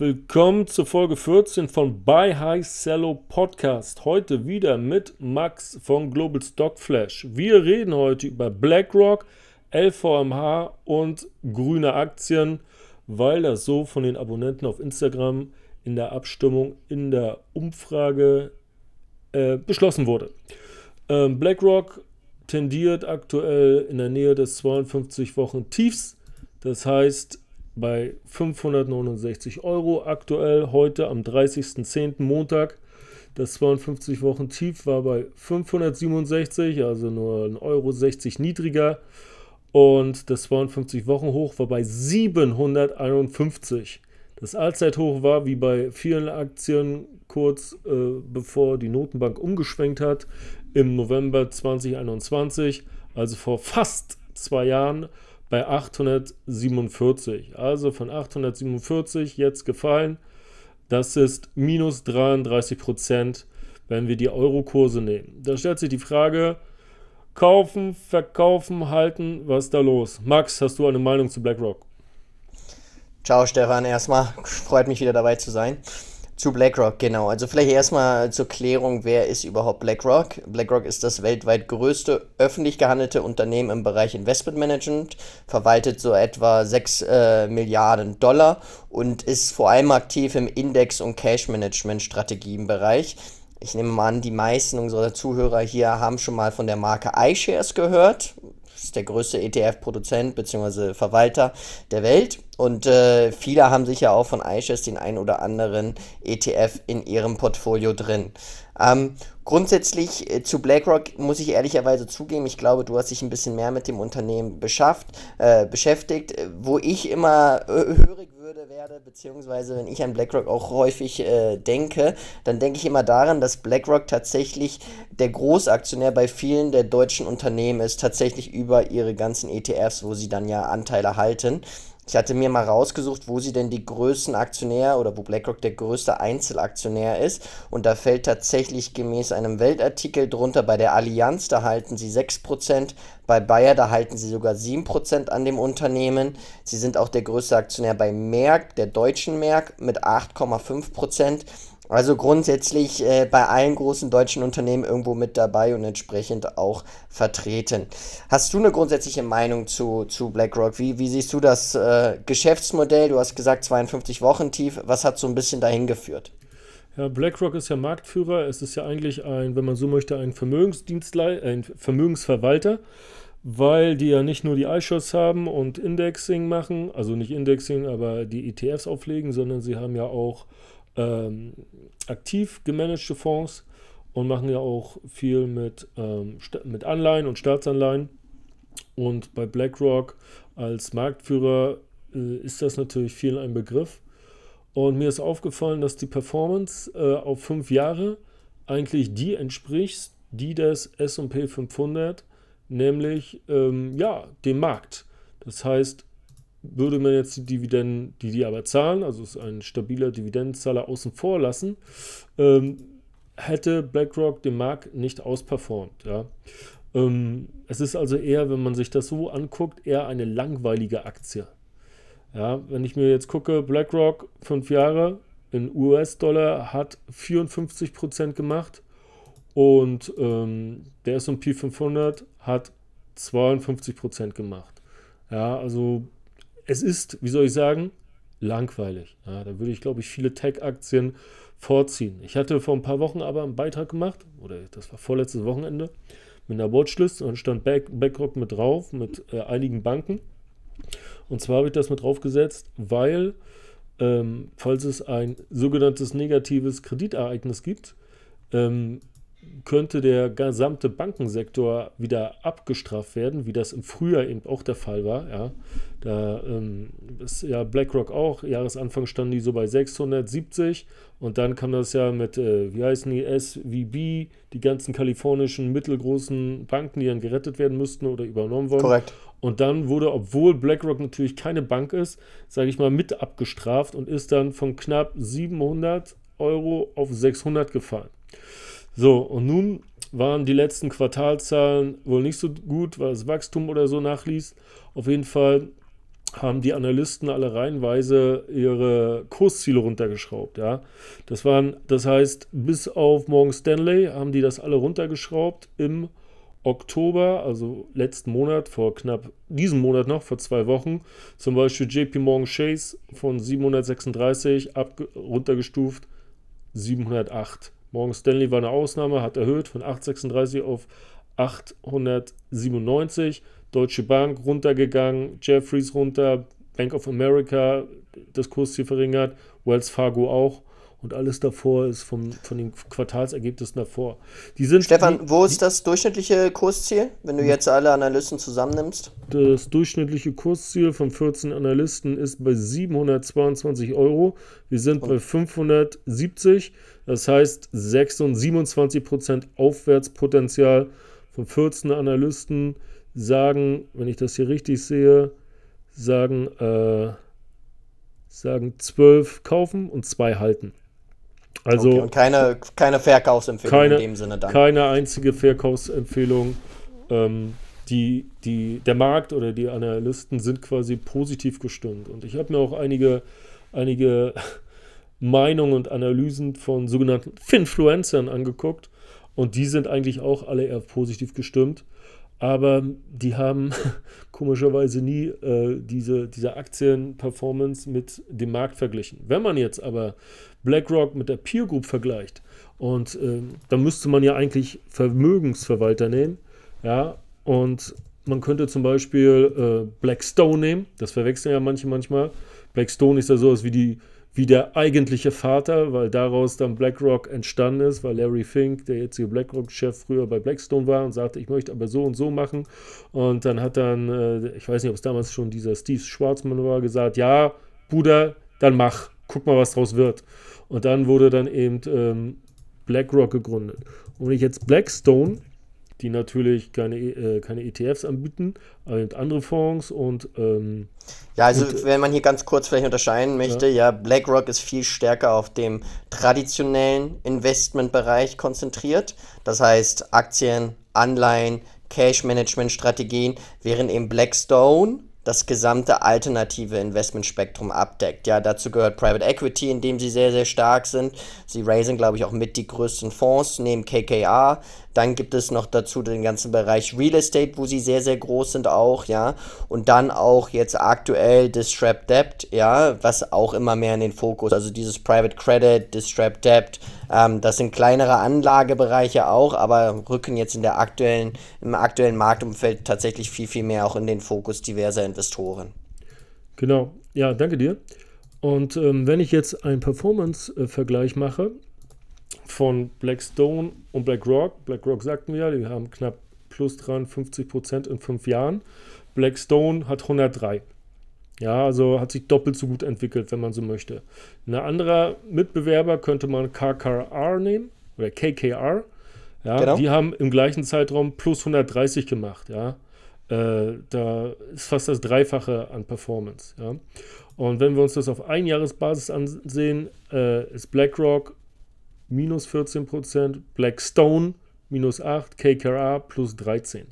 Willkommen zur Folge 14 von Buy High Cello Podcast. Heute wieder mit Max von Global Stock Flash. Wir reden heute über BlackRock, LVMH und grüne Aktien, weil das so von den Abonnenten auf Instagram in der Abstimmung in der Umfrage äh, beschlossen wurde. Ähm, BlackRock tendiert aktuell in der Nähe des 52 Wochen Tiefs. Das heißt, bei 569 Euro aktuell, heute am 30.10. Montag. Das 52 Wochen Tief war bei 567, also nur 1,60 Euro niedriger. Und das 52 Wochen Hoch war bei 751. Das Allzeithoch war wie bei vielen Aktien kurz äh, bevor die Notenbank umgeschwenkt hat im November 2021, also vor fast zwei Jahren bei 847. Also von 847 jetzt gefallen. Das ist minus 33 Prozent, wenn wir die Euro-Kurse nehmen. Da stellt sich die Frage, kaufen, verkaufen, halten, was ist da los? Max, hast du eine Meinung zu BlackRock? Ciao Stefan, erstmal freut mich wieder dabei zu sein. Zu BlackRock, genau. Also vielleicht erstmal zur Klärung, wer ist überhaupt BlackRock? BlackRock ist das weltweit größte öffentlich gehandelte Unternehmen im Bereich Investmentmanagement, verwaltet so etwa 6 äh, Milliarden Dollar und ist vor allem aktiv im Index- und Cash-Management-Strategienbereich. Ich nehme mal an, die meisten unserer Zuhörer hier haben schon mal von der Marke iShares gehört der größte ETF-Produzent bzw. Verwalter der Welt. Und äh, viele haben sicher auch von iShares den einen oder anderen ETF in ihrem Portfolio drin. Ähm, grundsätzlich äh, zu BlackRock muss ich ehrlicherweise zugeben, ich glaube, du hast dich ein bisschen mehr mit dem Unternehmen beschafft, äh, beschäftigt. Wo ich immer äh, hörig würde, werde, beziehungsweise wenn ich an BlackRock auch häufig äh, denke, dann denke ich immer daran, dass BlackRock tatsächlich der Großaktionär bei vielen der deutschen Unternehmen ist, tatsächlich über ihre ganzen ETFs, wo sie dann ja Anteile halten. Ich hatte mir mal rausgesucht, wo sie denn die größten Aktionär oder wo BlackRock der größte Einzelaktionär ist. Und da fällt tatsächlich gemäß einem Weltartikel drunter bei der Allianz, da halten sie 6%, bei Bayer, da halten sie sogar 7% an dem Unternehmen. Sie sind auch der größte Aktionär bei Merck, der deutschen Merck, mit 8,5%. Also grundsätzlich äh, bei allen großen deutschen Unternehmen irgendwo mit dabei und entsprechend auch vertreten. Hast du eine grundsätzliche Meinung zu, zu BlackRock? Wie, wie siehst du das äh, Geschäftsmodell? Du hast gesagt 52 Wochen tief. Was hat so ein bisschen dahin geführt? Ja, BlackRock ist ja Marktführer. Es ist ja eigentlich ein, wenn man so möchte, ein Vermögensdienstleister, ein Vermögensverwalter, weil die ja nicht nur die iShots haben und Indexing machen, also nicht Indexing, aber die ETFs auflegen, sondern sie haben ja auch ähm, aktiv gemanagte Fonds und machen ja auch viel mit, ähm, mit Anleihen und Staatsanleihen. Und bei BlackRock als Marktführer äh, ist das natürlich vielen ein Begriff. Und mir ist aufgefallen, dass die Performance äh, auf fünf Jahre eigentlich die entspricht, die des SP 500, nämlich ähm, ja, dem Markt. Das heißt, würde man jetzt die Dividenden, die die aber zahlen, also ist ein stabiler Dividendenzahler außen vor lassen, ähm, hätte BlackRock den Markt nicht ausperformt. Ja. Ähm, es ist also eher, wenn man sich das so anguckt, eher eine langweilige Aktie. Ja, wenn ich mir jetzt gucke, BlackRock, fünf Jahre in US-Dollar hat 54% gemacht und ähm, der SP 500 hat 52% gemacht. Ja, also es ist, wie soll ich sagen, langweilig. Ja, da würde ich, glaube ich, viele Tech-Aktien vorziehen. Ich hatte vor ein paar Wochen aber einen Beitrag gemacht, oder das war vorletztes Wochenende, mit einer Watchlist und stand Back, BlackRock mit drauf, mit äh, einigen Banken. Und zwar habe ich das mit draufgesetzt, weil, ähm, falls es ein sogenanntes negatives Kreditereignis gibt, ähm, könnte der gesamte Bankensektor wieder abgestraft werden, wie das im Frühjahr eben auch der Fall war. Ja. Da ähm, ist ja BlackRock auch, Jahresanfang standen die so bei 670 und dann kam das ja mit, äh, wie heißen die, SVB, die ganzen kalifornischen mittelgroßen Banken, die dann gerettet werden müssten oder übernommen wurden. Korrekt. Und dann wurde, obwohl BlackRock natürlich keine Bank ist, sage ich mal, mit abgestraft und ist dann von knapp 700 Euro auf 600 gefallen. So, und nun waren die letzten Quartalzahlen wohl nicht so gut, weil das Wachstum oder so nachließ. Auf jeden Fall haben die Analysten alle reihenweise ihre Kursziele runtergeschraubt. Ja? Das waren, das heißt, bis auf Morgan Stanley haben die das alle runtergeschraubt im Oktober, also letzten Monat, vor knapp diesem Monat noch, vor zwei Wochen. Zum Beispiel JP Morgan Chase von 736 ab, runtergestuft 708. Morgan Stanley war eine Ausnahme, hat erhöht von 836 auf 897. Deutsche Bank runtergegangen, Jeffries runter, Bank of America das Kursziel verringert, Wells Fargo auch und alles davor ist vom, von den Quartalsergebnissen davor. Die sind, Stefan, die, wo ist das durchschnittliche Kursziel, wenn du jetzt alle Analysten zusammennimmst? Das durchschnittliche Kursziel von 14 Analysten ist bei 722 Euro. Wir sind und? bei 570, das heißt 26, Prozent Aufwärtspotenzial von 14 Analysten sagen, wenn ich das hier richtig sehe, sagen, äh, sagen 12 kaufen und 2 halten. Also okay, und keine, keine Verkaufsempfehlung keine, in dem Sinne dann. Keine einzige Verkaufsempfehlung. Ähm, die, die, der Markt oder die Analysten sind quasi positiv gestimmt. Und ich habe mir auch einige, einige Meinungen und Analysen von sogenannten Finfluencern angeguckt. Und die sind eigentlich auch alle eher positiv gestimmt aber die haben komischerweise nie äh, diese, diese Aktienperformance mit dem Markt verglichen. Wenn man jetzt aber BlackRock mit der Peer Group vergleicht, und äh, dann müsste man ja eigentlich Vermögensverwalter nehmen, ja, und man könnte zum Beispiel äh, Blackstone nehmen, das verwechseln ja manche manchmal. Blackstone ist ja sowas wie die wie der eigentliche Vater, weil daraus dann BlackRock entstanden ist, weil Larry Fink, der jetzige BlackRock-Chef, früher bei Blackstone war und sagte, ich möchte aber so und so machen. Und dann hat dann, äh, ich weiß nicht, ob es damals schon dieser Steve Schwarzmann war, gesagt, ja, Bruder, dann mach, guck mal, was draus wird. Und dann wurde dann eben ähm, BlackRock gegründet. Und wenn ich jetzt Blackstone die natürlich keine, äh, keine ETFs anbieten, aber andere Fonds und. Ähm, ja, also und, wenn man hier ganz kurz vielleicht unterscheiden möchte, ja. ja, BlackRock ist viel stärker auf dem traditionellen Investmentbereich konzentriert. Das heißt Aktien, Anleihen, Cash-Management-Strategien, während eben Blackstone das gesamte alternative Investmentspektrum abdeckt. Ja, dazu gehört Private Equity, in dem sie sehr, sehr stark sind. Sie raisen, glaube ich, auch mit die größten Fonds neben KKR. Dann gibt es noch dazu den ganzen Bereich Real Estate, wo sie sehr, sehr groß sind auch, ja. Und dann auch jetzt aktuell Distrap Debt, ja, was auch immer mehr in den Fokus, also dieses Private Credit, Distrap Debt, ähm, das sind kleinere Anlagebereiche auch, aber rücken jetzt in der aktuellen, im aktuellen Marktumfeld tatsächlich viel, viel mehr auch in den Fokus diverser Investoren. Genau, ja, danke dir. Und ähm, wenn ich jetzt einen Performance-Vergleich mache, von Blackstone und BlackRock. BlackRock sagten wir, die haben knapp plus 53 Prozent in fünf Jahren. Blackstone hat 103. Ja, also hat sich doppelt so gut entwickelt, wenn man so möchte. Ein anderer Mitbewerber könnte man KKR nehmen oder KKR. Ja, genau. die haben im gleichen Zeitraum plus 130 gemacht. Ja, äh, da ist fast das Dreifache an Performance. Ja. Und wenn wir uns das auf Einjahresbasis ansehen, äh, ist BlackRock minus 14%, Blackstone minus 8, KKR plus 13.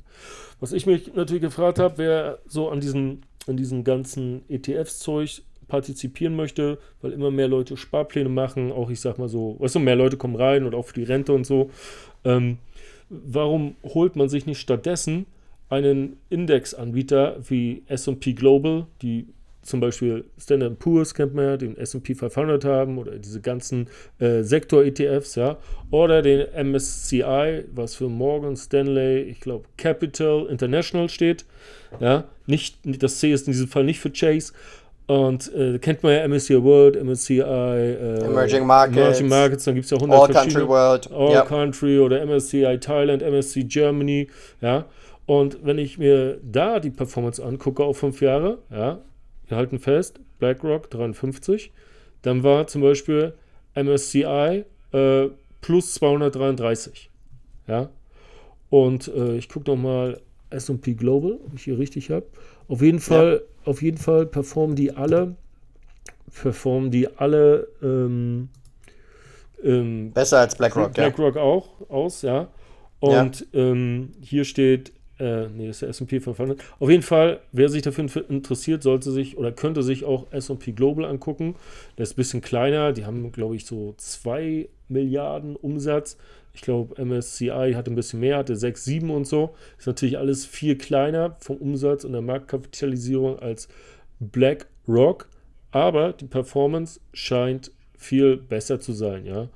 Was ich mich natürlich gefragt habe, wer so an diesen, an diesen ganzen ETFs-Zeug partizipieren möchte, weil immer mehr Leute Sparpläne machen, auch ich sag mal so, weißt du, mehr Leute kommen rein und auch für die Rente und so. Ähm, warum holt man sich nicht stattdessen einen Indexanbieter wie SP Global, die zum Beispiel Standard Poor's kennt man ja, den S&P 500 haben oder diese ganzen äh, Sektor-ETFs, ja, oder den MSCI, was für Morgan Stanley, ich glaube Capital International steht, ja, nicht, das C ist in diesem Fall nicht für Chase, und äh, kennt man ja MSCI World, MSCI äh, Emerging Markets. Emerging Markets, dann gibt es ja 100 All Country World. All yep. Country oder MSCI Thailand, MSCI Germany, ja. Und wenn ich mir da die Performance angucke auf fünf Jahre, ja, wir halten fest, BlackRock 53. Dann war zum Beispiel MSCI äh, plus 233. Ja. Und äh, ich gucke nochmal SP Global, ob ich hier richtig habe. Auf jeden Fall, ja. auf jeden Fall performen die alle, performen die alle ähm, ähm, besser als BlackRock. BlackRock ja. auch aus, ja. Und ja. Ähm, hier steht äh, nee, das ist der S&P 500. Auf jeden Fall, wer sich dafür interessiert, sollte sich oder könnte sich auch S&P Global angucken. Der ist ein bisschen kleiner. Die haben, glaube ich, so 2 Milliarden Umsatz. Ich glaube, MSCI hatte ein bisschen mehr, hatte 6, 7 und so. Ist natürlich alles viel kleiner vom Umsatz und der Marktkapitalisierung als BlackRock. Aber die Performance scheint viel besser zu sein, ja.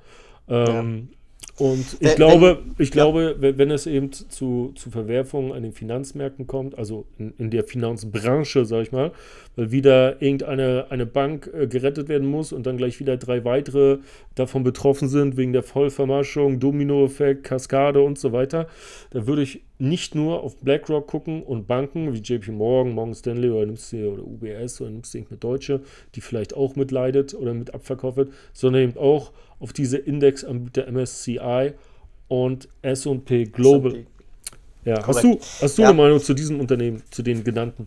Ähm, ja. Und ich wenn, glaube, ich ja. glaube, wenn es eben zu, zu Verwerfungen an den Finanzmärkten kommt, also in, in der Finanzbranche, sage ich mal, weil wieder irgendeine eine Bank äh, gerettet werden muss und dann gleich wieder drei weitere davon betroffen sind, wegen der Vollvermaschung, Dominoeffekt, Kaskade und so weiter, da würde ich nicht nur auf BlackRock gucken und Banken wie JP Morgan, Morgan Stanley oder nimmst du oder UBS oder nimmst du eine Deutsche, die vielleicht auch mitleidet oder mit abverkauft wird, sondern eben auch auf diese Indexanbieter MSCI und S&P Global. Ja, hast du, hast du ja. eine Meinung zu diesem Unternehmen, zu den genannten?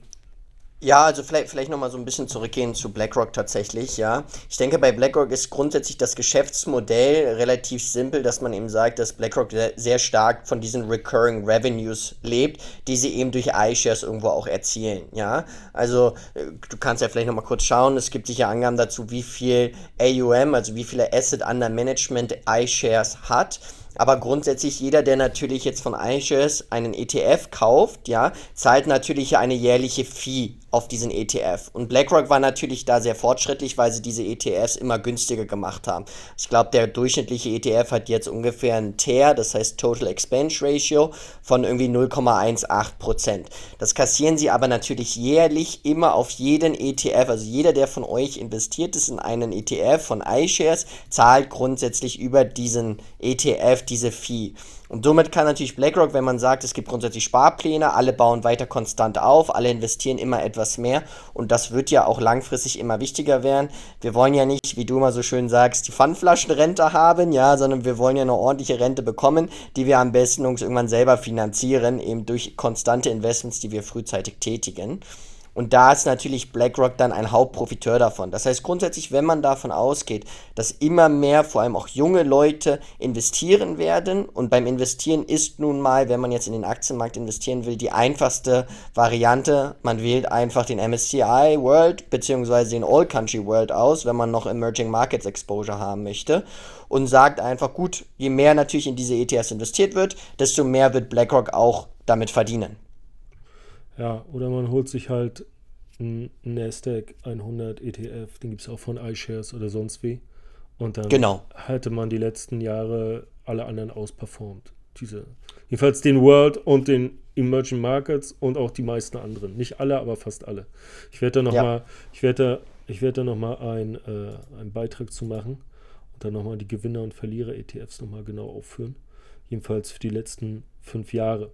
Ja, also vielleicht, vielleicht nochmal so ein bisschen zurückgehen zu BlackRock tatsächlich, ja. Ich denke, bei BlackRock ist grundsätzlich das Geschäftsmodell relativ simpel, dass man eben sagt, dass BlackRock sehr, sehr stark von diesen Recurring Revenues lebt, die sie eben durch iShares irgendwo auch erzielen, ja. Also äh, du kannst ja vielleicht nochmal kurz schauen, es gibt sicher Angaben dazu, wie viel AUM, also wie viele Asset Under Management iShares hat. Aber grundsätzlich jeder, der natürlich jetzt von iShares einen ETF kauft, ja, zahlt natürlich eine jährliche Fee auf diesen ETF. Und BlackRock war natürlich da sehr fortschrittlich, weil sie diese ETFs immer günstiger gemacht haben. Ich glaube, der durchschnittliche ETF hat jetzt ungefähr ein TER, das heißt Total Expense Ratio, von irgendwie 0,18%. Das kassieren sie aber natürlich jährlich immer auf jeden ETF. Also jeder, der von euch investiert ist in einen ETF von iShares, zahlt grundsätzlich über diesen ETF diese Fee. Und somit kann natürlich BlackRock, wenn man sagt, es gibt grundsätzlich Sparpläne, alle bauen weiter konstant auf, alle investieren immer etwas mehr und das wird ja auch langfristig immer wichtiger werden. Wir wollen ja nicht, wie du immer so schön sagst, die Pfandflaschenrente haben, ja, sondern wir wollen ja eine ordentliche Rente bekommen, die wir am besten uns irgendwann selber finanzieren, eben durch konstante Investments, die wir frühzeitig tätigen. Und da ist natürlich BlackRock dann ein Hauptprofiteur davon. Das heißt grundsätzlich, wenn man davon ausgeht, dass immer mehr, vor allem auch junge Leute investieren werden und beim Investieren ist nun mal, wenn man jetzt in den Aktienmarkt investieren will, die einfachste Variante, man wählt einfach den MSCI World bzw. den All Country World aus, wenn man noch Emerging Markets Exposure haben möchte und sagt einfach, gut, je mehr natürlich in diese ETFs investiert wird, desto mehr wird BlackRock auch damit verdienen. Ja, oder man holt sich halt einen Nasdaq 100 ETF, den gibt es auch von iShares oder sonst wie. Und dann genau. hätte man die letzten Jahre alle anderen ausperformt. Diese, jedenfalls den World und den Emerging Markets und auch die meisten anderen. Nicht alle, aber fast alle. Ich werde da nochmal, ja. ich werde da, ich werde da nochmal ein, äh, einen Beitrag zu machen und dann nochmal die Gewinner und Verlierer ETFs nochmal genau aufführen. Jedenfalls für die letzten fünf Jahre.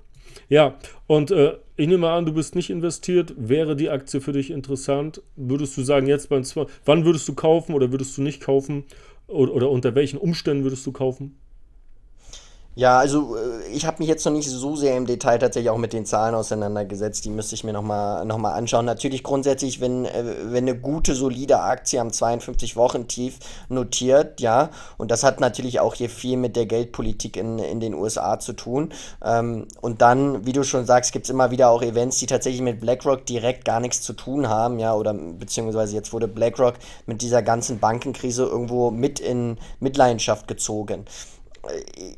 Ja, und äh, ich nehme an, du bist nicht investiert. Wäre die Aktie für dich interessant? Würdest du sagen, jetzt beim zwei, wann würdest du kaufen oder würdest du nicht kaufen? Oder, oder unter welchen Umständen würdest du kaufen? Ja, also äh, ich habe mich jetzt noch nicht so sehr im Detail tatsächlich auch mit den Zahlen auseinandergesetzt. Die müsste ich mir nochmal noch mal anschauen. Natürlich grundsätzlich, wenn, äh, wenn eine gute, solide Aktie am 52-Wochen-Tief notiert, ja, und das hat natürlich auch hier viel mit der Geldpolitik in, in den USA zu tun. Ähm, und dann, wie du schon sagst, gibt es immer wieder auch Events, die tatsächlich mit BlackRock direkt gar nichts zu tun haben, ja, oder beziehungsweise jetzt wurde BlackRock mit dieser ganzen Bankenkrise irgendwo mit in Mitleidenschaft gezogen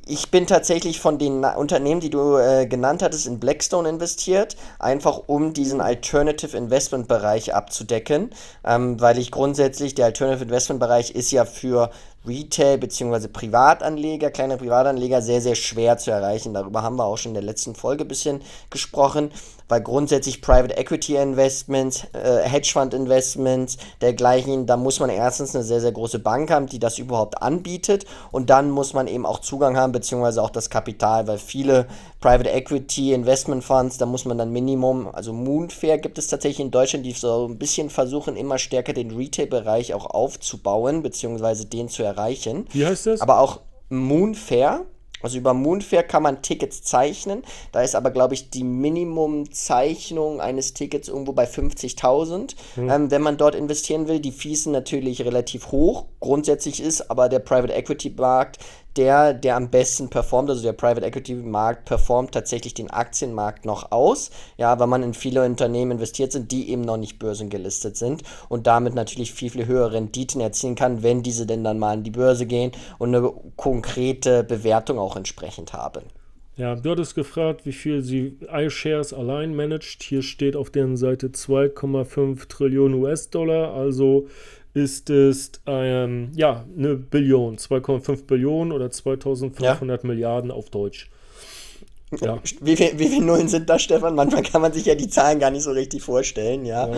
ich bin tatsächlich von den Unternehmen, die du äh, genannt hattest, in Blackstone investiert, einfach um diesen Alternative Investment Bereich abzudecken, ähm, weil ich grundsätzlich, der Alternative Investment Bereich ist ja für Retail- bzw. Privatanleger, kleine Privatanleger sehr, sehr schwer zu erreichen. Darüber haben wir auch schon in der letzten Folge ein bisschen gesprochen, weil grundsätzlich Private Equity Investments, äh, Hedgefund Investments, dergleichen, da muss man erstens eine sehr, sehr große Bank haben, die das überhaupt anbietet und dann muss man eben auch Zugang haben, beziehungsweise auch das Kapital, weil viele Private Equity Investment Funds, da muss man dann Minimum, also Moonfair gibt es tatsächlich in Deutschland, die so ein bisschen versuchen, immer stärker den Retail-Bereich auch aufzubauen, beziehungsweise den zu erreichen. Wie heißt das? Aber auch Moonfair. Also über Moonfair kann man Tickets zeichnen. Da ist aber, glaube ich, die Minimumzeichnung eines Tickets irgendwo bei 50.000. Hm. Ähm, wenn man dort investieren will, die Fees sind natürlich relativ hoch. Grundsätzlich ist aber der Private Equity Markt der, der am besten performt, also der Private Equity Markt performt tatsächlich den Aktienmarkt noch aus, ja, weil man in viele Unternehmen investiert sind, die eben noch nicht börsengelistet sind und damit natürlich viel, viel höhere Renditen erzielen kann, wenn diese denn dann mal an die Börse gehen und eine konkrete Bewertung auch entsprechend haben. Ja, du hattest gefragt, wie viel sie iShares allein managt. Hier steht auf deren Seite 2,5 Trillionen US-Dollar, also ist es ähm, ja eine Billion, 2,5 Billionen oder 2500 ja. Milliarden auf Deutsch. Ja. Wie, viel, wie viele Nullen sind da, Stefan? Manchmal kann man sich ja die Zahlen gar nicht so richtig vorstellen, ja. Ja,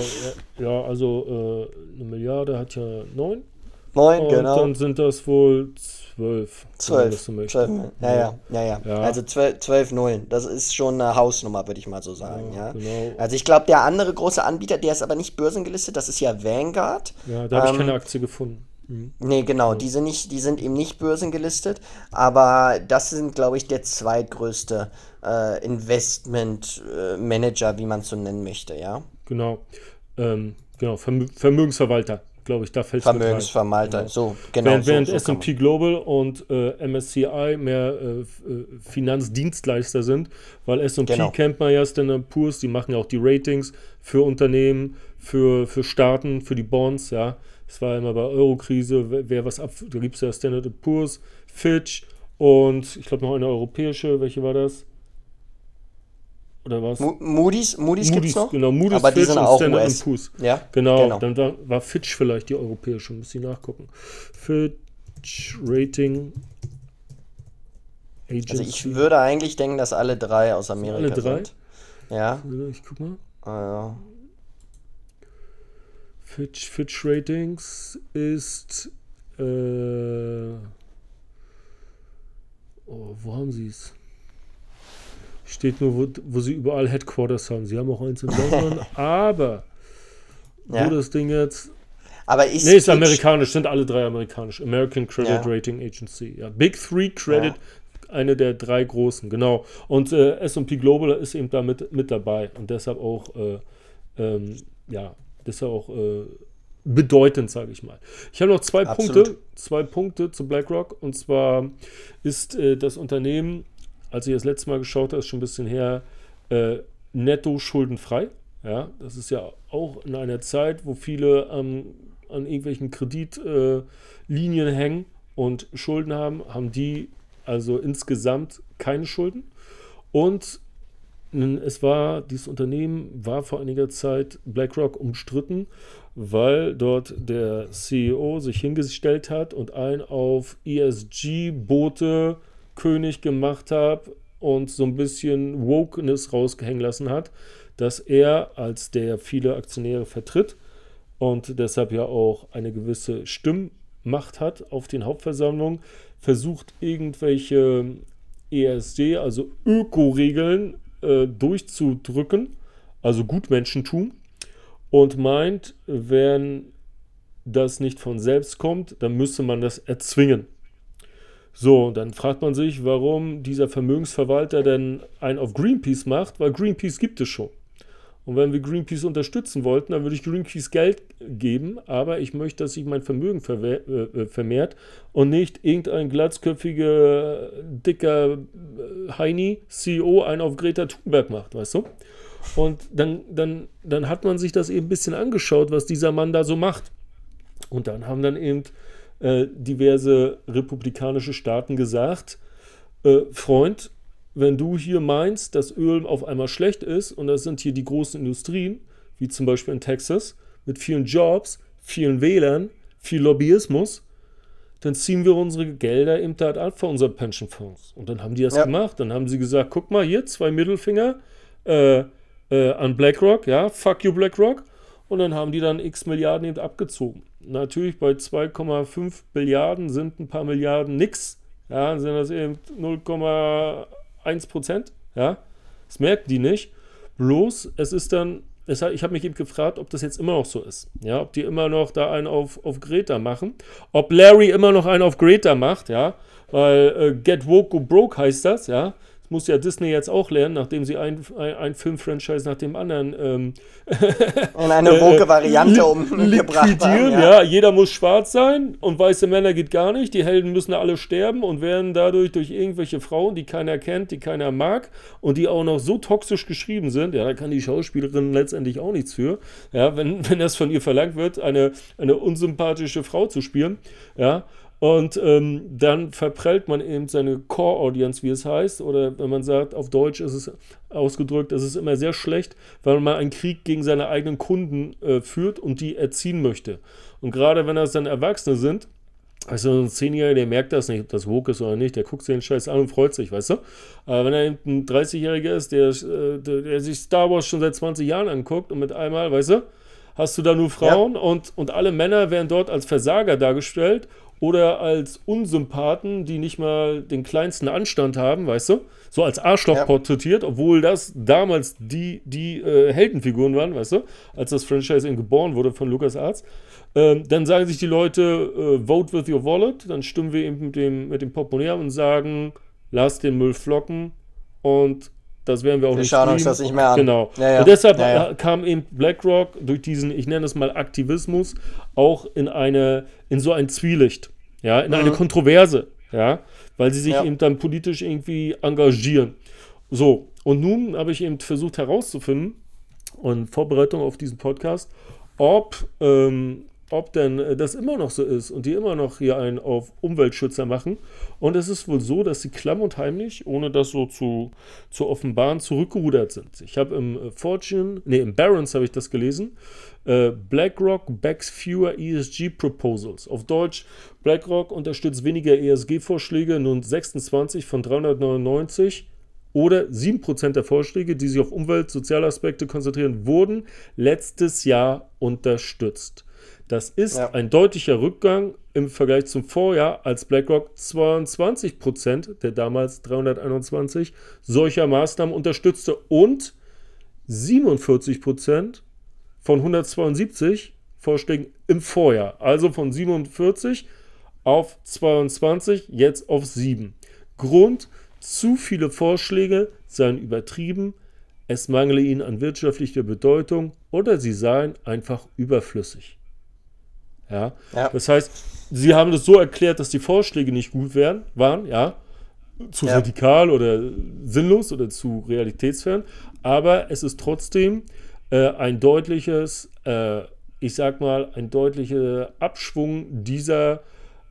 ja also äh, eine Milliarde hat ja neun. Neun, genau. Dann sind das wohl zwölf. Zwölf. So zwölf. Ja, ja, ja, ja, ja. Also zwölf, zwölf Nullen. Das ist schon eine Hausnummer, würde ich mal so sagen. Ja, ja. Genau. Also ich glaube, der andere große Anbieter, der ist aber nicht börsengelistet, das ist ja Vanguard. Ja, da habe ähm, ich keine Aktie gefunden. Mhm. Nee, genau, die sind, nicht, die sind eben nicht börsengelistet, aber das sind, glaube ich, der zweitgrößte äh, Investment-Manager, äh, wie man es so nennen möchte, ja. Genau, ähm, genau, Vermö Vermögensverwalter glaube ich, da fällt es Vermögensverwalter, genau. so, genau. Während, so, während so S&P Global und äh, MSCI mehr äh, äh, Finanzdienstleister sind, weil S&P genau. kennt man ja, Standard Poor's, die machen ja auch die Ratings für Unternehmen, für, für Staaten, für die Bonds, ja. Es war immer bei Eurokrise, wer, wer was ab, da gibt es ja Standard Poor's, Fitch und ich glaube noch eine europäische, welche war das? Oder was? Mo Moody's, Moody's, Moody's gibt's noch? Genau, Moody's, aber Fitch die sind auch Standard US. Poor's. Ja, genau, genau. Dann war, war, Fitch vielleicht die europäische, muss ich nachgucken. Fitch Rating Agency. Also ich würde eigentlich denken, dass alle drei aus Amerika alle drei? sind. Ja. Ich guck mal. Ah, Fitch, Fitch Ratings ist äh, oh, wo haben sie es? Steht nur, wo, wo sie überall Headquarters haben. Sie haben auch eins in London, aber ja. wo das Ding jetzt. Aber ich nee, ist amerikanisch, sind alle drei amerikanisch. American Credit ja. Rating Agency. Ja, Big Three Credit, eine der drei großen, genau. Und äh, SP Global ist eben da mit, mit dabei und deshalb auch, äh, ähm, ja, deshalb auch äh, bedeutend, sage ich mal. Ich habe noch zwei Absolut. Punkte, zwei Punkte zu BlackRock und zwar ist äh, das Unternehmen als ich das letzte Mal geschaut habe, ist schon ein bisschen her, äh, netto schuldenfrei. Ja, das ist ja auch in einer Zeit, wo viele ähm, an irgendwelchen Kreditlinien äh, hängen und Schulden haben, haben die also insgesamt keine Schulden. Und es war, dieses Unternehmen war vor einiger Zeit BlackRock umstritten, weil dort der CEO sich hingestellt hat und ein auf ESG-Boote König gemacht habe und so ein bisschen Wokeness rausgehängt lassen hat, dass er als der viele Aktionäre vertritt und deshalb ja auch eine gewisse Stimmmacht hat auf den Hauptversammlungen, versucht irgendwelche ESG, also Öko-Regeln äh, durchzudrücken, also Gutmenschentum und meint, wenn das nicht von selbst kommt, dann müsste man das erzwingen. So, dann fragt man sich, warum dieser Vermögensverwalter denn einen auf Greenpeace macht, weil Greenpeace gibt es schon. Und wenn wir Greenpeace unterstützen wollten, dann würde ich Greenpeace Geld geben, aber ich möchte, dass sich mein Vermögen äh, äh, vermehrt und nicht irgendein glatzköpfiger, dicker äh, Heini, CEO, einen auf Greta Thunberg macht, weißt du? Und dann, dann, dann hat man sich das eben ein bisschen angeschaut, was dieser Mann da so macht. Und dann haben dann eben äh, diverse republikanische Staaten gesagt, äh, Freund, wenn du hier meinst, dass Öl auf einmal schlecht ist und das sind hier die großen Industrien, wie zum Beispiel in Texas, mit vielen Jobs, vielen Wählern, viel Lobbyismus, dann ziehen wir unsere Gelder eben da ab für unsere Pensionfonds. Und dann haben die das ja. gemacht. Dann haben sie gesagt, guck mal hier, zwei Mittelfinger äh, äh, an BlackRock, ja, fuck you BlackRock. Und dann haben die dann x Milliarden eben abgezogen. Natürlich bei 2,5 Milliarden sind ein paar Milliarden nix. Ja, sind das eben 0,1 Prozent. Ja, das merken die nicht. Bloß, es ist dann, es, ich habe mich eben gefragt, ob das jetzt immer noch so ist. Ja, ob die immer noch da einen auf, auf Greta machen. Ob Larry immer noch einen auf Greta macht, ja. Weil äh, Get Woke Go Broke heißt das, ja. Das muss ja Disney jetzt auch lernen, nachdem sie ein, ein, ein Filmfranchise nach dem anderen ähm, in eine woke Variante umgebracht haben. Ja. ja. jeder muss schwarz sein und weiße Männer geht gar nicht. Die Helden müssen alle sterben und werden dadurch durch irgendwelche Frauen, die keiner kennt, die keiner mag und die auch noch so toxisch geschrieben sind. Ja, da kann die Schauspielerin letztendlich auch nichts für. Ja, wenn, wenn das von ihr verlangt wird, eine, eine unsympathische Frau zu spielen. Ja, und ähm, dann verprellt man eben seine Core-Audience, wie es heißt. Oder wenn man sagt, auf Deutsch ist es ausgedrückt, es ist immer sehr schlecht, weil man einen Krieg gegen seine eigenen Kunden äh, führt und die erziehen möchte. Und gerade wenn das dann Erwachsene sind, also ein Zehnjähriger, der merkt das nicht, ob das woke ist oder nicht, der guckt sich den Scheiß an und freut sich, weißt du? Aber wenn er eben ein 30-Jähriger ist, der, äh, der, der, sich Star Wars schon seit 20 Jahren anguckt und mit einmal, weißt du, hast du da nur Frauen ja. und, und alle Männer werden dort als Versager dargestellt oder als Unsympathen, die nicht mal den kleinsten Anstand haben, weißt du? So als Arschloch ja. porträtiert, obwohl das damals die, die äh, Heldenfiguren waren, weißt du? Als das Franchise eben geboren wurde von Lucas Arts. Ähm, dann sagen sich die Leute, äh, vote with your wallet. Dann stimmen wir eben mit dem, mit dem Portemonnaie und sagen, lass den Müll flocken und das werden wir auch wir nicht schauen uns das nicht mehr an. Genau. Ja, ja. Und deshalb ja, kam eben BlackRock durch diesen, ich nenne es mal Aktivismus, auch in eine, in so ein Zwielicht, ja, in mhm. eine Kontroverse, ja, weil sie sich eben dann politisch irgendwie engagieren. So, und nun habe ich eben versucht herauszufinden, und Vorbereitung auf diesen Podcast, ob ähm, ob denn äh, das immer noch so ist und die immer noch hier einen auf Umweltschützer machen. Und es ist wohl so, dass sie klamm und heimlich, ohne das so zu, zu offenbaren, zurückgerudert sind. Ich habe im äh, Fortune, nee, im Barron's habe ich das gelesen. Äh, BlackRock backs fewer ESG Proposals. Auf Deutsch, BlackRock unterstützt weniger ESG-Vorschläge, nun 26 von 399 oder 7% der Vorschläge, die sich auf Umwelt-, Sozialaspekte konzentrieren, wurden letztes Jahr unterstützt. Das ist ja. ein deutlicher Rückgang im Vergleich zum Vorjahr, als BlackRock 22% der damals 321 solcher Maßnahmen unterstützte und 47% von 172 Vorschlägen im Vorjahr. Also von 47 auf 22, jetzt auf 7. Grund, zu viele Vorschläge seien übertrieben, es mangele ihnen an wirtschaftlicher Bedeutung oder sie seien einfach überflüssig. Ja? ja? Das heißt, sie haben das so erklärt, dass die Vorschläge nicht gut wären, waren, ja, zu ja. radikal oder sinnlos oder zu realitätsfern, aber es ist trotzdem äh, ein deutliches, äh, ich sag mal, ein deutlicher Abschwung dieser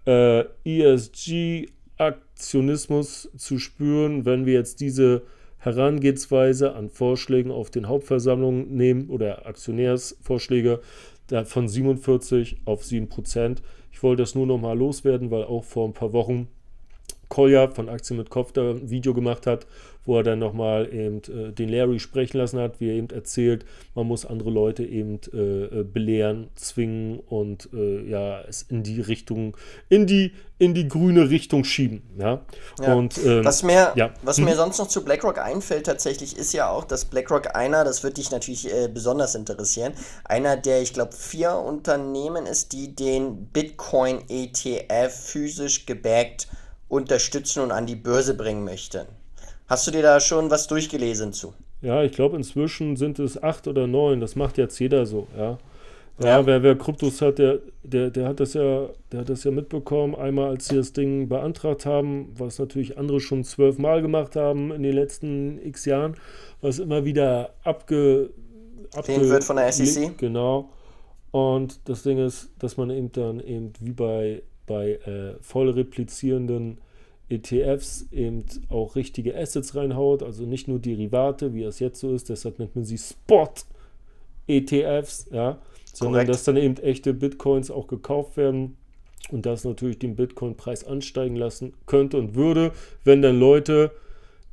äh, ESG-Aktionismus zu spüren, wenn wir jetzt diese Herangehensweise an Vorschlägen auf den Hauptversammlungen nehmen oder Aktionärsvorschläge, von 47 auf 7 Prozent. Ich wollte das nur noch mal loswerden, weil auch vor ein paar Wochen Kolja von Aktien mit Kopf da ein Video gemacht hat, wo er dann nochmal eben äh, den Larry sprechen lassen hat, wie er eben erzählt, man muss andere Leute eben äh, äh, belehren, zwingen und äh, ja, es in die Richtung, in die, in die grüne Richtung schieben. Ja? ja. Und, ähm, was mir, ja. was mir hm. sonst noch zu BlackRock einfällt tatsächlich, ist ja auch, dass BlackRock einer, das wird dich natürlich äh, besonders interessieren, einer der, ich glaube, vier Unternehmen ist, die den Bitcoin ETF physisch gebackt unterstützen und an die Börse bringen möchten. Hast du dir da schon was durchgelesen zu? Ja, ich glaube inzwischen sind es acht oder neun. Das macht jetzt jeder so, ja. Ja, ja. Wer, wer Kryptos hat, der, der, der hat das ja, der hat das ja mitbekommen, einmal als sie das Ding beantragt haben, was natürlich andere schon zwölfmal gemacht haben in den letzten X Jahren, was immer wieder abge, abge wird von der SEC. Genau. Und das Ding ist, dass man eben dann eben wie bei, bei äh, voll replizierenden ETFs eben auch richtige Assets reinhaut, also nicht nur Derivate, wie es jetzt so ist, deshalb nennt man sie Spot-ETFs, ja, sondern Korrekt. dass dann eben echte Bitcoins auch gekauft werden und das natürlich den Bitcoin-Preis ansteigen lassen könnte und würde, wenn dann Leute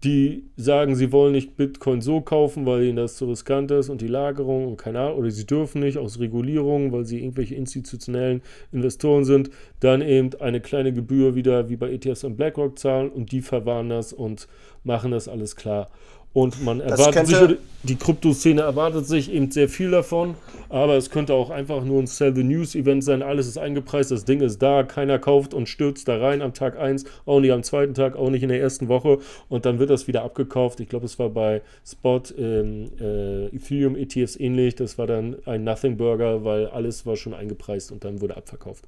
die sagen, sie wollen nicht Bitcoin so kaufen, weil ihnen das zu riskant ist und die Lagerung und keine Ahnung, oder sie dürfen nicht aus Regulierung, weil sie irgendwelche institutionellen Investoren sind, dann eben eine kleine Gebühr wieder wie bei ETFs und BlackRock zahlen und die verwahren das und machen das alles klar. Und man erwartet sich, die Kryptoszene erwartet sich eben sehr viel davon, aber es könnte auch einfach nur ein Sell the News Event sein. Alles ist eingepreist, das Ding ist da, keiner kauft und stürzt da rein am Tag 1, auch nicht am zweiten Tag, auch nicht in der ersten Woche und dann wird das wieder abgekauft. Ich glaube, es war bei Spot ähm, äh, Ethereum ETFs ähnlich. Das war dann ein Nothing Burger, weil alles war schon eingepreist und dann wurde abverkauft.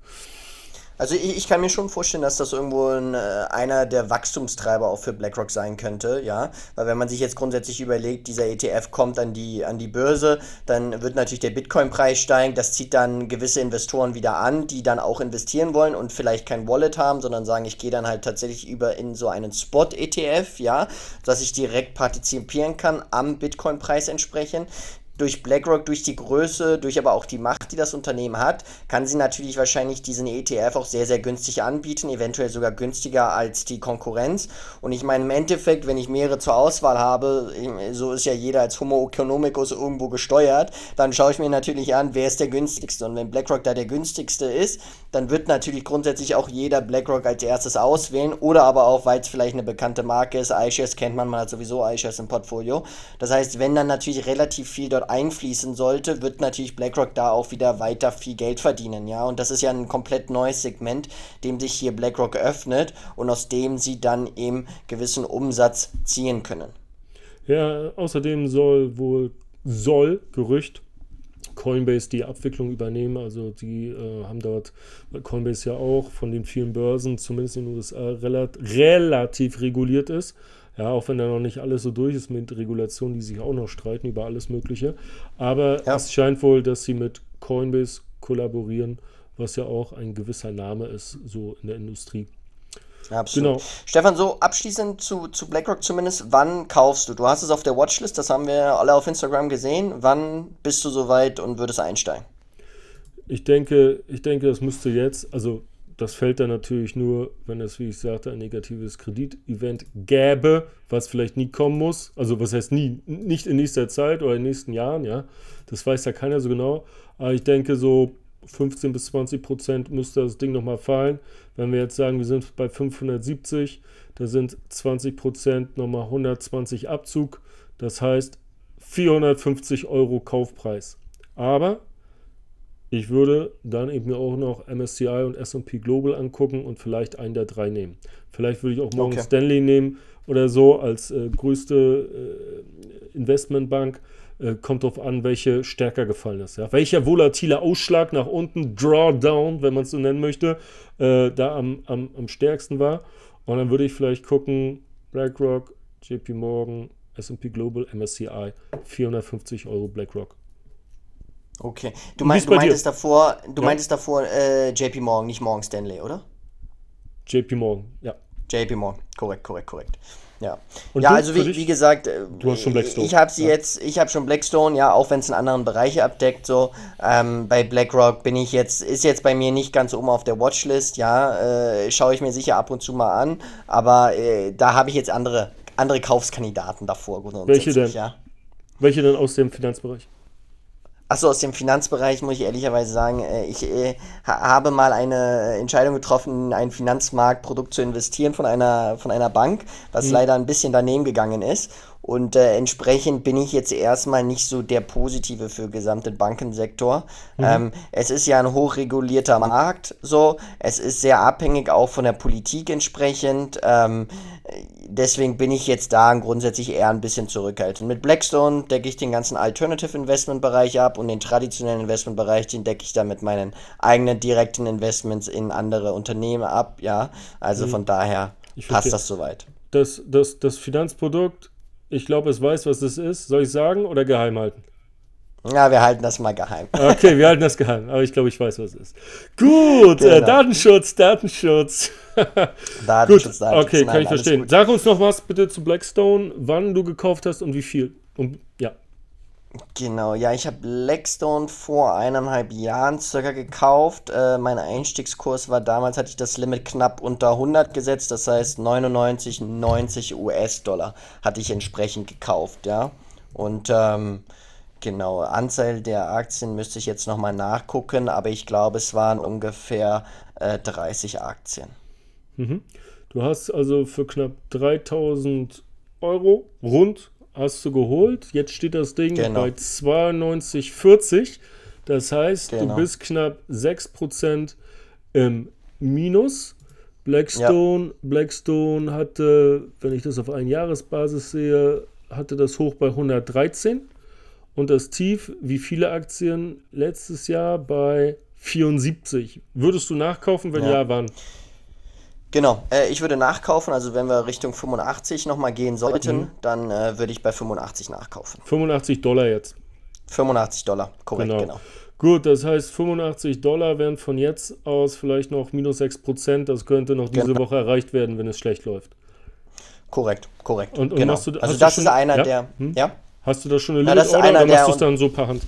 Also ich, ich, kann mir schon vorstellen, dass das irgendwo ein, äh, einer der Wachstumstreiber auch für BlackRock sein könnte, ja. Weil wenn man sich jetzt grundsätzlich überlegt, dieser ETF kommt an die, an die Börse, dann wird natürlich der Bitcoin-Preis steigen. Das zieht dann gewisse Investoren wieder an, die dann auch investieren wollen und vielleicht kein Wallet haben, sondern sagen, ich gehe dann halt tatsächlich über in so einen Spot-ETF, ja, dass ich direkt partizipieren kann am Bitcoin-Preis entsprechend durch BlackRock, durch die Größe, durch aber auch die Macht, die das Unternehmen hat, kann sie natürlich wahrscheinlich diesen ETF auch sehr, sehr günstig anbieten, eventuell sogar günstiger als die Konkurrenz. Und ich meine, im Endeffekt, wenn ich mehrere zur Auswahl habe, so ist ja jeder als Homo economicus irgendwo gesteuert, dann schaue ich mir natürlich an, wer ist der günstigste. Und wenn BlackRock da der günstigste ist, dann wird natürlich grundsätzlich auch jeder BlackRock als erstes auswählen oder aber auch, weil es vielleicht eine bekannte Marke ist, iShares kennt man, man hat sowieso iShares im Portfolio. Das heißt, wenn dann natürlich relativ viel dort einfließen sollte, wird natürlich BlackRock da auch wieder weiter viel Geld verdienen, ja. Und das ist ja ein komplett neues Segment, dem sich hier BlackRock öffnet und aus dem sie dann eben gewissen Umsatz ziehen können. Ja, außerdem soll wohl, soll, Gerücht, Coinbase die Abwicklung übernehmen. Also die äh, haben dort, weil Coinbase ja auch von den vielen Börsen, zumindest in den USA, relat relativ reguliert ist. Ja, auch wenn da noch nicht alles so durch ist mit Regulationen, die sich auch noch streiten über alles Mögliche. Aber ja. es scheint wohl, dass sie mit Coinbase kollaborieren, was ja auch ein gewisser Name ist, so in der Industrie. Absolut. Genau. Stefan, so abschließend zu, zu BlackRock zumindest, wann kaufst du? Du hast es auf der Watchlist, das haben wir alle auf Instagram gesehen. Wann bist du soweit und würdest einsteigen? Ich denke, ich denke, das müsste jetzt, also das fällt dann natürlich nur, wenn es, wie ich sagte, ein negatives Kreditevent gäbe, was vielleicht nie kommen muss. Also was heißt nie, nicht in nächster Zeit oder in den nächsten Jahren, ja. Das weiß ja keiner so genau. Aber ich denke, so 15 bis 20 Prozent müsste das Ding nochmal fallen. Wenn wir jetzt sagen, wir sind bei 570, da sind 20 Prozent nochmal 120 Abzug. Das heißt 450 Euro Kaufpreis. Aber ich würde dann eben mir auch noch MSCI und SP Global angucken und vielleicht einen der drei nehmen. Vielleicht würde ich auch Morgan okay. Stanley nehmen oder so als äh, größte äh, Investmentbank. Äh, kommt darauf an, welche stärker gefallen ist. Ja? Welcher volatile Ausschlag nach unten, Drawdown, wenn man es so nennen möchte, äh, da am, am, am stärksten war. Und dann würde ich vielleicht gucken, BlackRock, JP Morgan, SP Global, MSCI, 450 Euro BlackRock. Okay. Du, mein, du meintest dir? davor, du ja. meintest davor äh, JP Morgan, nicht Morgan Stanley, oder? JP Morgan, ja. JP Morgan, korrekt, korrekt, korrekt. Ja, Und ja du, also wie, wie, gesagt, äh, du hast schon Blackstone. ich habe sie ja. jetzt, ich habe schon Blackstone, ja, auch wenn es in anderen Bereiche abdeckt, so. Ähm, bei BlackRock bin ich jetzt, ist jetzt bei mir nicht ganz oben auf der Watchlist, ja, äh, schaue ich mir sicher ab und zu mal an, aber äh, da habe ich jetzt andere, andere Kaufskandidaten davor. Welche denn? Ja. Welche denn aus dem Finanzbereich? Achso, aus dem Finanzbereich muss ich ehrlicherweise sagen, äh, ich äh, habe mal eine Entscheidung getroffen, in ein Finanzmarktprodukt zu investieren von einer, von einer Bank, was mhm. leider ein bisschen daneben gegangen ist. Und äh, entsprechend bin ich jetzt erstmal nicht so der Positive für gesamten Bankensektor. Mhm. Ähm, es ist ja ein hochregulierter Markt, so. Es ist sehr abhängig auch von der Politik entsprechend. Ähm, deswegen bin ich jetzt da grundsätzlich eher ein bisschen zurückhaltend. Mit Blackstone decke ich den ganzen Alternative Investment Bereich ab und den traditionellen Investment Bereich, den decke ich da mit meinen eigenen direkten Investments in andere Unternehmen ab. Ja, also mhm. von daher passt das soweit. Das, das, das Finanzprodukt ich glaube, es weiß, was es ist. Soll ich sagen oder geheim halten? Ja, wir halten das mal geheim. Okay, wir halten das geheim, aber ich glaube, ich weiß, was es ist. Gut, äh, genau. äh, Datenschutz, Datenschutz. Datenschutz, gut. Datenschutz. Okay, Nein, kann ich verstehen. Gut. Sag uns noch was bitte zu Blackstone, wann du gekauft hast und wie viel. Und, ja. Genau, ja, ich habe Blackstone vor eineinhalb Jahren circa gekauft. Äh, mein Einstiegskurs war damals, hatte ich das Limit knapp unter 100 gesetzt, das heißt 99, 90 US-Dollar hatte ich entsprechend gekauft, ja. Und ähm, genau, Anzahl der Aktien müsste ich jetzt nochmal nachgucken, aber ich glaube, es waren ungefähr äh, 30 Aktien. Mhm. Du hast also für knapp 3000 Euro rund hast du geholt. Jetzt steht das Ding Genau. bei 92,40. Das heißt, du Genau. bist knapp 6% im Minus. Blackstone, Blackstone hatte, wenn ich das auf Einjahresbasis sehe, hatte das hoch bei 113 und das Tief, wie viele Aktien, letztes Jahr bei 74. Würdest du nachkaufen? Wenn ja, Ja. wann? Genau, äh, ich würde nachkaufen, also wenn wir Richtung 85 nochmal gehen sollten, Mhm. dann äh, würde ich bei 85 nachkaufen. 85 Dollar jetzt. 85 Dollar, korrekt, Genau. genau. Gut, das heißt 85 Dollar wären von jetzt aus vielleicht noch minus 6 Prozent. Das könnte noch diese Genau. Woche erreicht werden, wenn es schlecht läuft. Korrekt, korrekt. Und- und genau. du- also das schon- ist einer ja? der, Hm? ja? Hast du da schon eine einer oder machst der- du es dann so per Hand?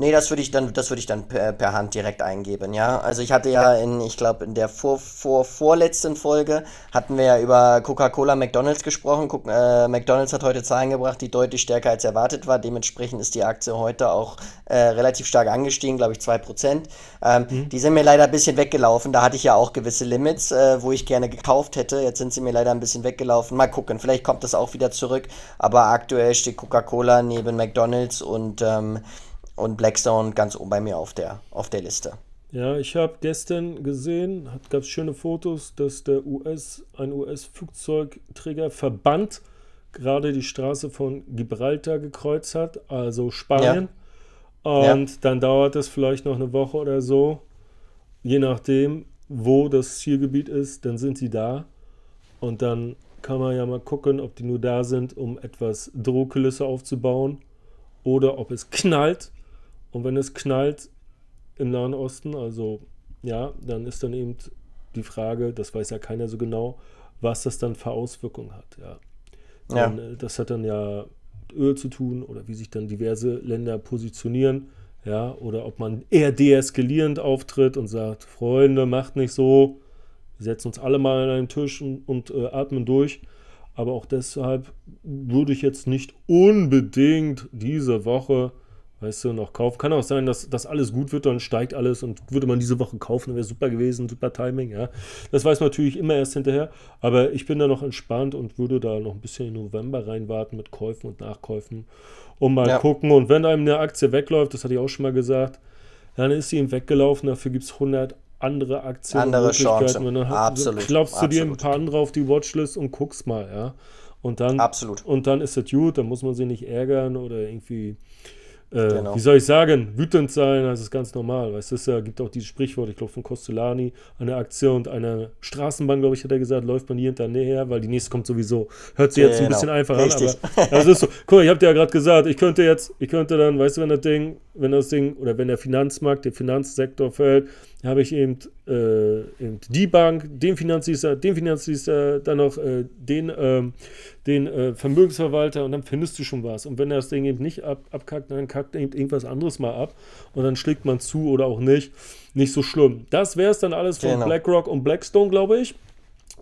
Nee, das würde ich dann, das würde ich dann per, per Hand direkt eingeben, ja. Also ich hatte ja in, ich glaube, in der vor, vor, vorletzten Folge hatten wir ja über Coca-Cola McDonalds gesprochen. Guck, äh, McDonalds hat heute Zahlen gebracht, die deutlich stärker als erwartet war. Dementsprechend ist die Aktie heute auch äh, relativ stark angestiegen, glaube ich 2%. Ähm, Mhm. Die sind mir leider ein bisschen weggelaufen. Da hatte ich ja auch gewisse Limits, äh, wo ich gerne gekauft hätte. Jetzt sind sie mir leider ein bisschen weggelaufen. Mal gucken, vielleicht kommt das auch wieder zurück. Aber aktuell steht Coca-Cola neben McDonalds und ähm, und Blackstone ganz oben bei mir auf der, auf der Liste. Ja, ich habe gestern gesehen, gab es schöne Fotos, dass der US, ein US-Flugzeugträgerverband gerade die Straße von Gibraltar gekreuzt hat, also Spanien. Und dann dauert es vielleicht noch eine Woche oder so, je nachdem, wo das Zielgebiet ist, dann sind sie da. Und dann kann man ja mal gucken, ob die nur da sind, um etwas Drohkulisse aufzubauen oder ob es knallt. Und wenn es knallt im Nahen Osten, also ja, dann ist dann eben die Frage, das weiß ja keiner so genau, was das dann für Auswirkungen hat. Ja. Ja. Dann, äh, Das hat dann ja mit Öl zu tun oder wie sich dann diverse Länder positionieren. Ja, oder ob man eher deeskalierend auftritt und sagt, Freunde, macht nicht so, wir setzen uns alle mal an einen Tisch und, und äh, atmen durch. Aber auch deshalb würde ich jetzt nicht unbedingt diese Woche, weißt du, noch kaufen. Kann auch sein, dass das alles gut wird, dann steigt alles und würde man diese Woche kaufen, wäre super gewesen, super Timing, ja. Das weiß man natürlich immer erst hinterher, aber ich bin da noch entspannt und würde da noch ein bisschen in November reinwarten mit Käufen und Nachkäufen und mal Ja. gucken. Und wenn einem eine Aktie wegläuft, das hatte ich auch schon mal gesagt, dann ist sie ihm weggelaufen, dafür gibt es 100 andere Aktien Andere Möglichkeiten. Chancen. Und dann Absolut, klopfst du dir ein paar andere auf die Watchlist und guckst mal, ja. Und dann, Absolut. und dann ist es gut, dann muss man sie nicht ärgern oder irgendwie, äh, Genau. wie soll ich sagen, wütend sein, das ist ganz normal. Weißt du, es ja, gibt auch dieses Sprichwort, ich glaube von Costellani, eine Aktie und eine Straßenbahn, glaube ich, hat er gesagt, läuft man nie hinterher, weil die nächste kommt sowieso. Hört sich jetzt ein Genau. bisschen einfach Richtig. an, aber das ist so. Guck mal, ich habe dir ja gerade gesagt, ich könnte jetzt, ich könnte dann, weißt du, wenn das Ding, wenn das Ding, oder wenn der Finanzmarkt, der Finanzsektor fällt, habe ich eben, äh, eben die Bank, den Finanzdienstler, den Finanzdienstler, dann noch äh, den, ähm, den äh, Vermögensverwalter und dann findest du schon was. Und wenn das Ding eben nicht ab, abkackt, dann kackt eben irgendwas anderes mal ab und dann schlägt man zu oder auch nicht. Nicht so schlimm. Das wäre es dann alles von Genau. BlackRock und Blackstone, glaube ich.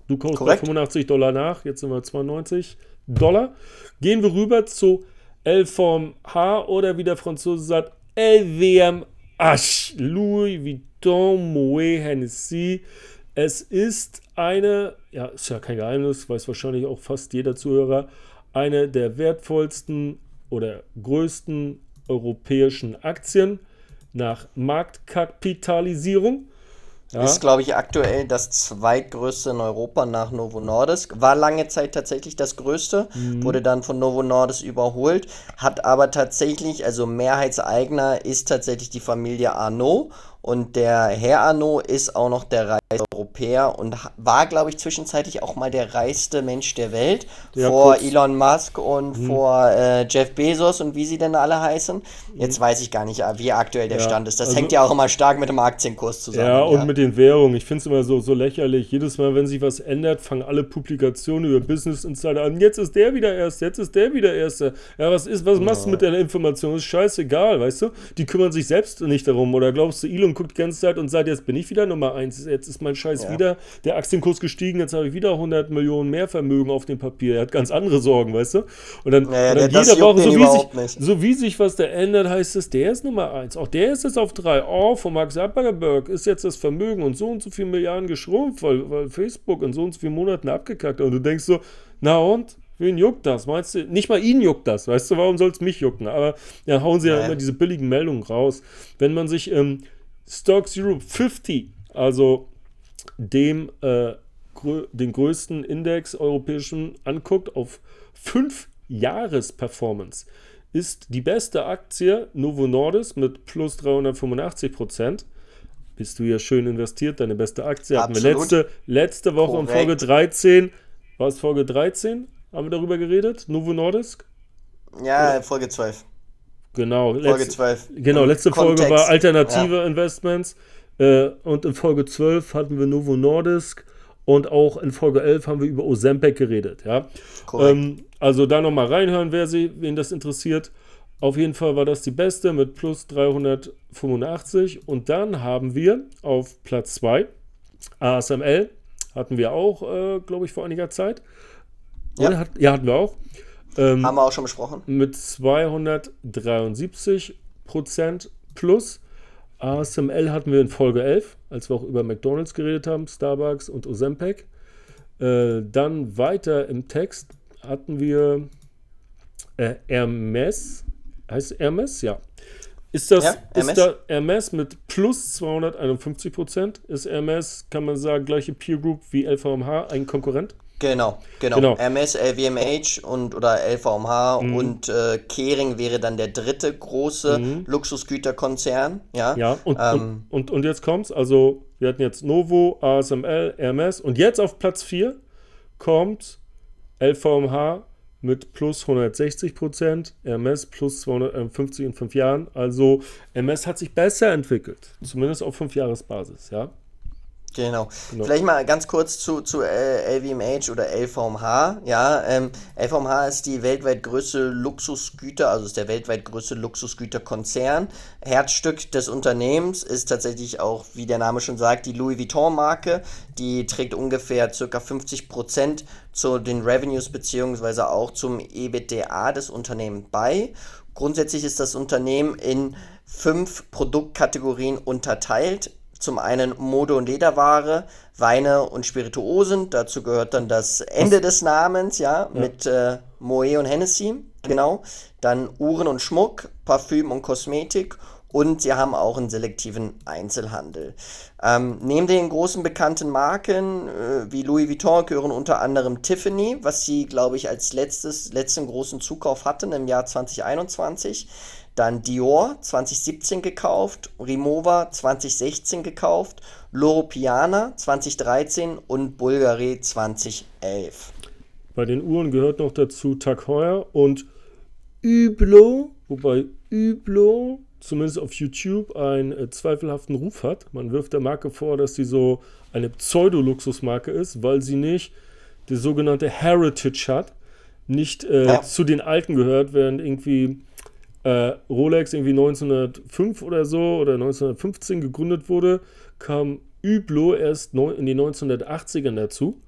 Du kaufst bei Korrekt. 85 Dollar nach, jetzt sind wir 92 Dollar. Gehen wir rüber zu LVMH oder wie der Franzose sagt, LVMH, Louis Vuitton, Moet Hennessy. Es ist eine, ja, ist ja kein Geheimnis, weiß wahrscheinlich auch fast jeder Zuhörer, eine der wertvollsten oder größten europäischen Aktien nach Marktkapitalisierung. Ja. Ist, glaube ich, aktuell das zweitgrößte in Europa nach Novo Nordisk. War lange Zeit tatsächlich das größte, Mhm. wurde dann von Novo Nordisk überholt, hat aber tatsächlich, also Mehrheitseigner ist tatsächlich die Familie Arnaud und der Herr Arnaud ist auch noch der Europäer und war, glaube ich, zwischenzeitlich auch mal der reichste Mensch der Welt Ja, vor kurz. Elon Musk und Mhm. vor äh, Jeff Bezos und wie sie denn alle heißen. Jetzt weiß ich gar nicht, äh, wie aktuell der Ja, Stand ist. Das also- hängt ja auch immer stark mit dem Aktienkurs zusammen. Ja, und mit den Währungen. Ich finde es immer so, so lächerlich. Jedes Mal, wenn sich was ändert, fangen alle Publikationen über Business Insider an. Jetzt ist der wieder Erster, jetzt ist der wieder Erster. Ja, was ist, was machst du mit der Information? Ist scheißegal, weißt du? Die kümmern sich selbst nicht darum. Oder glaubst du, Elon guckt die ganze Zeit und sagt, jetzt bin ich wieder Nummer eins. Jetzt ist mein Scheiß Ja. wieder, der Aktienkurs gestiegen, jetzt habe ich wieder 100 Millionen mehr Vermögen auf dem Papier. Er hat ganz andere Sorgen, weißt du? Und dann, Ja, ja, und dann das jede juckt Woche, so wie, sich, nicht. so wie sich was da ändert, heißt es, der ist Nummer eins. Auch der ist jetzt auf drei. Oh, von Mark Zuckerberg ist jetzt das Vermögen und so und so viele Milliarden geschrumpft, weil, weil Facebook in so und so vielen Monaten abgekackt hat. Und du denkst so, na und? Wen juckt das? Meinst du? Nicht mal ihn juckt das. Weißt du, warum soll es mich jucken? Aber ja, hauen sie ja, Ja. immer diese billigen Meldungen raus. Wenn man sich ähm, Stock Zero 50, also dem äh, grö den größten Index europäischen anguckt, auf 5 Jahres Performance, ist die beste Aktie Novo Nordisk mit plus 385 Prozent. Bist du ja schön investiert, deine beste Aktie hatten wir Absolut. letzte, letzte Woche in Korrekt. Folge 13. War es Folge 13? Haben wir darüber geredet? Novo Nordisk? Ja, Folge 12. Genau. Folge letzte- 12. Genau, letzte Folge war alternative Investments äh, und in Folge 12 hatten wir Novo Nordisk und auch in Folge 11 haben wir über Ozempic geredet, ja. Ähm, also da nochmal reinhören, wer sie, wen das interessiert. Auf jeden Fall war das die beste mit plus 385 und dann haben wir auf Platz 2 ASML, hatten wir auch, äh, glaube ich, vor einiger Zeit. Ja. Oder? Ja, hatten wir auch. Ähm, Haben wir auch schon besprochen. mit 273 Prozent plus. ASML hatten wir in Folge 11, als wir auch über McDonalds geredet haben, Starbucks und Ozempic. Äh, dann weiter im Text hatten wir äh, Hermes. Heißt Hermes? Ja. Ist das Ja, ist Hermes. da Hermes mit plus 251 Prozent? Ist Hermes, kann man sagen, gleiche Peer Group wie LVMH, ein Konkurrent? Genau, genau. Genau. MS, LVMH und oder LVMH Mhm. und äh, Kering wäre dann der dritte große Luxusgüterkonzern. Ja, Mhm. Ja, und, Ähm, und, und, und jetzt kommt's. Also, wir hatten jetzt Novo, ASML, Hermes und jetzt auf Platz 4 kommt LVMH mit plus 160 Prozent, Hermes plus 251 in fünf Jahren. Also, Hermes hat sich besser entwickelt, zumindest auf fünf Jahresbasis, ja. Genau. Genau. Vielleicht mal ganz kurz zu, zu äh, LVMH oder LVMH. Ja, ähm, LVMH ist die weltweit größte Luxusgüter, also ist der weltweit größte Luxusgüterkonzern. Herzstück des Unternehmens ist tatsächlich auch, wie der Name schon sagt, die Louis Vuitton-Marke. Die trägt ungefähr ca. 50 Prozent zu den Revenues beziehungsweise auch zum EBITDA des Unternehmens bei. Grundsätzlich ist das Unternehmen in fünf Produktkategorien unterteilt. Zum einen Mode- und Lederware, Weine und Spirituosen. Dazu gehört dann das Ende des Namens, ja, mit äh, Moet und Hennessy, genau. Dann Uhren und Schmuck, Parfüm und Kosmetik und sie haben auch einen selektiven Einzelhandel. Ähm, neben den großen bekannten Marken äh, wie Louis Vuitton gehören unter anderem Tiffany, was sie, glaube ich, als letztes, letzten großen Zukauf hatten im Jahr 2021. Dann Dior 2017 gekauft, Rimowa 2016 gekauft, Loro Piana 2013 und Bulgari 2011. Bei den Uhren gehört noch dazu Tag Heuer und Hublot, wobei Hublot zumindest auf YouTube einen äh, zweifelhaften Ruf hat. Man wirft der Marke vor, dass sie so eine Pseudo-Luxusmarke ist, weil sie nicht die sogenannte Heritage hat, nicht äh, Ja. zu den Alten gehört, während irgendwie äh, Rolex irgendwie 1905 oder so oder 1915 gegründet wurde, kam Hublot erst in den 1980ern dazu.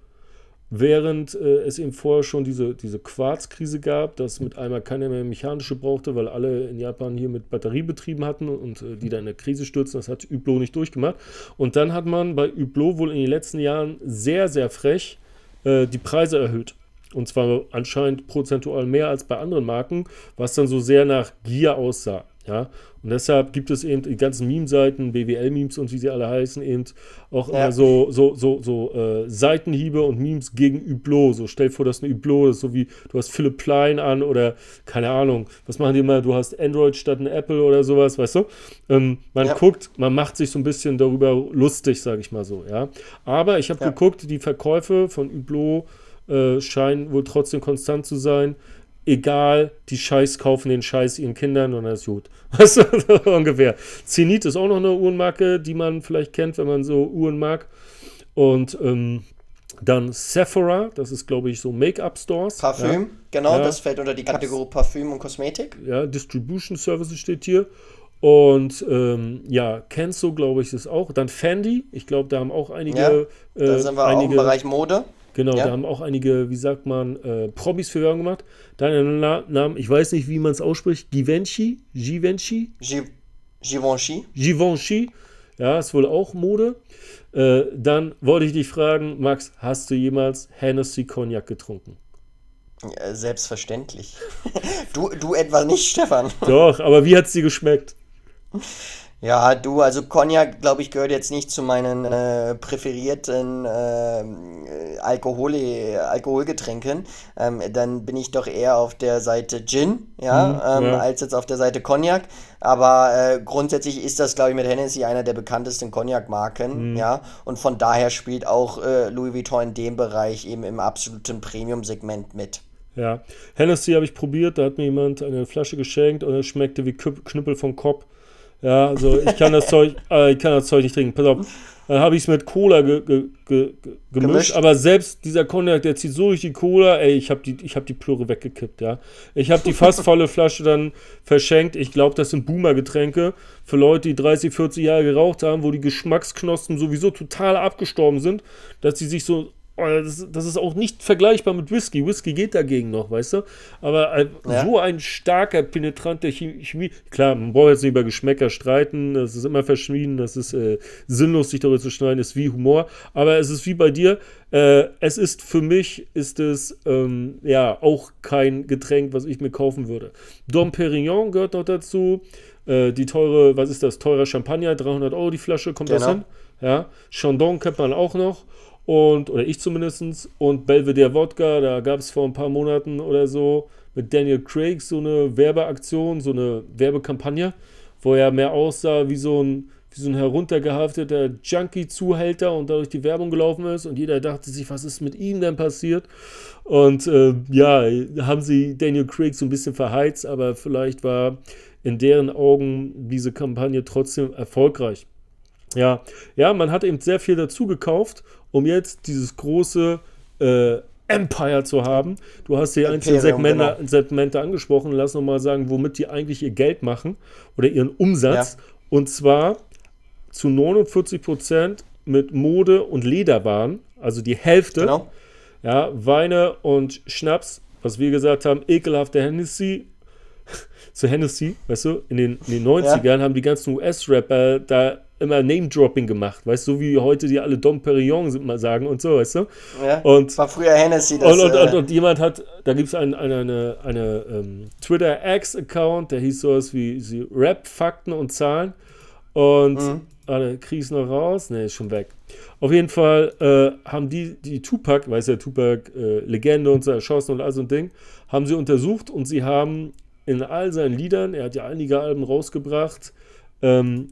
Während äh, es eben vorher schon diese, diese Quarzkrise gab, dass mit einmal keiner mehr mechanische brauchte, weil alle in Japan hier mit Batterie betrieben hatten und äh, die dann in eine Krise stürzen, das hat Hublot nicht durchgemacht. Und dann hat man bei Hublot wohl in den letzten Jahren sehr, sehr frech äh, die Preise erhöht. Und zwar anscheinend prozentual mehr als bei anderen Marken, was dann so sehr nach Gier aussah. Ja? Und deshalb gibt es eben die ganzen Meme-Seiten, BWL-Memes und wie sie alle heißen, eben auch Ja. immer so, so, so, so äh, Seitenhiebe und Memes gegen Hublot. So stell vor, das ist ein Hublot, das ist so wie du hast Philipp Plein an oder keine Ahnung, was machen die immer? Du hast Android statt ein Apple oder sowas, weißt du? Ähm, man Ja. guckt, man macht sich so ein bisschen darüber lustig, sage ich mal so, ja. Aber ich habe geguckt, die Verkäufe von Hublot äh, scheinen wohl trotzdem konstant zu sein. Egal, die Scheiß kaufen den Scheiß ihren Kindern und das ist gut. Weißt du, ungefähr. Zenit ist auch noch eine Uhrenmarke, die man vielleicht kennt, wenn man so Uhren mag. Und ähm, dann Sephora, das ist, glaube ich, so Make-up-Stores. Parfüm, genau, Ja. das fällt unter die Kategorie Parfüm und Kosmetik. Ja, ja, Distribution Services steht hier. Und ähm, ja, Kenzo, glaube ich, ist auch. Dann Fendi, ich glaube, da haben auch einige. Ja, Da äh, sind wir auch im einige Bereich Mode. Genau, Ja. da haben auch einige, wie sagt man, äh, Promis für Werbung gemacht. Dann einen Na Namen, ich weiß nicht, wie man es ausspricht, Givenchy, Givenchy, Gi- Givenchy. Givenchy, ja, ist wohl auch Mode. Äh, dann wollte ich dich fragen, Max, hast du jemals Hennessy Cognac getrunken? Ja, selbstverständlich. du, du etwa nicht, Stefan. Doch, aber wie hat es dir geschmeckt? Ja, du, also Cognac, glaube ich, gehört jetzt nicht zu meinen äh, präferierten äh, Alkohol, Alkoholgetränken. Ähm, dann bin ich doch eher auf der Seite Gin, ja, Mhm, ähm, ja. als jetzt auf der Seite Cognac. Aber äh, grundsätzlich ist das, glaube ich, mit Hennessy einer der bekanntesten Cognac-Marken, Mhm. ja. Und von daher spielt auch äh, Louis Vuitton in dem Bereich eben im absoluten Premium-Segment mit. Ja. Hennessy habe ich probiert, da hat mir jemand eine Flasche geschenkt und es schmeckte wie Knüppel vom Kopf. Ja, also ich kann das Zeug, äh, ich kann das Zeug nicht trinken. Pass auf. Dann habe ich es mit Cola ge ge ge ge gemischt, Gemischt. aber selbst dieser Cognac, der zieht so durch die Cola, ey, ich habe die, ich hab die Plöre weggekippt, ja. Ich habe die fast volle Flasche dann verschenkt. Ich glaube, das sind Boomer-Getränke für Leute, die 30, 40 Jahre geraucht haben, wo die Geschmacksknospen sowieso total abgestorben sind, dass sie sich so das, das ist auch nicht vergleichbar mit Whisky. Whisky geht dagegen noch, weißt du? Aber ein, Ja. so ein starker, penetranter Chemie. Klar, man braucht jetzt nicht über Geschmäcker streiten. Das ist immer verschmieden. Das ist äh, sinnlos, sich darüber zu schneiden. Das ist wie Humor. Aber es ist wie bei dir. Äh, es ist für mich, ist es ähm, ja auch kein Getränk, was ich mir kaufen würde. Dom Perignon gehört noch dazu. Äh, die teure, was ist das? Teurer Champagner, 300 Euro die Flasche, kommt das Genau. hin? Ja. Chandon kennt man auch noch und oder ich zumindest und Belvedere Wodka, da gab es vor ein paar Monaten oder so mit Daniel Craig so eine Werbeaktion, so eine Werbekampagne, wo er mehr aussah wie so ein wie so ein heruntergehafteter Junkie-Zuhälter und dadurch die Werbung gelaufen ist und jeder dachte sich, was ist mit ihm denn passiert? Und äh, ja, haben sie Daniel Craig so ein bisschen verheizt, aber vielleicht war in deren Augen diese Kampagne trotzdem erfolgreich. Ja, ja, man hat eben sehr viel dazu gekauft, um jetzt dieses große äh, Empire zu haben. Du hast die einzelnen Segmente, genau. Segmente angesprochen. Lass noch mal sagen, womit die eigentlich ihr Geld machen oder ihren Umsatz. Und zwar zu 49 Prozent mit Mode und Lederwaren, also die Hälfte. Genau. Ja, Weine und Schnaps, was wir gesagt haben, ekelhafte Hennessy. Zu Hennessy, weißt du, in den, in den 90ern haben die ganzen US-Rapper da immer Name-Dropping gemacht, weißt du, so wie heute die alle Dom Perignon mal sagen und so, weißt du? Ja. Und- war früher Hennessy, das, Und, und, äh, und, und jemand hat, da gibt es ein, eine, eine, eine ähm, Twitter-X-Account, der hieß sowas wie, wie Rap, Fakten und Zahlen. Und Mhm. warte, krieg ich's noch raus? Ne, ist schon weg. Auf jeden Fall äh, haben die, die Tupac, weiß ja, Tupac, äh, Legende und so erschossen und all so ein Ding, haben sie untersucht und sie haben in all seinen Liedern, er hat ja einige Alben rausgebracht, ähm,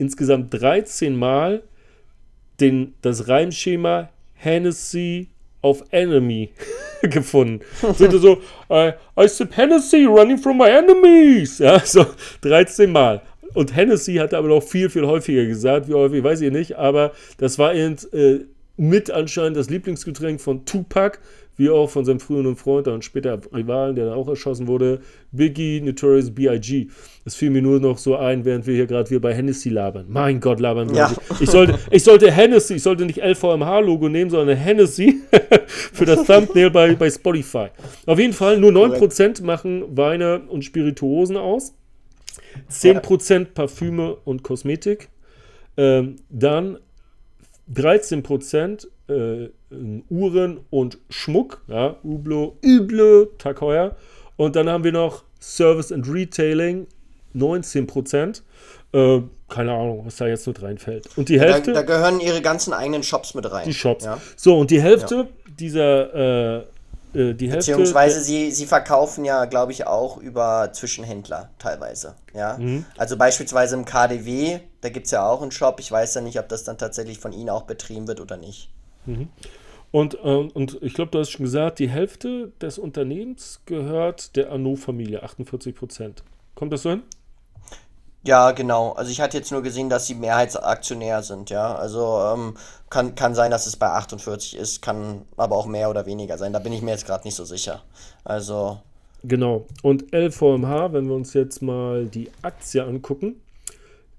insgesamt 13 Mal den, das Reimschema Hennessy of Enemy gefunden. Sind so, I, I sip Hennessy running from my enemies. Ja, so 13 Mal. Und Hennessy hat er aber noch viel, viel häufiger gesagt. Wie häufig, weiß ich nicht. Aber das war eben äh, mit anscheinend das Lieblingsgetränk von Tupac, wie auch von seinem früheren Freund und später Rivalen, der dann auch erschossen wurde, Biggie, Notorious B.I.G. Das fiel mir nur noch so ein, während wir hier gerade wieder bei Hennessy labern. Mein Gott, labern wir. Ja. Ich, sollte, ich sollte Hennessy, ich sollte nicht LVMH-Logo nehmen, sondern Hennessy für das Thumbnail bei, bei Spotify. Auf jeden Fall, nur 9% machen Weine und Spirituosen aus. 10% Parfüme und Kosmetik. Ähm, dann 13% äh, Uhren und Schmuck, ja, Hublot, Hublot, Tag heuer. Und dann haben wir noch Service and Retailing, 19%. Äh, keine Ahnung, was da jetzt mit reinfällt. Und die da, Hälfte, da gehören ihre ganzen eigenen Shops mit rein. die Shops. Ja. So, und die Hälfte dieser, äh, äh, die Hälfte. Beziehungsweise sie, sie verkaufen ja, glaube ich, auch über Zwischenhändler teilweise. Ja? Mhm. Also beispielsweise im KDW, da gibt es ja auch einen Shop. Ich weiß ja nicht, ob das dann tatsächlich von ihnen auch betrieben wird oder nicht. Und, ähm, und ich glaube, du hast schon gesagt, die Hälfte des Unternehmens gehört der Arnaud-Familie, 48 Prozent. Kommt das so hin? Ja, genau. Also ich hatte jetzt nur gesehen, dass sie Mehrheitsaktionär sind, ja. Also ähm, kann, kann sein, dass es bei 48 ist, kann aber auch mehr oder weniger sein. Da bin ich mir jetzt gerade nicht so sicher. Also, Genau. Und LVMH, wenn wir uns jetzt mal die Aktie angucken,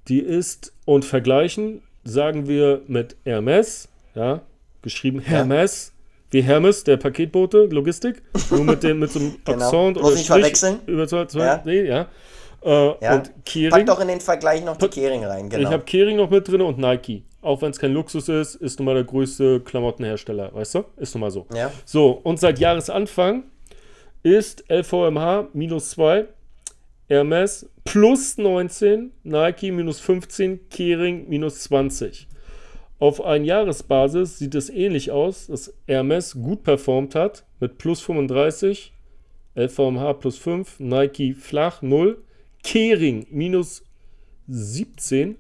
die ist und vergleichen, sagen wir mit Hermes, ja, geschrieben Hermes, wie Hermes, der Paketbote, Logistik, nur mit dem mit so einem Genau. Accent Muss oder Strich verwechseln. über zwei, zwei Ja. nee, ja. Äh, ja. Und Kering. Pack doch in den Vergleich noch die Kering rein, genau. Ich habe Kering noch mit drin und Nike. Auch wenn es kein Luxus ist, ist nun mal der größte Klamottenhersteller, weißt du? Ist nun mal so. Ja. So, und seit Jahresanfang ist LVMH minus 2, Hermes plus 19, Nike minus 15, Kering minus 20. Auf Einjahresbasis sieht es ähnlich aus, dass Hermes gut performt hat mit plus 35, LVMH plus 5, Nike flach 0, Kering minus 17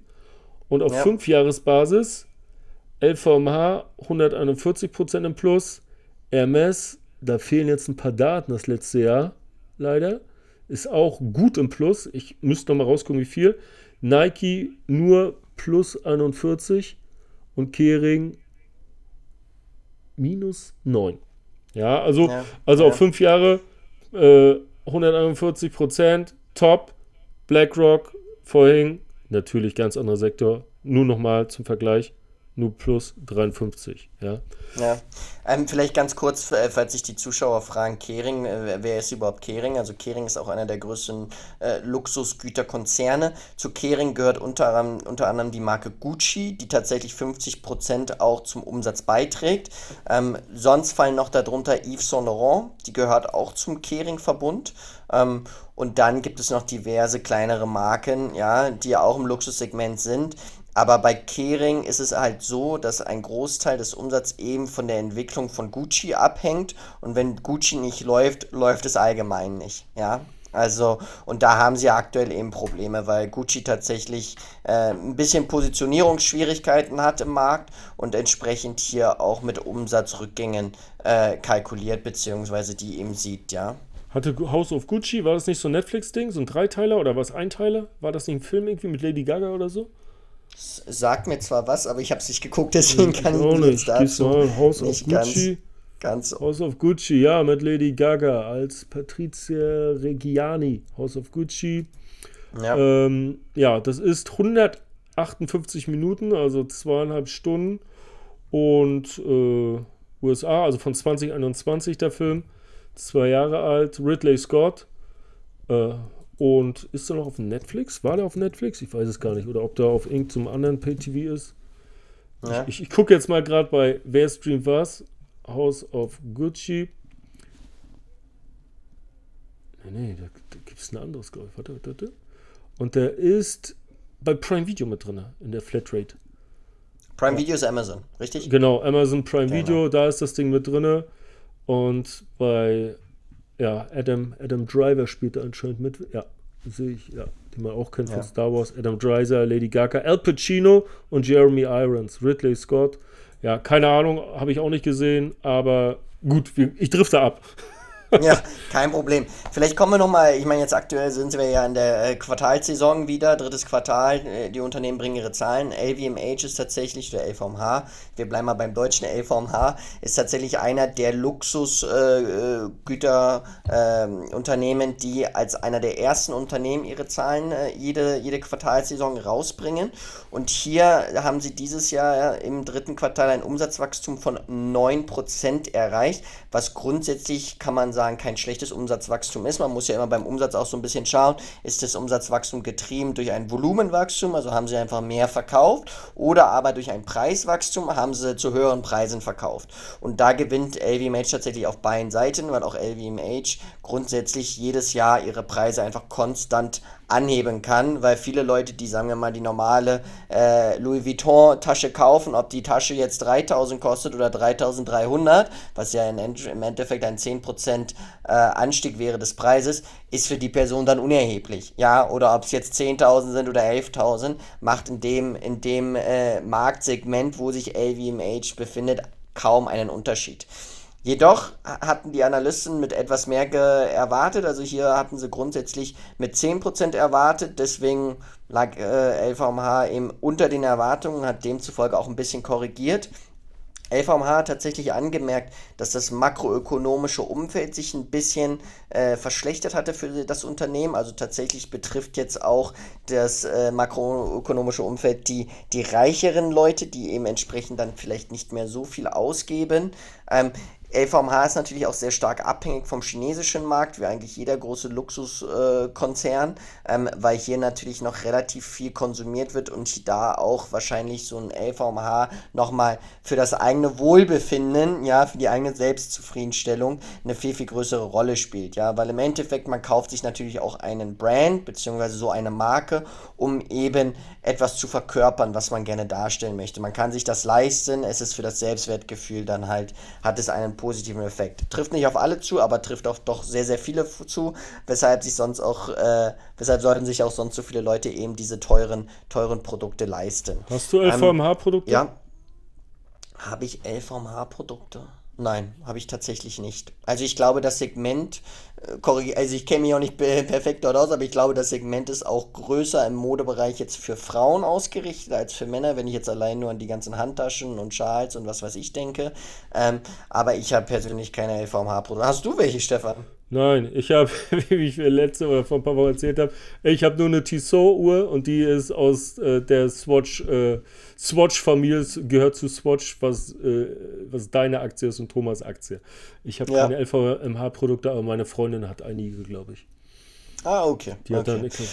und auf ja. 5-Jahresbasis LVMH 141% im Plus, Hermes, da fehlen jetzt ein paar Daten das letzte Jahr, leider, ist auch gut im Plus. Ich müsste noch mal rausgucken, wie viel. Nike nur plus 41 und Kering minus 9. Ja, also, ja, also ja. auf fünf Jahre äh, 141 Prozent, top. BlackRock vorhin, natürlich ganz anderer Sektor. Nur nochmal zum Vergleich nur plus 53. Ja, ja. Ähm, vielleicht ganz kurz, äh, falls sich die Zuschauer fragen, Kering, äh, wer ist überhaupt Kering? Also Kering ist auch einer der größten äh, Luxusgüterkonzerne. Zu Kering gehört unter, unter anderem die Marke Gucci, die tatsächlich 50% auch zum Umsatz beiträgt. Ähm, sonst fallen noch darunter Yves Saint Laurent, die gehört auch zum Kering-Verbund. Ähm, und dann gibt es noch diverse kleinere Marken, ja, die ja auch im Luxussegment sind. Aber bei Kering ist es halt so, dass ein Großteil des Umsatzes eben von der Entwicklung von Gucci abhängt. Und wenn Gucci nicht läuft, läuft es allgemein nicht. Ja. Also, und da haben sie aktuell eben Probleme, weil Gucci tatsächlich äh, ein bisschen Positionierungsschwierigkeiten hat im Markt und entsprechend hier auch mit Umsatzrückgängen äh, kalkuliert, beziehungsweise die eben sieht, ja. Hatte House of Gucci, war das nicht so ein Netflix-Ding, so ein Dreiteiler oder was Einteiler? War das nicht ein Film irgendwie mit Lady Gaga oder so? Sagt mir zwar was, aber ich habe es nicht geguckt, deswegen kann ich, ich jetzt dazu mal House nicht of Gucci. Ganz, ganz House of Gucci, ja, mit Lady Gaga als Patrizia Reggiani. House of Gucci. Ja, ähm, ja das ist 158 Minuten, also zweieinhalb Stunden. Und äh, USA, also von 2021 der Film, zwei Jahre alt. Ridley Scott. Äh, und ist er noch auf Netflix? War der auf Netflix? Ich weiß es gar nicht. Oder ob der auf irgendeinem anderen Pay-TV ist. Ja. Ich, ich, gucke jetzt mal gerade bei Wer streamt was? House of Gucci. Nee, nee, da, da gibt es ein anderes, glaube ich. Warte, warte. Und der ist bei Prime Video mit drin, in der Flatrate. Prime Video ist Amazon, richtig? Genau, Amazon Prime genau. Video, da ist das Ding mit drin. Und bei ja, Adam, Adam Driver spielt da anscheinend mit. Ja, sehe ich, ja. Den man auch kennt ja. von Star Wars. Adam Driver, Lady Gaga, Al Pacino und Jeremy Irons. Ridley Scott. Ja, keine Ahnung, habe ich auch nicht gesehen, aber gut, ich drifte ab. ja, kein Problem. Vielleicht kommen wir nochmal, ich meine, jetzt aktuell sind wir ja in der äh, Quartalsaison wieder, drittes Quartal, äh, die Unternehmen bringen ihre Zahlen. LVMH ist tatsächlich, oder LVMH, wir bleiben mal beim deutschen LVMH, ist tatsächlich einer der Luxusgüterunternehmen, äh, äh, die als einer der ersten Unternehmen ihre Zahlen äh, jede, jede Quartalsaison rausbringen. Und hier haben sie dieses Jahr im dritten Quartal ein Umsatzwachstum von 9% erreicht, was grundsätzlich, kann man sagen, sagen, kein schlechtes Umsatzwachstum ist. Man muss ja immer beim Umsatz auch so ein bisschen schauen, ist das Umsatzwachstum getrieben durch ein Volumenwachstum, also haben sie einfach mehr verkauft, oder aber durch ein Preiswachstum haben sie zu höheren Preisen verkauft. Und da gewinnt LVMH tatsächlich auf beiden Seiten, weil auch LVMH grundsätzlich jedes Jahr ihre Preise einfach konstant anheben kann, weil viele Leute, die sagen wir mal die normale äh, Louis Vuitton Tasche kaufen, ob die Tasche jetzt 3000 kostet oder 3300, was ja in, im Endeffekt ein 10% äh, Anstieg wäre des Preises, ist für die Person dann unerheblich. Ja, oder ob es jetzt 10.000 sind oder 11.000, macht in dem, in dem äh, Marktsegment, wo sich LVMH befindet, kaum einen Unterschied. Jedoch hatten die Analysten mit etwas mehr erwartet. Also hier hatten sie grundsätzlich mit 10% erwartet. Deswegen lag äh, LVMH eben unter den Erwartungen, hat demzufolge auch ein bisschen korrigiert. LVMH hat tatsächlich angemerkt, dass das makroökonomische Umfeld sich ein bisschen äh, verschlechtert hatte für das Unternehmen. Also tatsächlich betrifft jetzt auch das äh, makroökonomische Umfeld die, die reicheren Leute, die eben entsprechend dann vielleicht nicht mehr so viel ausgeben. Ähm, LVMH ist natürlich auch sehr stark abhängig vom chinesischen Markt, wie eigentlich jeder große Luxuskonzern, äh, ähm, weil hier natürlich noch relativ viel konsumiert wird und da auch wahrscheinlich so ein LVMH nochmal für das eigene Wohlbefinden, ja, für die eigene Selbstzufriedenstellung eine viel, viel größere Rolle spielt, ja, weil im Endeffekt man kauft sich natürlich auch einen Brand, beziehungsweise so eine Marke, um eben etwas zu verkörpern, was man gerne darstellen möchte. Man kann sich das leisten, es ist für das Selbstwertgefühl dann halt, hat es einen positiven Effekt. Trifft nicht auf alle zu, aber trifft auch doch sehr, sehr viele zu, weshalb sich sonst auch, äh, weshalb sollten sich auch sonst so viele Leute eben diese teuren, teuren Produkte leisten. Hast du LVMH-Produkte? Ähm, ja. Habe ich LVMH-Produkte? Nein, habe ich tatsächlich nicht. Also ich glaube, das Segment, äh, also ich kenne mich auch nicht perfekt dort aus, aber ich glaube, das Segment ist auch größer im Modebereich jetzt für Frauen ausgerichtet als für Männer, wenn ich jetzt allein nur an die ganzen Handtaschen und Schals und was weiß ich denke. Ähm, aber ich habe persönlich keine LVMH-Produkte. Hast du welche, Stefan? Nein, ich habe, wie ich letzte oder vor ein paar Wochen erzählt habe, ich habe nur eine Tissot-Uhr und die ist aus äh, der Swatch, äh, Swatch-Familie, gehört zu Swatch, was, äh, was deine Aktie ist und Thomas Aktie. Ich habe ja. keine LVMH-Produkte, aber meine Freundin hat einige, glaube ich. Ah, okay. Die hat okay. dann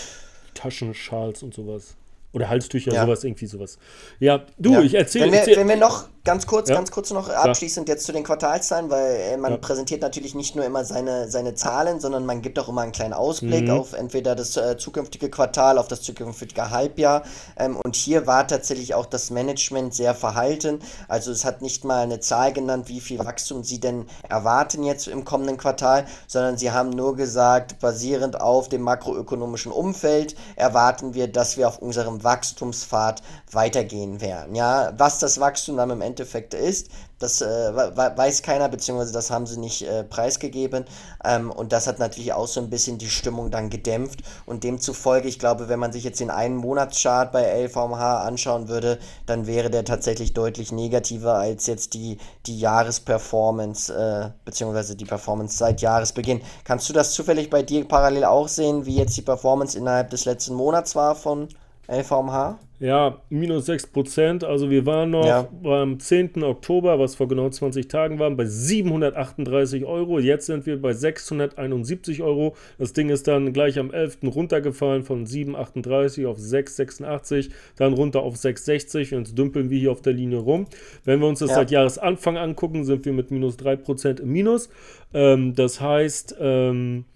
Taschen, Schals und sowas. Oder Halstücher, ja. sowas, irgendwie sowas. Ja, du, ja. ich erzähle. Wenn, erzähl. wenn wir noch ganz kurz, ja. ganz kurz noch abschließend jetzt zu den Quartalszahlen, weil äh, man ja. präsentiert natürlich nicht nur immer seine, seine Zahlen, sondern man gibt auch immer einen kleinen Ausblick mhm. auf entweder das äh, zukünftige Quartal, auf das zukünftige Halbjahr. Ähm, und hier war tatsächlich auch das Management sehr verhalten. Also es hat nicht mal eine Zahl genannt, wie viel Wachstum sie denn erwarten jetzt im kommenden Quartal, sondern sie haben nur gesagt, basierend auf dem makroökonomischen Umfeld erwarten wir, dass wir auf unserem Wachstumspfad weitergehen werden. Ja, was das Wachstum dann im Endeffekt ist, das äh, weiß keiner, beziehungsweise das haben sie nicht äh, preisgegeben. Ähm, und das hat natürlich auch so ein bisschen die Stimmung dann gedämpft. Und demzufolge, ich glaube, wenn man sich jetzt den einen Monatschart bei LVMH anschauen würde, dann wäre der tatsächlich deutlich negativer als jetzt die, die Jahresperformance, äh, beziehungsweise die Performance seit Jahresbeginn. Kannst du das zufällig bei dir parallel auch sehen, wie jetzt die Performance innerhalb des letzten Monats war von LVMH? Ja, minus 6 Prozent. Also wir waren noch ja. beim 10. Oktober, was vor genau 20 Tagen war, bei 738 Euro. Jetzt sind wir bei 671 Euro. Das Ding ist dann gleich am 11. runtergefallen von 738 auf 686, dann runter auf 660 und jetzt dümpeln wir hier auf der Linie rum. Wenn wir uns das ja. seit Jahresanfang angucken, sind wir mit minus 3 Prozent im Minus. Ähm, das heißt, ähm,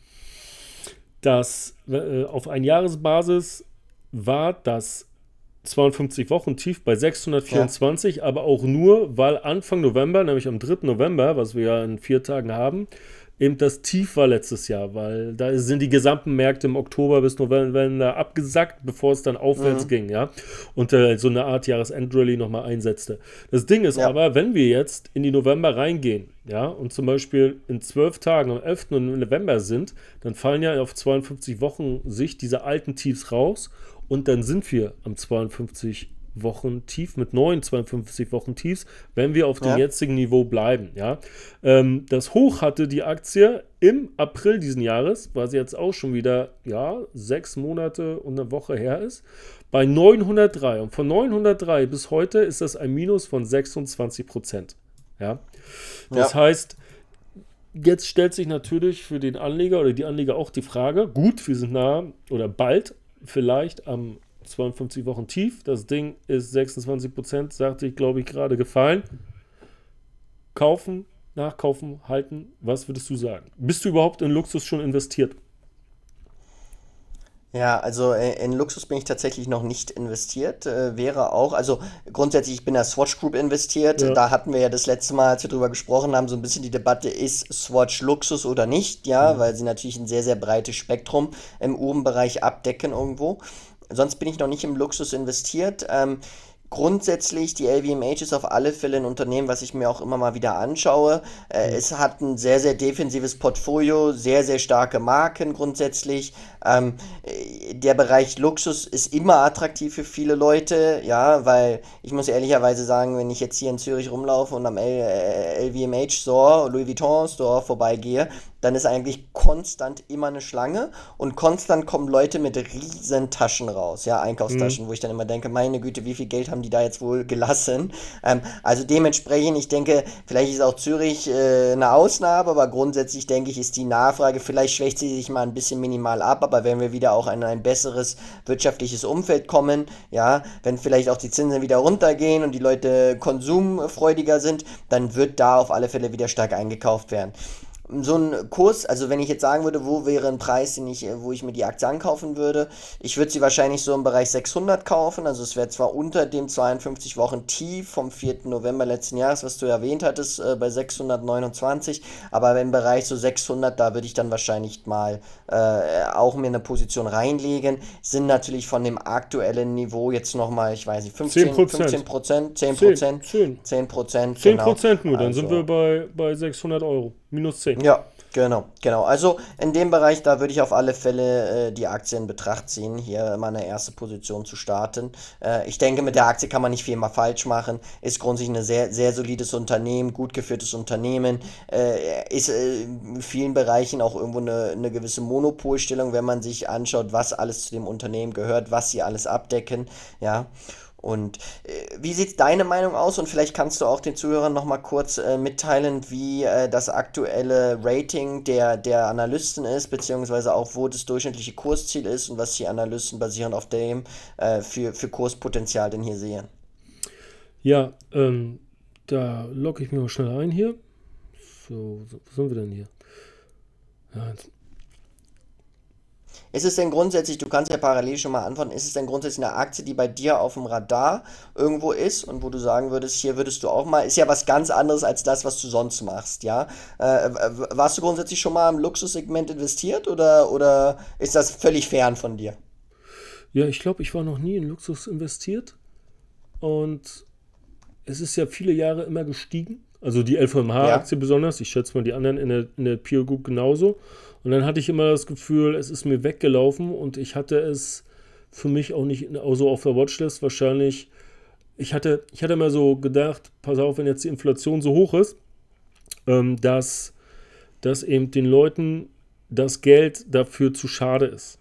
dass äh, auf ein Jahresbasis war das 52 Wochen tief bei 624, ja. aber auch nur, weil Anfang November, nämlich am 3. November, was wir ja in vier Tagen haben, eben das Tief war letztes Jahr, weil da sind die gesamten Märkte im Oktober bis November abgesackt, bevor es dann aufwärts mhm. ging, ja. Und äh, so eine Art Jahresendrallye nochmal einsetzte. Das Ding ist ja. aber, wenn wir jetzt in die November reingehen, ja, und zum Beispiel in zwölf Tagen am 11. November sind, dann fallen ja auf 52 Wochen Sicht diese alten Tiefs raus und dann sind wir am 52 Wochen tief mit neuen 52 Wochen Tiefs, wenn wir auf dem ja. jetzigen Niveau bleiben. Ja? Ähm, das Hoch hatte die Aktie im April diesen Jahres, weil sie jetzt auch schon wieder ja, sechs Monate und eine Woche her ist, bei 903. Und von 903 bis heute ist das ein Minus von 26 Prozent. Ja? Das ja. heißt, jetzt stellt sich natürlich für den Anleger oder die Anleger auch die Frage, gut, wir sind nah oder bald vielleicht am 52 Wochen tief. Das Ding ist 26 Prozent, sagte ich, glaube ich, gerade gefallen. Kaufen, nachkaufen, halten. Was würdest du sagen? Bist du überhaupt in Luxus schon investiert? Ja, also äh, in Luxus bin ich tatsächlich noch nicht investiert. Äh, wäre auch, also grundsätzlich, ich bin in der Swatch Group investiert. Ja. Da hatten wir ja das letzte Mal, als wir drüber gesprochen haben, so ein bisschen die Debatte, ist Swatch Luxus oder nicht, ja, mhm. weil sie natürlich ein sehr, sehr breites Spektrum im Uhrenbereich abdecken irgendwo. Sonst bin ich noch nicht im Luxus investiert. Ähm, grundsätzlich, die LVMH ist auf alle Fälle ein Unternehmen, was ich mir auch immer mal wieder anschaue. Äh, mhm. es hat ein sehr, sehr defensives Portfolio, sehr, sehr starke Marken grundsätzlich. Ähm, äh, der Bereich Luxus ist immer attraktiv für viele Leute, ja, weil ich muss ehrlicherweise sagen, wenn ich jetzt hier in Zürich rumlaufe und am LVMH Store, Louis Vuitton Store vorbeigehe, dann ist eigentlich konstant immer eine Schlange und konstant kommen Leute mit riesen Taschen raus, ja, Einkaufstaschen, mhm. wo ich dann immer denke, meine Güte, wie viel Geld haben die da jetzt wohl gelassen? Ähm, also dementsprechend, ich denke, vielleicht ist auch Zürich äh, eine Ausnahme, aber grundsätzlich denke ich, ist die Nachfrage, vielleicht schwächt sie sich mal ein bisschen minimal ab, aber wenn wir wieder auch in ein besseres wirtschaftliches Umfeld kommen, ja, wenn vielleicht auch die Zinsen wieder runtergehen und die Leute konsumfreudiger sind, dann wird da auf alle Fälle wieder stark eingekauft werden so ein Kurs, also wenn ich jetzt sagen würde, wo wäre ein Preis, den ich, wo ich mir die Aktie ankaufen würde, ich würde sie wahrscheinlich so im Bereich 600 kaufen, also es wäre zwar unter dem 52 Wochen Tief vom 4. November letzten Jahres, was du erwähnt hattest, äh, bei 629, aber im Bereich so 600, da würde ich dann wahrscheinlich mal äh, auch mir eine Position reinlegen, sind natürlich von dem aktuellen Niveau jetzt nochmal, ich weiß nicht, 15 Prozent, 15 Prozent, 10 Prozent, 10, 10 Prozent, 10 Prozent genau. nur, dann also, sind wir bei, bei 600 Euro. Minus 10. Ja, genau, genau. Also in dem Bereich, da würde ich auf alle Fälle äh, die Aktie in Betracht ziehen, hier meine erste Position zu starten. Äh, ich denke, mit der Aktie kann man nicht viel mal falsch machen. Ist grundsätzlich ein sehr, sehr solides Unternehmen, gut geführtes Unternehmen. Äh, ist äh, in vielen Bereichen auch irgendwo eine, eine gewisse Monopolstellung, wenn man sich anschaut, was alles zu dem Unternehmen gehört, was sie alles abdecken. Ja. Und äh, wie sieht deine Meinung aus? Und vielleicht kannst du auch den Zuhörern nochmal kurz äh, mitteilen, wie äh, das aktuelle Rating der, der Analysten ist, beziehungsweise auch wo das durchschnittliche Kursziel ist und was die Analysten basierend auf dem äh, für, für Kurspotenzial denn hier sehen. Ja, ähm, da logge ich mich mal schnell ein hier. So, wo sind wir denn hier? Ja, jetzt ist es denn grundsätzlich, du kannst ja parallel schon mal antworten, ist es denn grundsätzlich eine Aktie, die bei dir auf dem Radar irgendwo ist und wo du sagen würdest, hier würdest du auch mal, ist ja was ganz anderes als das, was du sonst machst, ja? Äh, warst du grundsätzlich schon mal im Luxussegment investiert oder, oder ist das völlig fern von dir? Ja, ich glaube, ich war noch nie in Luxus investiert und es ist ja viele Jahre immer gestiegen. Also die LVMH-Aktie ja. besonders, ich schätze mal die anderen in der, in der Peer Group genauso. Und dann hatte ich immer das Gefühl, es ist mir weggelaufen und ich hatte es für mich auch nicht so auf der Watchlist wahrscheinlich. Ich hatte, ich hatte immer so gedacht, pass auf, wenn jetzt die Inflation so hoch ist, ähm, dass, dass eben den Leuten das Geld dafür zu schade ist.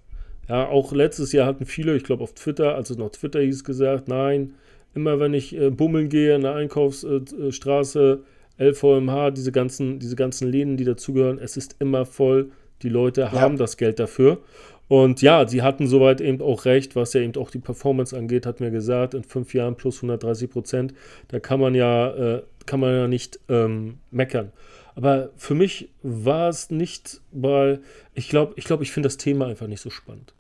Ja, auch letztes Jahr hatten viele, ich glaube auf Twitter, als es noch Twitter hieß, gesagt, nein, immer wenn ich äh, bummeln gehe in der Einkaufsstraße, LVMH, diese ganzen, diese ganzen Läden, die dazugehören, es ist immer voll die Leute ja. haben das Geld dafür. Und ja, sie hatten soweit eben auch recht, was ja eben auch die Performance angeht, hat mir gesagt, in fünf Jahren plus 130 Prozent, da kann man ja, äh, kann man ja nicht ähm, meckern. Aber für mich war es nicht, weil ich glaube, ich, glaub, ich finde das Thema einfach nicht so spannend.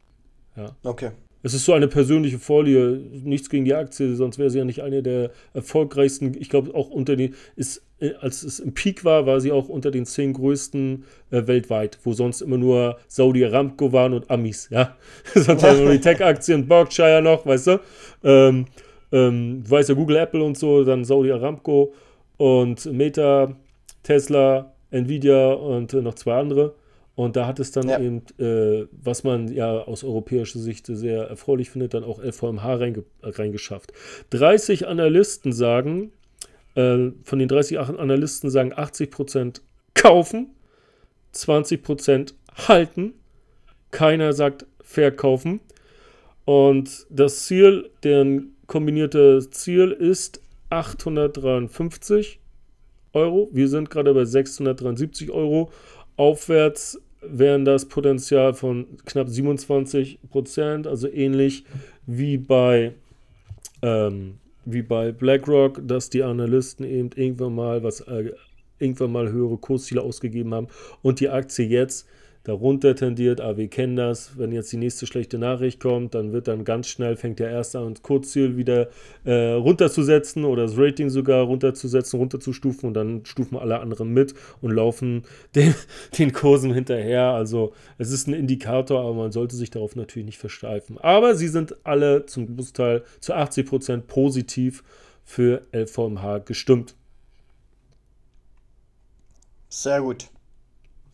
Ja. Okay. Es ist so eine persönliche Folie, nichts gegen die Aktie, sonst wäre sie ja nicht eine der erfolgreichsten. Ich glaube, auch unter den, ist, äh, als es im Peak war, war sie auch unter den zehn größten äh, weltweit, wo sonst immer nur Saudi Aramco waren und Amis, ja. sonst ja nur die Tech-Aktien, Berkshire noch, weißt du. Ähm, ähm, du weißt ja, Google, Apple und so, dann Saudi Aramco und Meta, Tesla, Nvidia und äh, noch zwei andere. Und da hat es dann ja. eben, äh, was man ja aus europäischer Sicht sehr erfreulich findet, dann auch LVMH reinge reingeschafft. 30 Analysten sagen, äh, von den 30 Analysten sagen 80% kaufen, 20% halten, keiner sagt verkaufen. Und das Ziel, deren kombinierte Ziel ist 853 Euro. Wir sind gerade bei 673 Euro. Aufwärts wären das Potenzial von knapp 27 Prozent, also ähnlich wie bei, ähm, wie bei BlackRock, dass die Analysten eben irgendwann mal was äh, irgendwann mal höhere Kursziele ausgegeben haben und die Aktie jetzt darunter tendiert, aber wir kennen das, wenn jetzt die nächste schlechte Nachricht kommt, dann wird dann ganz schnell, fängt der erste an, Kurzziel wieder äh, runterzusetzen oder das Rating sogar runterzusetzen, runterzustufen und dann stufen alle anderen mit und laufen den, den Kursen hinterher. Also es ist ein Indikator, aber man sollte sich darauf natürlich nicht versteifen. Aber sie sind alle zum Großteil zu 80% positiv für LVMH gestimmt. Sehr gut.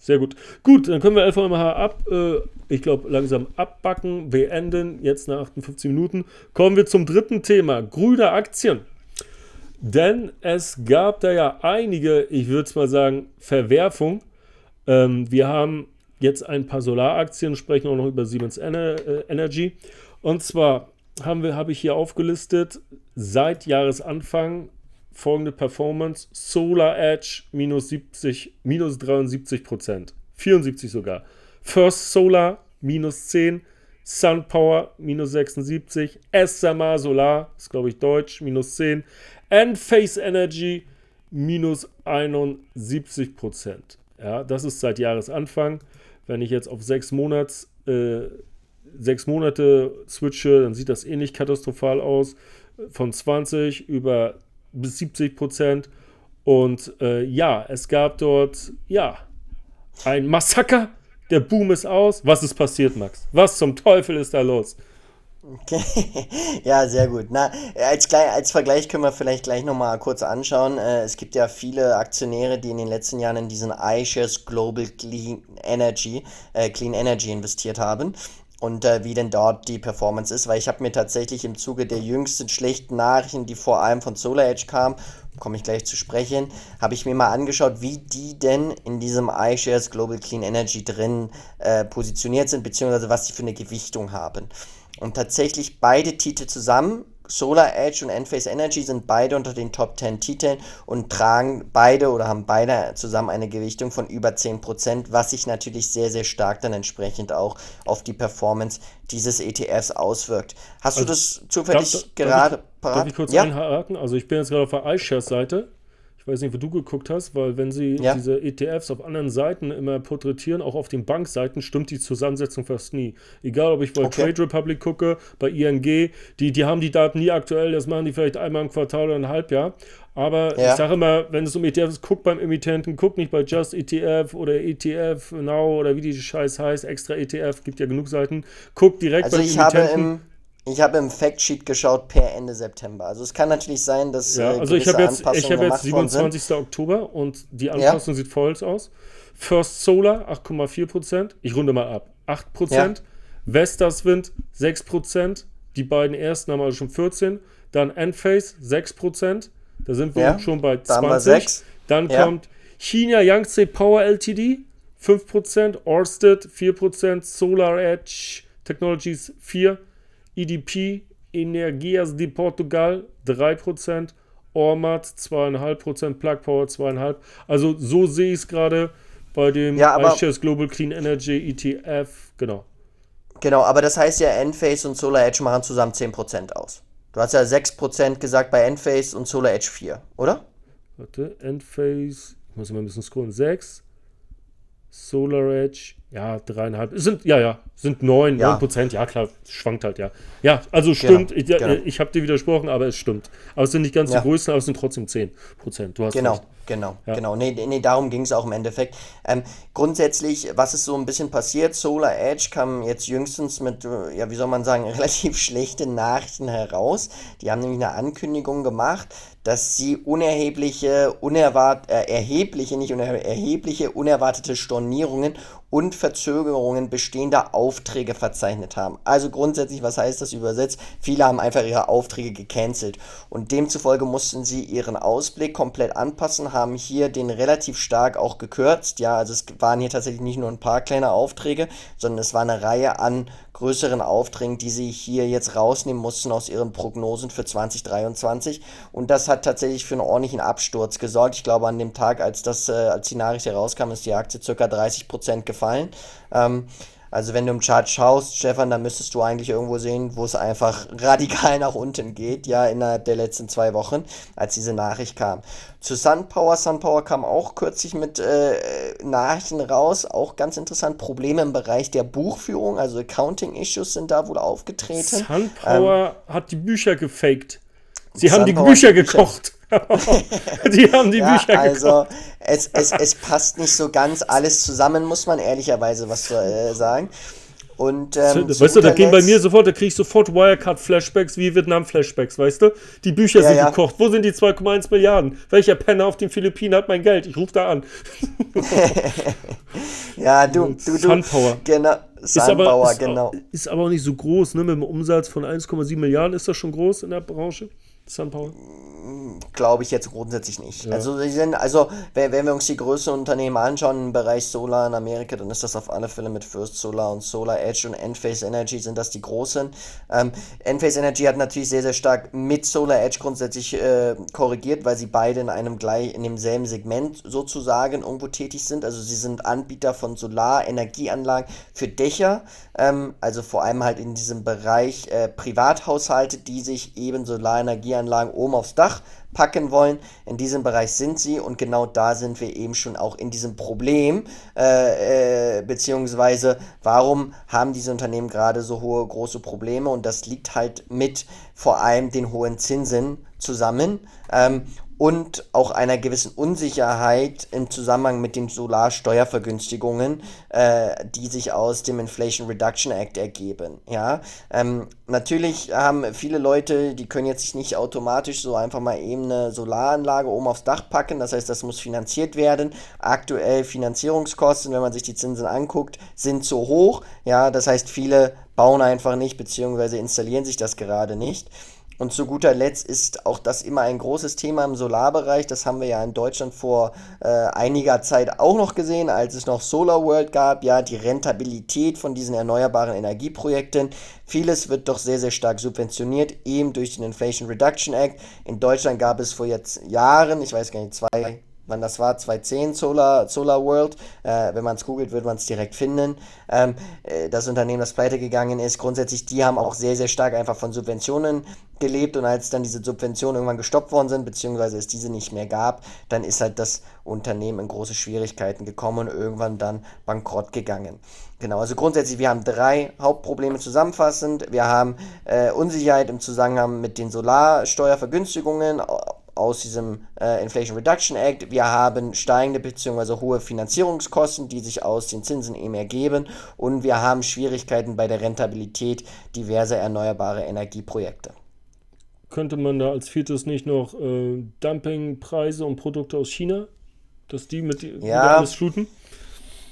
Sehr gut. Gut, dann können wir LVMH ab, äh, ich glaube, langsam abbacken, beenden. Jetzt nach 58 Minuten. Kommen wir zum dritten Thema: grüne Aktien. Denn es gab da ja einige, ich würde es mal sagen, Verwerfung Ähm, wir haben jetzt ein paar Solaraktien, sprechen auch noch über Siemens äh, Energy. Und zwar habe ich hier aufgelistet, seit Jahresanfang folgende Performance: Solar Edge minus 70, minus 73 Prozent, 74 sogar. First Solar minus 10, SunPower minus 76, SMA Solar, ist glaube ich deutsch, minus 10, Enphase Energy minus 71 Prozent. Ja, das ist seit Jahresanfang. Wenn ich jetzt auf sechs, Monats, äh, sechs Monate switche, dann sieht das ähnlich katastrophal aus. Von 20 über bis 70 Prozent. Und äh, ja, es gab dort, ja, ein Massaker. Der Boom ist aus. Was ist passiert, Max? Was zum Teufel ist da los? Okay. Ja, sehr gut. Na, als, als Vergleich können wir vielleicht gleich nochmal kurz anschauen. Äh, es gibt ja viele Aktionäre, die in den letzten Jahren in diesen iShares Global Clean Energy, äh, Clean Energy investiert haben und äh, wie denn dort die Performance ist, weil ich habe mir tatsächlich im Zuge der jüngsten schlechten Nachrichten, die vor allem von SolarEdge kamen, komme ich gleich zu sprechen, habe ich mir mal angeschaut, wie die denn in diesem iShares Global Clean Energy drin äh, positioniert sind, beziehungsweise was die für eine Gewichtung haben. Und tatsächlich beide Titel zusammen, Solar Edge und Enphase Energy, sind beide unter den Top 10 Titeln und tragen beide oder haben beide zusammen eine Gewichtung von über 10%, was sich natürlich sehr, sehr stark dann entsprechend auch auf die Performance dieses ETFs auswirkt. Hast also, du das zufällig darf, gerade darf ich, parat? Darf ich kurz ja? einhaken? Also ich bin jetzt gerade auf der iShares-Seite ich weiß nicht, wo du geguckt hast, weil wenn sie ja. diese ETFs auf anderen Seiten immer porträtieren, auch auf den Bankseiten, stimmt die Zusammensetzung fast nie. Egal, ob ich bei okay. Trade Republic gucke, bei ING, die, die haben die Daten nie aktuell, das machen die vielleicht einmal im Quartal oder ein Halbjahr. Aber ja. ich sage immer, wenn es um ETFs ist, guck beim Emittenten, guck nicht bei Just ETF oder ETF Now oder wie die Scheiß heißt, extra ETF, gibt ja genug Seiten. Guck direkt also beim Emittenten. Ich habe im Factsheet geschaut per Ende September. Also es kann natürlich sein, dass ja, äh, also ich habe jetzt, ich habe jetzt 27. Oktober und die Anpassung ja. sieht folgendes aus. First Solar 8,4% Ich runde mal ab. 8 Ja. Vestas Wind 6% Die beiden ersten haben also schon 14. Dann Enphase 6% Da sind wir ja. schon bei 20. Dann kommt China Yangtze Power Ltd 5% Orsted 4% Solar Edge Technologies 4 EDP, Energias de Portugal 3%, Ormat 2,5%, Plug Power 2,5%. Also so sehe ich es gerade bei dem ja, iShares Global Clean Energy ETF. Genau. Genau, aber das heißt ja, Enphase und Solar Edge machen zusammen 10% aus. Du hast ja 6% gesagt bei Enphase und Solar Edge 4, oder? Warte, Enphase, ich muss mal ein bisschen scrollen, 6, Solar Edge, ja, dreieinhalb, sind, ja, ja, sind neun, ja. Prozent, ja klar, schwankt halt, ja. Ja, also stimmt, genau, ich, genau. ich habe dir widersprochen, aber es stimmt. Aber es sind nicht ganz ja. die größten, aber es sind trotzdem zehn Prozent, du hast Genau, recht. genau, ja. genau. Nee, nee darum ging es auch im Endeffekt. Ähm, grundsätzlich, was ist so ein bisschen passiert, Solar Edge kam jetzt jüngstens mit, ja, wie soll man sagen, relativ schlechten Nachrichten heraus. Die haben nämlich eine Ankündigung gemacht, dass sie unerhebliche, unerwart, äh, erhebliche, nicht uner erhebliche, unerwartete Stornierungen und Verzögerungen bestehender Aufträge verzeichnet haben. Also grundsätzlich, was heißt das übersetzt? Viele haben einfach ihre Aufträge gecancelt und demzufolge mussten sie ihren Ausblick komplett anpassen, haben hier den relativ stark auch gekürzt. Ja, also es waren hier tatsächlich nicht nur ein paar kleine Aufträge, sondern es war eine Reihe an größeren Aufträgen, die sie hier jetzt rausnehmen mussten aus ihren Prognosen für 2023 und das hat tatsächlich für einen ordentlichen Absturz gesorgt. Ich glaube, an dem Tag, als das, äh, als die Nachricht herauskam, ist die Aktie ca. 30% gefallen gefallen. Ähm, also wenn du im Chart schaust, Stefan, dann müsstest du eigentlich irgendwo sehen, wo es einfach radikal nach unten geht, ja, innerhalb der letzten zwei Wochen, als diese Nachricht kam. Zu SunPower, SunPower kam auch kürzlich mit äh, Nachrichten raus, auch ganz interessant, Probleme im Bereich der Buchführung, also Accounting-Issues sind da wohl aufgetreten. SunPower ähm, hat die Bücher gefaked. Sie haben die Bücher gekocht. die haben die ja, Bücher Also, es, es, es passt nicht so ganz alles zusammen, muss man ehrlicherweise was äh, sagen. Und, ähm, weißt du, da gehen bei mir sofort, da kriege ich sofort Wirecard-Flashbacks wie Vietnam-Flashbacks, weißt du? Die Bücher ja, sind ja. gekocht. Wo sind die 2,1 Milliarden? Welcher Penner auf den Philippinen hat mein Geld? Ich rufe da an. ja, du, du, du. Sunpower. Genau. Sunpower, ist aber, genau. Ist aber auch nicht so groß, ne? Mit einem Umsatz von 1,7 Milliarden ist das schon groß in der Branche? SunPower? Glaube ich jetzt grundsätzlich nicht. Ja. Also, sie sind, also wenn, wenn, wir uns die größten Unternehmen anschauen im Bereich Solar in Amerika, dann ist das auf alle Fälle mit First Solar und Solar Edge und Enphase Energy sind das die großen. Ähm, Enphase Energy hat natürlich sehr, sehr stark mit Solar Edge grundsätzlich äh, korrigiert, weil sie beide in einem gleich, in demselben Segment sozusagen irgendwo tätig sind. Also sie sind Anbieter von Solarenergieanlagen für Dächer, ähm, also vor allem halt in diesem Bereich äh, Privathaushalte, die sich eben Solarenergieanlagen oben aufs Dach packen wollen. In diesem Bereich sind sie und genau da sind wir eben schon auch in diesem Problem, äh, äh, beziehungsweise warum haben diese Unternehmen gerade so hohe, große Probleme und das liegt halt mit vor allem den hohen Zinsen zusammen. Ähm, und auch einer gewissen Unsicherheit im Zusammenhang mit den Solarsteuervergünstigungen, äh, die sich aus dem Inflation Reduction Act ergeben. Ja, ähm, natürlich haben viele Leute, die können jetzt nicht automatisch so einfach mal eben eine Solaranlage oben aufs Dach packen. Das heißt, das muss finanziert werden. Aktuell Finanzierungskosten, wenn man sich die Zinsen anguckt, sind zu hoch. Ja, das heißt, viele bauen einfach nicht beziehungsweise installieren sich das gerade nicht. Und zu guter Letzt ist auch das immer ein großes Thema im Solarbereich. Das haben wir ja in Deutschland vor äh, einiger Zeit auch noch gesehen, als es noch Solar World gab. Ja, die Rentabilität von diesen erneuerbaren Energieprojekten. Vieles wird doch sehr, sehr stark subventioniert, eben durch den Inflation Reduction Act. In Deutschland gab es vor jetzt Jahren, ich weiß gar nicht, zwei, wann das war, 2010 Solar, Solar World. Äh, wenn man es googelt, wird man es direkt finden. Ähm, äh, das Unternehmen, das pleite gegangen ist, grundsätzlich, die haben auch sehr, sehr stark einfach von Subventionen gelebt und als dann diese Subventionen irgendwann gestoppt worden sind, beziehungsweise es diese nicht mehr gab, dann ist halt das Unternehmen in große Schwierigkeiten gekommen und irgendwann dann bankrott gegangen. Genau, also grundsätzlich, wir haben drei Hauptprobleme zusammenfassend. Wir haben äh, Unsicherheit im Zusammenhang mit den Solarsteuervergünstigungen aus diesem äh, Inflation Reduction Act. Wir haben steigende bzw. hohe Finanzierungskosten, die sich aus den Zinsen eben ergeben. Und wir haben Schwierigkeiten bei der Rentabilität diverser erneuerbarer Energieprojekte. Könnte man da als viertes nicht noch äh, Dumpingpreise und Produkte aus China, dass die mit ja, alles shooten?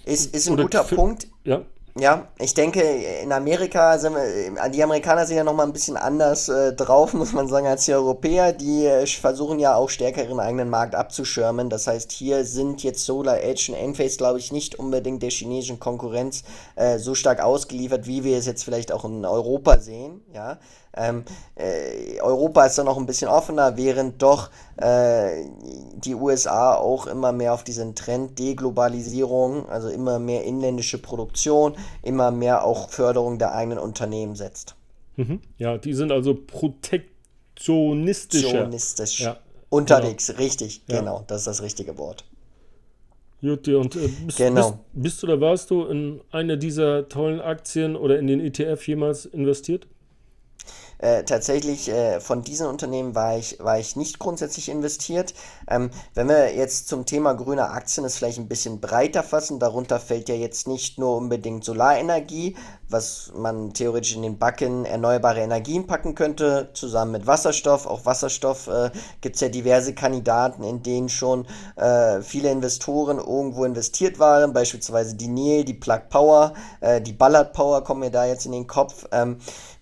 Ist, ist ein Oder guter Punkt. Ja. Ja, ich denke, in Amerika sind wir, die Amerikaner sind ja nochmal ein bisschen anders äh, drauf, muss man sagen, als die Europäer. Die äh, versuchen ja auch stärker ihren eigenen Markt abzuschirmen. Das heißt, hier sind jetzt Solar Edge und Enphase, glaube ich, nicht unbedingt der chinesischen Konkurrenz äh, so stark ausgeliefert, wie wir es jetzt vielleicht auch in Europa sehen. Ja, ähm, äh, Europa ist da noch ein bisschen offener, während doch äh, die USA auch immer mehr auf diesen Trend Deglobalisierung, also immer mehr inländische Produktion, immer mehr auch Förderung der eigenen Unternehmen setzt. Mhm. Ja, die sind also protektionistischer. Protektionistisch. Ja, unterwegs, genau. richtig, ja. genau, das ist das richtige Wort. Jutti, und äh, bist, genau. bist, bist, du oder warst du in eine dieser tollen Aktien oder in den ETF jemals investiert? Äh, tatsächlich äh, von diesen Unternehmen war ich, war ich nicht grundsätzlich investiert. Ähm, wenn wir jetzt zum Thema grüne Aktien es vielleicht ein bisschen breiter fassen, darunter fällt ja jetzt nicht nur unbedingt Solarenergie, was man theoretisch in den Backen erneuerbare Energien packen könnte, zusammen mit Wasserstoff. Auch Wasserstoff äh, gibt es ja diverse Kandidaten, in denen schon äh, viele Investoren irgendwo investiert waren, beispielsweise die Nil, die Plug Power, äh, die Ballard Power kommen mir da jetzt in den Kopf. Ähm,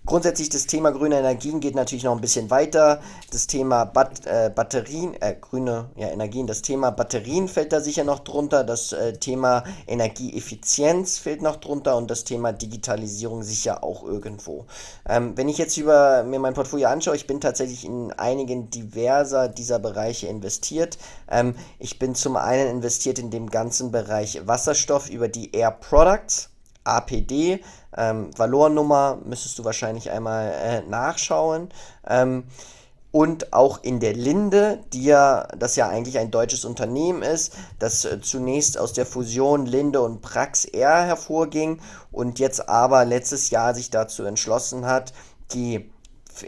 Grundsätzlich das Thema grüne Energien geht natürlich noch ein bisschen weiter. Das Thema Bat äh, Batterien, äh, grüne ja, Energien, das Thema Batterien fällt da sicher noch drunter. Das äh, Thema Energieeffizienz fällt noch drunter und das Thema Digitalisierung sicher auch irgendwo. Ähm, wenn ich jetzt über mir mein Portfolio anschaue, ich bin tatsächlich in einigen diverser dieser Bereiche investiert. Ähm, ich bin zum einen investiert in dem ganzen Bereich Wasserstoff über die Air Products. APD, ähm, Valornummer müsstest du wahrscheinlich einmal äh, nachschauen. Ähm, und auch in der Linde, die ja, das ja eigentlich ein deutsches Unternehmen ist, das äh, zunächst aus der Fusion Linde und Prax Air hervorging und jetzt aber letztes Jahr sich dazu entschlossen hat, die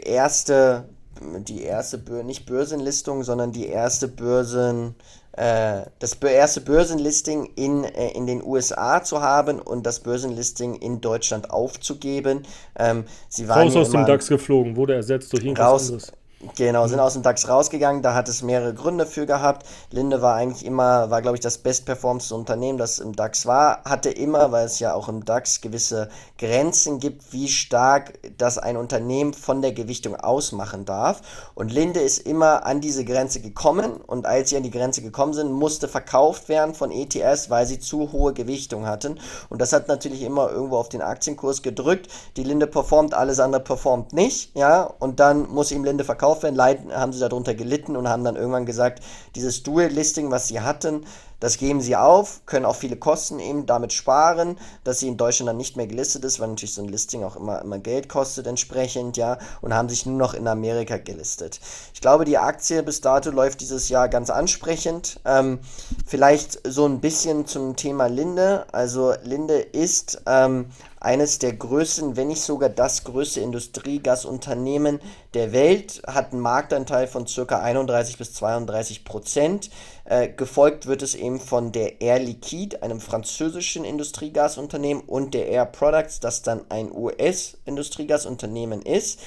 erste, die erste, nicht Börsenlistung, sondern die erste Börsen, das erste Börsenlisting in, äh, in den USA zu haben und das Börsenlisting in Deutschland aufzugeben. Ähm, sie waren raus aus dem DAX geflogen, wurde ersetzt durch irgendwas raus, anderes. Genau, sind aus dem DAX rausgegangen, da hat es mehrere Gründe für gehabt. Linde war eigentlich immer, war glaube ich das bestperformste Unternehmen, das im DAX war, hatte immer, weil es ja auch im DAX gewisse Grenzen gibt, wie stark das ein Unternehmen von der Gewichtung ausmachen darf. Und Linde ist immer an diese Grenze gekommen und als sie an die Grenze gekommen sind, musste verkauft werden von ETS, weil sie zu hohe Gewichtung hatten. Und das hat natürlich immer irgendwo auf den Aktienkurs gedrückt. Die Linde performt, alles andere performt nicht, ja, und dann muss ihm Linde verkauft verkauft werden, haben sie darunter gelitten und haben dann irgendwann gesagt, dieses Dual-Listing, was sie hatten, das geben sie auf, können auch viele Kosten eben damit sparen, dass sie in Deutschland dann nicht mehr gelistet ist, weil natürlich so ein Listing auch immer, immer Geld kostet entsprechend, ja, und haben sich nur noch in Amerika gelistet. Ich glaube, die Aktie bis dato läuft dieses Jahr ganz ansprechend. Ähm, vielleicht so ein bisschen zum Thema Linde. Also Linde ist ähm, eines der größten, wenn nicht sogar das größte Industriegasunternehmen der Welt, hat einen Marktanteil von ca. 31 bis 32 Prozent. Äh, gefolgt wird es eben von der Air Liquide, einem französischen Industriegasunternehmen, und der Air Products, das dann ein US-Industriegasunternehmen ist.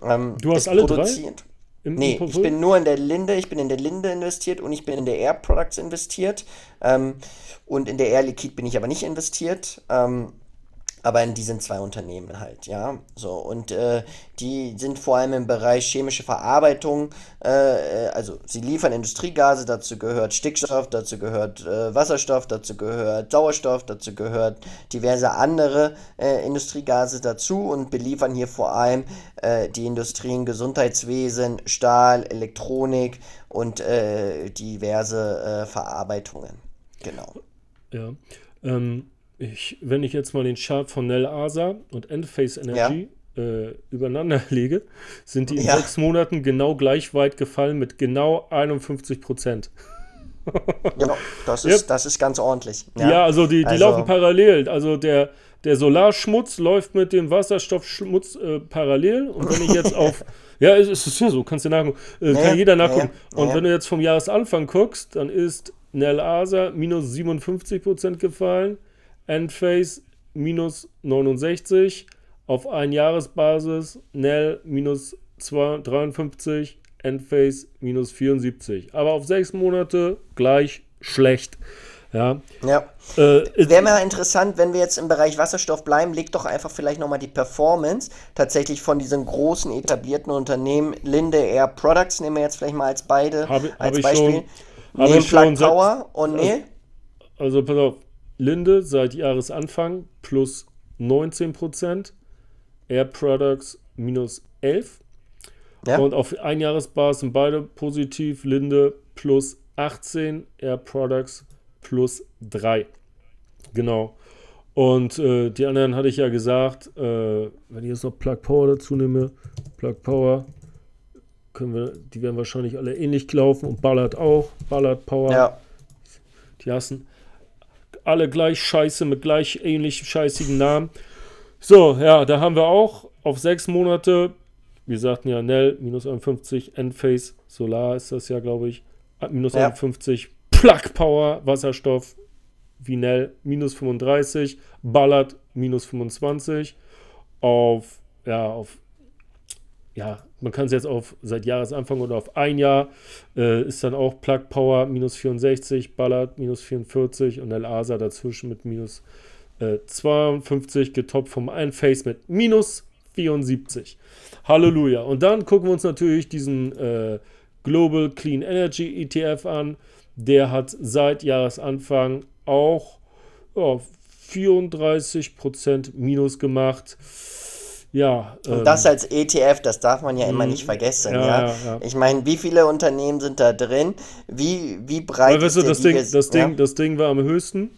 Ähm, du hast alle drei? Im, nee, im ich bin nur in der Linde, ich bin in der Linde investiert und ich bin in der Air Products investiert. Ähm, und in der Air Liquide bin ich aber nicht investiert. Ähm, aber in diesen zwei Unternehmen halt, ja. So, und äh, die sind vor allem im Bereich chemische Verarbeitung, äh, äh, also sie liefern Industriegase, dazu gehört Stickstoff, dazu gehört äh, Wasserstoff, dazu gehört Sauerstoff, dazu gehört diverse andere äh, Industriegase dazu und beliefern hier vor allem äh, die Industrien Gesundheitswesen, Stahl, Elektronik und diverse Verarbeitungen. Genau. Ja. Ähm ich, wenn ich jetzt mal den Chart von Nel Asa und Endphase Energy ja. äh, übereinander lege, sind die in ja. sechs Monaten genau gleich weit gefallen mit genau 51 Prozent. ja, das ist, yep. das ist ganz ordentlich. Ja, ja also die, die also. laufen parallel. Also der, der Solarschmutz läuft mit dem Wasserstoffschmutz äh, parallel. Und wenn ich jetzt auf. ja, es ist ja so, kannst du nachgucken. Äh, kann jeder nachgucken. und wenn du jetzt vom Jahresanfang guckst, dann ist Nel Asa minus 57 Prozent gefallen. Endphase minus 69, auf Einjahresbasis Nell minus 53, Endphase minus 74. Aber auf sechs Monate gleich schlecht. Ja. ja. Äh, Wäre mal interessant, wenn wir jetzt im Bereich Wasserstoff bleiben, legt doch einfach vielleicht nochmal die Performance tatsächlich von diesen großen etablierten Unternehmen, Linde Air Products, nehmen wir jetzt vielleicht mal als beide hab, als hab Beispiel. Nehmen Plug Power und nee. Also pass auf, Linde seit Jahresanfang plus 19%, Air Products minus 11%. Ja. Und auf Einjahresbasis sind beide positiv. Linde plus 18, Air Products plus 3. Genau. Und äh, die anderen hatte ich ja gesagt, äh, wenn ich jetzt noch Plug Power dazu nehme, Plug Power, können wir, die werden wahrscheinlich alle ähnlich laufen und Ballard auch. Ballard Power. Ja. Die hassen alle gleich scheiße mit gleich ähnlich scheißigen Namen. So, ja, da haben wir auch auf sechs Monate, wir sagten ja Nell, minus 51, Endphase, Solar ist das ja, glaube ich, minus ja. 51, Plug Power, Wasserstoff, wie Nell, minus 35, Ballard, minus 25, auf, ja, auf ja, man kann es jetzt auf seit Jahresanfang oder auf ein Jahr, äh, ist dann auch Plug Power minus 64, Ballard minus 44 und El Asa dazwischen mit minus äh, 52, getoppt vom Einface mit minus 74. Halleluja. Und dann gucken wir uns natürlich diesen äh, Global Clean Energy ETF an. Der hat seit Jahresanfang auch ja, 34% Minus gemacht. Ja. Und ähm, das als ETF, das darf man ja immer mhm. nicht vergessen, ja. ja. ja ich meine, wie viele Unternehmen sind da drin? Wie, wie breit Aber ist weißt du, das, Ding, das, Ding, das Ding war am höchsten,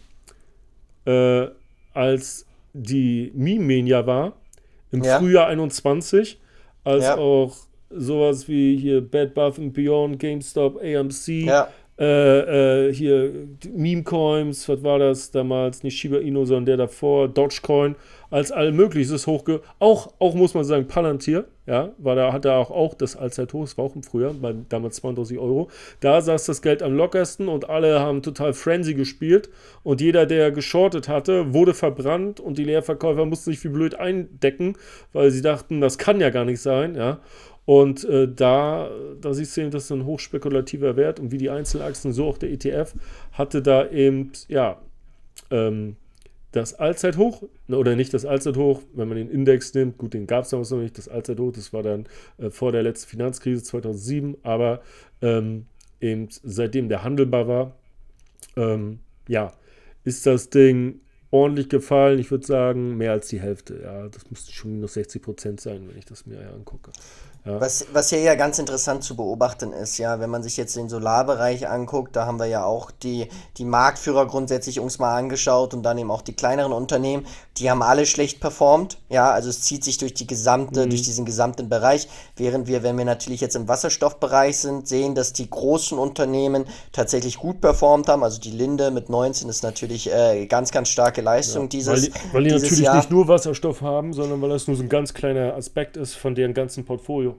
äh, als die Meme-Mania war, im Frühjahr 21, als auch sowas wie hier Bad Bath Beyond, GameStop, AMC, ja. Äh, äh, hier Meme-Coins, was war das damals? Nicht Shiba Inu, sondern der davor, Dogecoin, als allmögliches hochge... Auch, auch muss man sagen, Palantir, ja, war da, hat er auch, auch das Allzeithoch, das war auch im Frühjahr, bei damals 32 Euro. Da saß das Geld am lockersten und alle haben total Frenzy gespielt und jeder, der geschortet hatte, wurde verbrannt und die Leerverkäufer mussten sich wie blöd eindecken, weil sie dachten, das kann ja gar nicht sein, ja. Und äh, da, da siehst du eben, das ist ein hochspekulativer Wert und wie die Einzelaktien, so auch der ETF, hatte da eben, ja, ähm, das Allzeithoch, ne, oder nicht das Allzeithoch, wenn man den Index nimmt, gut, den gab es damals noch nicht, das Allzeithoch, das war dann äh, vor der letzten Finanzkrise 2007, aber ähm, eben seitdem der handelbar war, ähm, ja, ist das Ding ordentlich gefallen. Ich würde sagen, mehr als die Hälfte. Ja, das müsste schon minus 60 Prozent sein, wenn ich das mir angucke. Ja. Was, was hier ja ganz interessant zu beobachten ist, ja, wenn man sich jetzt den Solarbereich anguckt, da haben wir ja auch die, die Marktführer grundsätzlich uns mal angeschaut und dann eben auch die kleineren Unternehmen, die haben alle schlecht performt, ja, also es zieht sich durch die gesamte, mhm. durch diesen gesamten Bereich, während wir, wenn wir natürlich jetzt im Wasserstoffbereich sind, sehen, dass die großen Unternehmen tatsächlich gut performt haben, also die Linde mit 19 ist natürlich äh, ganz, ganz starke Leistung ja, dieses Weil die, weil die natürlich Jahr. nicht nur Wasserstoff haben, sondern weil das nur so ein ganz kleiner Aspekt ist von deren ganzen Portfolio.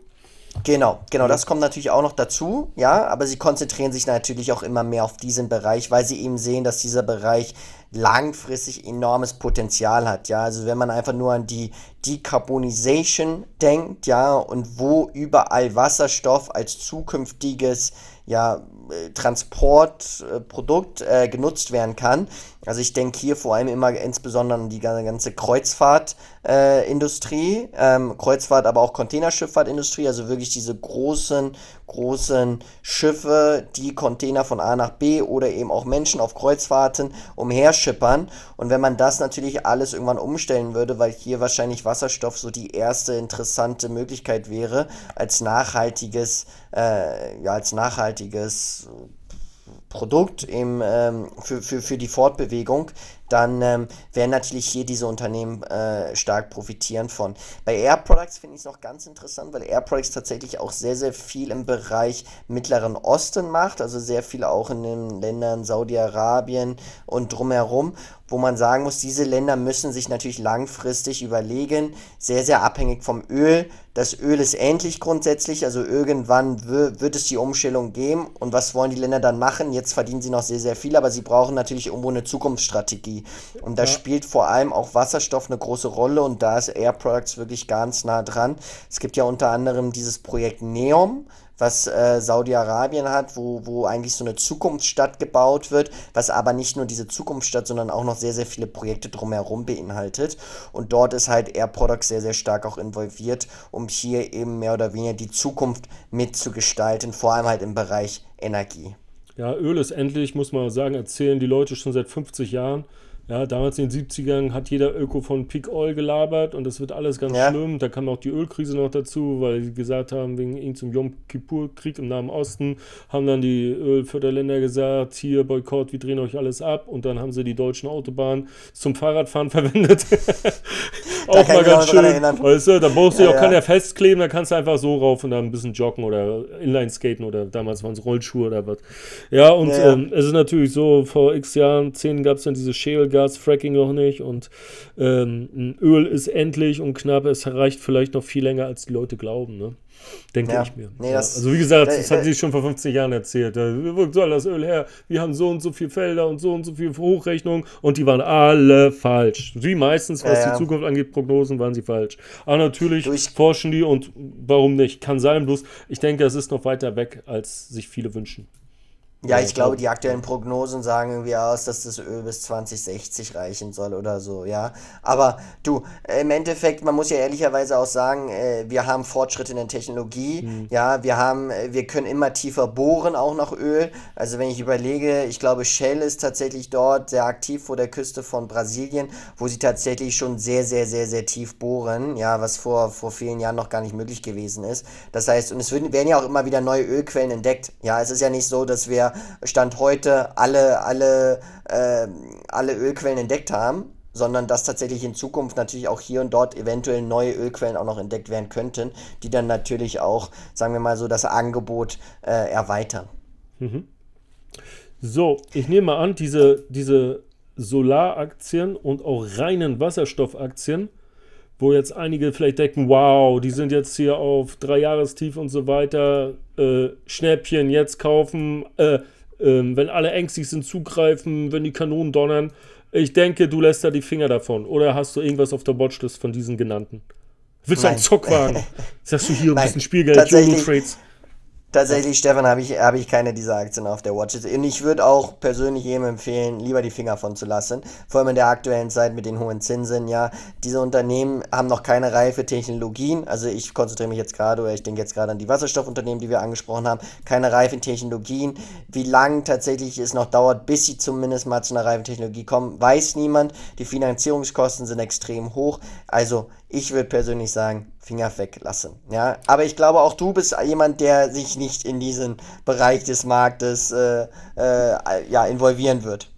Genau, genau, das kommt natürlich auch noch dazu, ja, aber sie konzentrieren sich natürlich auch immer mehr auf diesen Bereich, weil sie eben sehen, dass dieser Bereich langfristig enormes Potenzial hat, ja, also wenn man einfach nur an die Decarbonisation denkt, ja, und wo überall Wasserstoff als zukünftiges, ja, äh, Transportprodukt äh, genutzt werden kann. Also ich denke hier vor allem immer insbesondere an die ganze Kreuzfahrtindustrie, äh, ähm, Kreuzfahrt, aber auch Containerschifffahrtindustrie, also wirklich diese großen, großen Schiffe, die Container von A nach B oder eben auch Menschen auf Kreuzfahrten umherschippern. Und wenn man das natürlich alles irgendwann umstellen würde, weil hier wahrscheinlich Wasserstoff so die erste interessante Möglichkeit wäre, als nachhaltiges, äh, ja, als nachhaltiges Produkt im, ähm, für, für, für die Fortbewegung, dann ähm, werden natürlich hier diese Unternehmen äh, stark profitieren von. Bei Air Products finde ich es noch ganz interessant, weil Air Products tatsächlich auch sehr, sehr viel im Bereich Mittleren Osten macht, also sehr viel auch in den Ländern Saudi-Arabien und drumherum wo man sagen muss, diese Länder müssen sich natürlich langfristig überlegen, sehr, sehr abhängig vom Öl. Das Öl ist endlich grundsätzlich, also irgendwann wird es die Umstellung geben. Und was wollen die Länder dann machen? Jetzt verdienen sie noch sehr, sehr viel, aber sie brauchen natürlich irgendwo eine Zukunftsstrategie. Und da ja. spielt vor allem auch Wasserstoff eine große Rolle und da ist Air Products wirklich ganz nah dran. Es gibt ja unter anderem dieses Projekt NEOM was äh, Saudi-Arabien hat, wo, wo eigentlich so eine Zukunftsstadt gebaut wird, was aber nicht nur diese Zukunftsstadt, sondern auch noch sehr, sehr viele Projekte drumherum beinhaltet. Und dort ist halt Air Products sehr, sehr stark auch involviert, um hier eben mehr oder weniger die Zukunft mitzugestalten, vor allem halt im Bereich Energie. Ja, Öl ist endlich, muss man sagen, erzählen die Leute schon seit 50 Jahren. Ja, damals in den 70ern hat jeder Öko von Peak Oil gelabert und das wird alles ganz ja. schlimm. Da kam auch die Ölkrise noch dazu, weil sie gesagt haben, wegen irgendeinem Yom Kippur-Krieg im Nahen Osten, haben dann die Ölförderländer gesagt, hier Boykott, wir drehen euch alles ab und dann haben sie die deutschen Autobahnen zum Fahrradfahren verwendet. auch mal ganz schön. Weißt du, da brauchst du ja, auch ja. keiner festkleben, da kannst du einfach so rauf und dann ein bisschen joggen oder Inline-Skaten oder damals waren es Rollschuhe oder was. Ja, und ja. Ähm, es ist natürlich so, vor x Jahren, zehn gab es dann diese Shale Gas, Fracking noch nicht und ähm, Öl ist endlich und knapp, es reicht vielleicht noch viel länger, als die Leute glauben, ne? Denke ja. ich mir. Nee, das, also wie gesagt, das hat sie schon vor 50 Jahren erzählt. Wo soll das Öl her? Wir haben so und so viele Felder und so und so viele Hochrechnungen und die waren alle falsch. Wie meistens, was ja, die Zukunft angeht, Prognosen waren sie falsch. Aber natürlich Durch forschen die und warum nicht? Kann sein, bloß ich denke, es ist noch weiter weg, als sich viele wünschen. Ja, ich glaube, die aktuellen Prognosen sagen irgendwie aus, dass das Öl bis 2060 reichen soll oder so, ja. Aber du, im Endeffekt, man muss ja ehrlicherweise auch sagen, äh, wir haben Fortschritte in der Technologie, mhm. ja, wir haben, äh, wir können immer tiefer bohren, auch nach Öl. Also wenn ich überlege, ich glaube, Shell ist tatsächlich dort sehr aktiv vor der Küste von Brasilien, wo sie tatsächlich schon sehr, sehr, sehr, sehr tief bohren, ja, was vor, vor vielen Jahren noch gar nicht möglich gewesen ist. Das heißt, und es werden ja auch immer wieder neue Ölquellen entdeckt. Ja, es ist ja nicht so, dass wir Stand heute alle, alle, äh, alle Ölquellen entdeckt haben, sondern dass tatsächlich in Zukunft natürlich auch hier und dort eventuell neue Ölquellen auch noch entdeckt werden könnten, die dann natürlich auch, sagen wir mal so, das Angebot äh, erweitern. Mhm. So, ich nehme mal an, diese, diese Solaraktien und auch reinen Wasserstoffaktien wo jetzt einige vielleicht denken, wow, die sind jetzt hier auf drei Jahrestief und so weiter, äh, Schnäppchen jetzt kaufen, äh, äh, wenn alle ängstlich sind, zugreifen, wenn die Kanonen donnern. Ich denke, du lässt da die Finger davon. Oder hast du irgendwas auf der Watchlist von diesen genannten? Willst du einen Zockwagen? Sagst du hier ein bisschen Spielgeld, Jojo-Trades? Tatsächlich, Stefan, habe ich, hab ich keine dieser Aktien auf der Watchlist. Und ich würde auch persönlich jedem empfehlen, lieber die Finger von zu lassen. Vor allem in der aktuellen Zeit mit den hohen Zinsen, ja. Diese Unternehmen haben noch keine reife Technologien. Also ich konzentriere mich jetzt gerade, oder ich denke jetzt gerade an die Wasserstoffunternehmen, die wir angesprochen haben. Keine reifen Technologien. Wie lange tatsächlich es noch dauert, bis sie zumindest mal zu einer reifen Technologie kommen, weiß niemand. Die Finanzierungskosten sind extrem hoch. Also ich würde persönlich sagen, Finger weglassen. Ja, aber ich glaube auch du bist jemand, der sich nicht in diesen Bereich des Marktes äh, äh, ja, involvieren wird.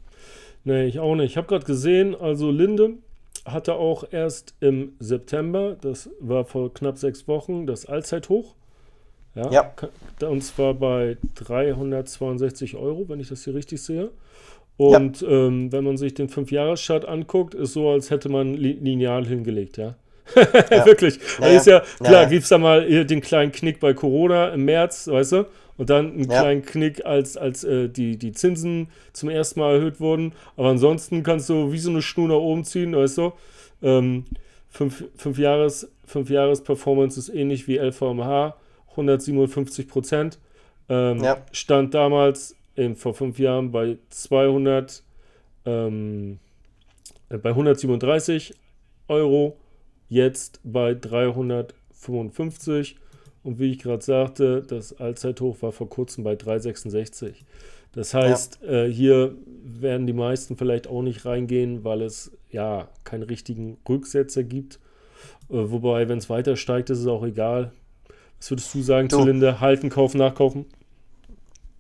Nee, ich auch nicht. Ich habe gerade gesehen, also Linde hatte auch erst im September, das war vor knapp sechs Wochen, das Allzeithoch. Ja, ja. Und zwar bei 362 Euro, wenn ich das hier richtig sehe. Und ja. ähm, wenn man sich den 5-Jahres-Chart anguckt, ist so, als hätte man lineal hingelegt, ja. ja. Wirklich. Naja. Ist ja, klar, naja. gibt es da mal den kleinen Knick bei Corona im März, weißt du? Und dann einen ja. kleinen Knick, als, als äh, die, die Zinsen zum ersten Mal erhöht wurden. Aber ansonsten kannst du wie so eine Schnur nach oben ziehen, weißt du? Ähm, fünf, fünf, Jahres, fünf Jahres Performance ist ähnlich wie LVMH, 157 Prozent. Ähm, ja. Stand damals eben vor fünf Jahren bei 200, ähm, äh, bei 137 Euro jetzt bei 355 und wie ich gerade sagte, das Allzeithoch war vor kurzem bei 366. Das heißt, ja. äh, hier werden die meisten vielleicht auch nicht reingehen, weil es ja keinen richtigen Rücksetzer gibt. Äh, wobei, wenn es weiter steigt, ist es auch egal. Was würdest du sagen, Zylinder? Halten, kaufen, nachkaufen?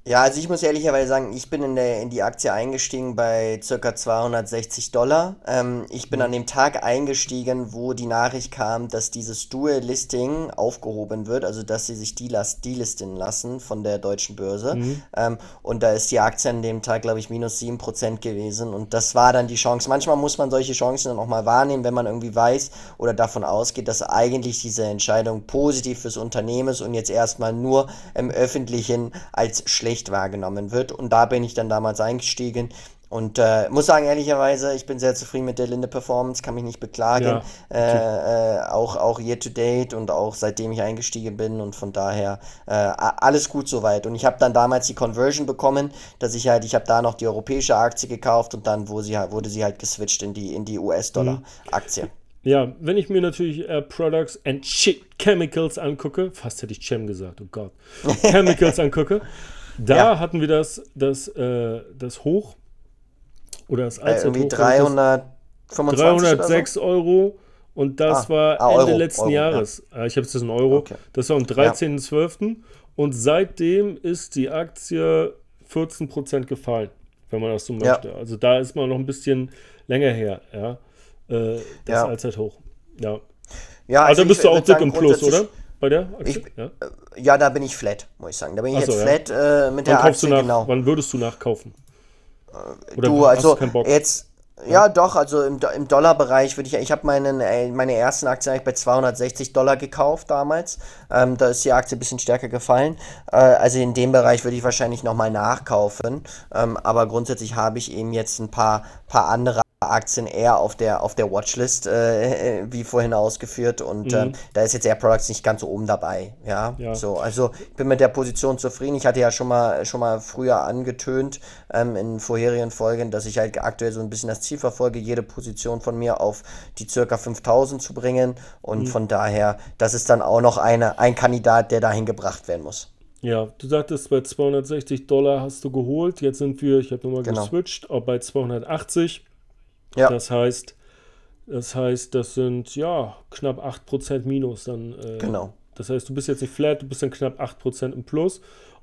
Ja, also ich muss ehrlicherweise sagen, ich bin in, der, in die Aktie eingestiegen bei ca. 260 Dollar. Ähm, ich bin an dem Tag eingestiegen, wo die Nachricht kam, dass dieses Dual-Listing aufgehoben wird, also dass sie sich delisten lassen von der deutschen Börse. Mhm. Ähm, und da ist die Aktie an dem Tag, glaube ich, minus 7% gewesen. Und das war dann die Chance. Manchmal muss man solche Chancen dann auch mal wahrnehmen, wenn man irgendwie weiß oder davon ausgeht, dass eigentlich diese Entscheidung positiv fürs Unternehmen ist und jetzt erstmal nur im Öffentlichen als schlecht schlecht wahrgenommen wird. Und da bin ich dann damals eingestiegen. Und äh, muss sagen, ehrlicherweise, ich bin sehr zufrieden mit der Linde Performance, kann mich nicht beklagen. Ja, okay. äh, äh, auch, auch year to date und auch seitdem ich eingestiegen bin. Und von daher äh, alles gut soweit. Und ich habe dann damals die Conversion bekommen, dass ich halt, ich habe da noch die europäische Aktie gekauft und dann wurde sie, wurde sie halt geswitcht in die, in die US-Dollar-Aktie. Mhm. Ja, wenn ich mir natürlich äh, Products and Shit Chemicals angucke, fast hätte ich Chem gesagt, oh Gott, Chemicals angucke, da ja. hatten wir das, das, äh, das Hoch oder das Allzeithoch. Äh, irgendwie 325 306 so? Euro und das ah, war ah, Ende Euro, letzten Euro, Jahres. Ja. Ah, ich habe jetzt ein Euro. Okay. Das war am 13.12. Ja. Und seitdem ist die Aktie 14% gefallen, wenn man das so möchte. Ja. Also da ist man noch ein bisschen länger her, ja. Äh, das ja. Allzeithoch. Ja. Ja, also, also bist du auch dick im Plus, oder? Aktie? Ich, ja? Äh, ja? da bin ich flat, muss ich sagen. Da bin ich Ach jetzt flat äh, mit wann der Aktie, nach, genau. Wann würdest du nachkaufen? Äh, Oder du, also jetzt, ja, doch, also im, im Dollarbereich würde ich, ich habe meinen, äh, meine ersten Aktien eigentlich bei 260 Dollar gekauft damals. Ähm, da ist die Aktie ein bisschen stärker gefallen. Äh, also in dem Bereich würde ich wahrscheinlich nochmal nachkaufen. Ähm, aber grundsätzlich habe ich eben jetzt ein paar, paar andere Aktien eher auf der, auf der Watchlist, äh, äh, wie vorhin ausgeführt. Und mhm. ähm, da ist jetzt Air Products nicht ganz so oben dabei. Ja? ja? so. Also ich bin mit der Position zufrieden. Ich hatte ja schon mal, schon mal früher angetönt ähm, in vorherigen Folgen, dass ich halt aktuell so ein bisschen das Ziel verfolge, jede Position von mir auf die circa 5000 zu bringen. Und mhm. von daher, das ist dann auch noch eine, ein Kandidat, der dahin gebracht werden muss. Ja, du sagtest, bei 260 Dollar hast du geholt. Jetzt sind wir, ich habe nochmal genau. geswitcht, auch bei 280. Ja. Das heißt, das heißt, das sind ja knapp 8% Minus dann. Äh, genau. Das heißt, du bist jetzt nicht flat, du bist dann knapp 8% im Plus.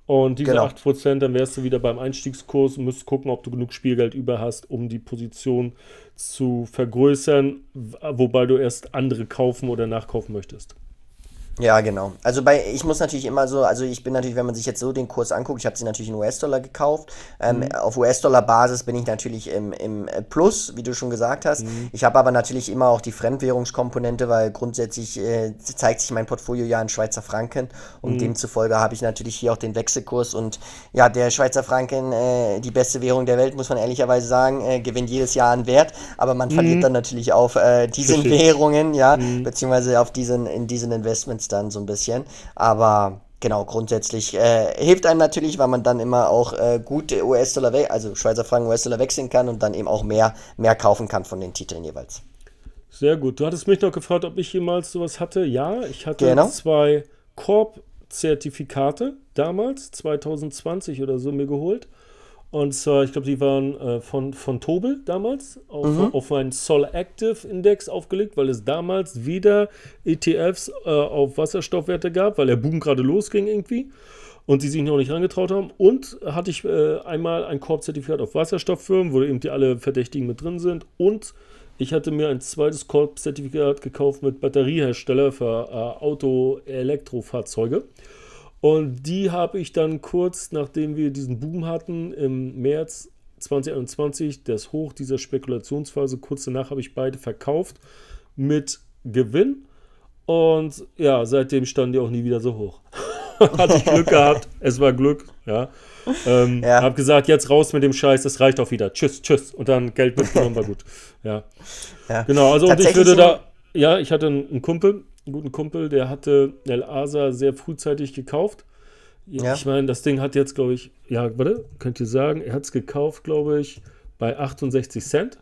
Und diese genau. 8%, dann wärst du wieder beim Einstiegskurs und müsstest gucken, ob du genug Spielgeld über hast, um die Position zu vergrößern, wobei du erst andere kaufen oder nachkaufen möchtest. Ja, genau. Also bei, ich muss natürlich immer so, also ich bin natürlich, wenn man sich jetzt so den Kurs anguckt, ich habe sie natürlich in US-Dollar gekauft. Ähm, mhm. Auf US-Dollar-Basis bin ich natürlich im, im Plus, wie du schon gesagt hast. Mhm. Ich habe aber natürlich immer auch die Fremdwährungskomponente, weil grundsätzlich äh, zeigt sich mein Portfolio ja in Schweizer Franken und mhm. demzufolge habe ich natürlich hier auch den Wechselkurs und ja, der Schweizer Franken, äh, die beste Währung der Welt, muss man ehrlicherweise sagen, äh, gewinnt jedes Jahr an Wert, aber man verliert mhm. dann natürlich auf äh, diesen Währungen, ja, mhm. beziehungsweise auf diesen, in diesen Investments Performance dann so ein bisschen. Aber genau, grundsätzlich äh, hilft einem natürlich, weil man dann immer auch äh, gut US-Dollar, also Schweizer Franken US-Dollar wechseln kann und dann eben auch mehr, mehr kaufen kann von den Titeln jeweils. Sehr gut. Du hattest mich noch gefragt, ob ich jemals sowas hatte. Ja, ich hatte genau. zwei Korb-Zertifikate damals, 2020 oder so, mir geholt. Und zwar, ich glaube, die waren äh, von, von Tobel damals auf, mhm. auf einen Sol Active Index aufgelegt, weil es damals wieder ETFs äh, auf Wasserstoffwerte gab, weil der Boom gerade losging irgendwie und die sich noch nicht rangetraut haben. Und hatte ich äh, einmal ein Korb-Zertifikat auf Wasserstofffirmen, wo eben die alle Verdächtigen mit drin sind. Und ich hatte mir ein zweites Korb-Zertifikat gekauft mit Batteriehersteller für äh, Auto-Elektrofahrzeuge. Und die habe ich dann kurz, nachdem wir diesen Boom hatten, im März 2021, das Hoch dieser Spekulationsphase, kurz danach habe ich beide verkauft mit Gewinn. Und ja, seitdem standen die auch nie wieder so hoch. Hatte ich Glück gehabt. Es war Glück, ja. Ähm, ja. Hab gesagt, jetzt raus mit dem Scheiß, das reicht auch wieder. Tschüss, tschüss. Und dann Geld mitgenommen, war gut. Ja. ja. Genau, also und ich würde da, ja, ich hatte einen Kumpel, einen guten Kumpel, der hatte El Asa sehr frühzeitig gekauft. Ja. Ich meine, das Ding hat jetzt, glaube ich, ja, warte, könnt ihr sagen, er hat es gekauft, glaube ich, bei 68 Cent.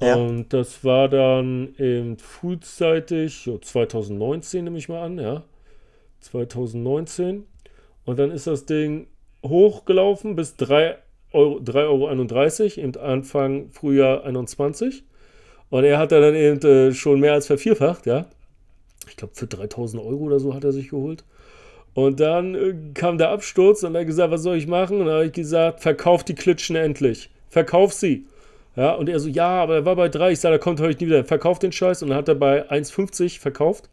Ja. Und das war dann eben frühzeitig, so 2019 nehme ich mal an, ja. 2019. Und dann ist das Ding hochgelaufen bis 3,31 Euro, 3,31 Euro, eben Anfang Frühjahr 21. Und er hat dann eben äh, schon mehr als vervierfacht, ja ich glaube, für 3000 Euro oder so hat er sich geholt. Und dann äh, kam der Absturz und er hat gesagt, was soll ich machen? Und dann habe ich gesagt, verkauf die Klitschen endlich. Verkauf sie. Ja, und er so, ja, aber er war bei 3. Ich sage, da kommt heute nie wieder. Verkauf den Scheiß. Und dann hat er bei 1,50 verkauft.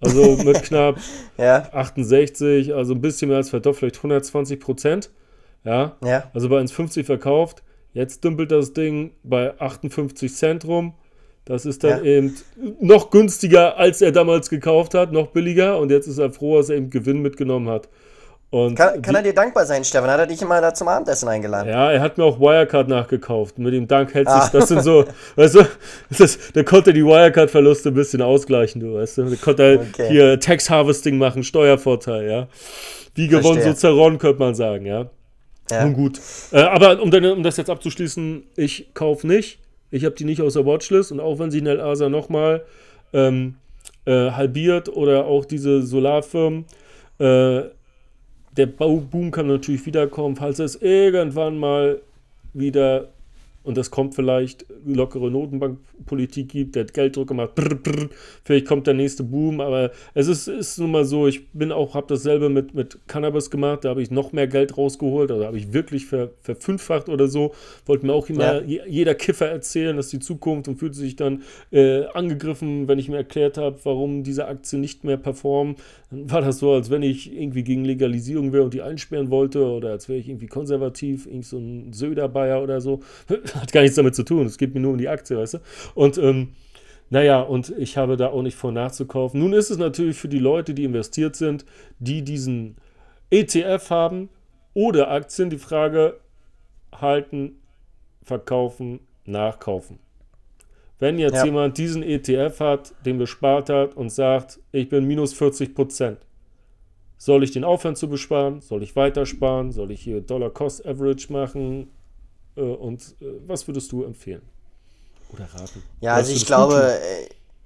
Also mit knapp ja. 68, also ein bisschen mehr als verdoppelt, vielleicht 120 Prozent. Ja? ja. Also bei 1,50 verkauft. Jetzt dümpelt das Ding bei 58 Cent rum. Das ist dann ja. eben noch günstiger, als er damals gekauft hat, noch billiger. Und jetzt ist er froh, dass er eben Gewinn mitgenommen hat. Und kann, kann er dir dankbar sein, Stefan? Hat er dich immer da zum Abendessen eingeladen? Ja, er hat mir auch Wirecard nachgekauft. Mit dem Dank hält sich, ah. das sind so, weißt du, das, da konnte er die Wirecard-Verluste ein bisschen ausgleichen, du weißt du. Da konnte er okay. hier Tax Harvesting machen, Steuervorteil, ja. Wie gewonnen, so zerronnen, könnte man sagen, ja. ja. Nun gut. Äh, aber um, um das jetzt abzuschließen, ich kaufe nicht. Ich habe die nicht aus der Watchlist und auch wenn sie Nel Asa nochmal ähm, äh, halbiert oder auch diese Solarfirmen, äh, der Boom kann natürlich wiederkommen, falls es irgendwann mal wieder und das kommt vielleicht, lockere Notenbankpolitik gibt, der hat Gelddruck gemacht, brr, brr, vielleicht kommt der nächste Boom, aber es ist, ist nun mal so, ich bin auch, habe dasselbe mit, mit Cannabis gemacht, da habe ich noch mehr Geld rausgeholt, also habe ich wirklich ver, verfünffacht oder so, wollte mir auch immer ja. jeder Kiffer erzählen, dass die Zukunft und fühlte sich dann äh, angegriffen, wenn ich mir erklärt habe, warum diese Aktien nicht mehr performen, dann war das so, als wenn ich irgendwie gegen Legalisierung wäre und die einsperren wollte oder als wäre ich irgendwie konservativ, irgendwie so ein Söder-Bayer oder so hat gar nichts damit zu tun. Es geht mir nur um die Aktie, weißt du? Und ähm, naja, und ich habe da auch nicht vor nachzukaufen. Nun ist es natürlich für die Leute, die investiert sind, die diesen ETF haben oder Aktien, die Frage halten, verkaufen, nachkaufen. Wenn jetzt ja. jemand diesen ETF hat, den bespart hat und sagt, ich bin minus 40 Prozent, soll ich den aufhören zu besparen? Soll ich weiter sparen? Soll ich hier Dollar Cost Average machen? Äh, und äh, was würdest du empfehlen? Oder raten? Ja, also ich glaube,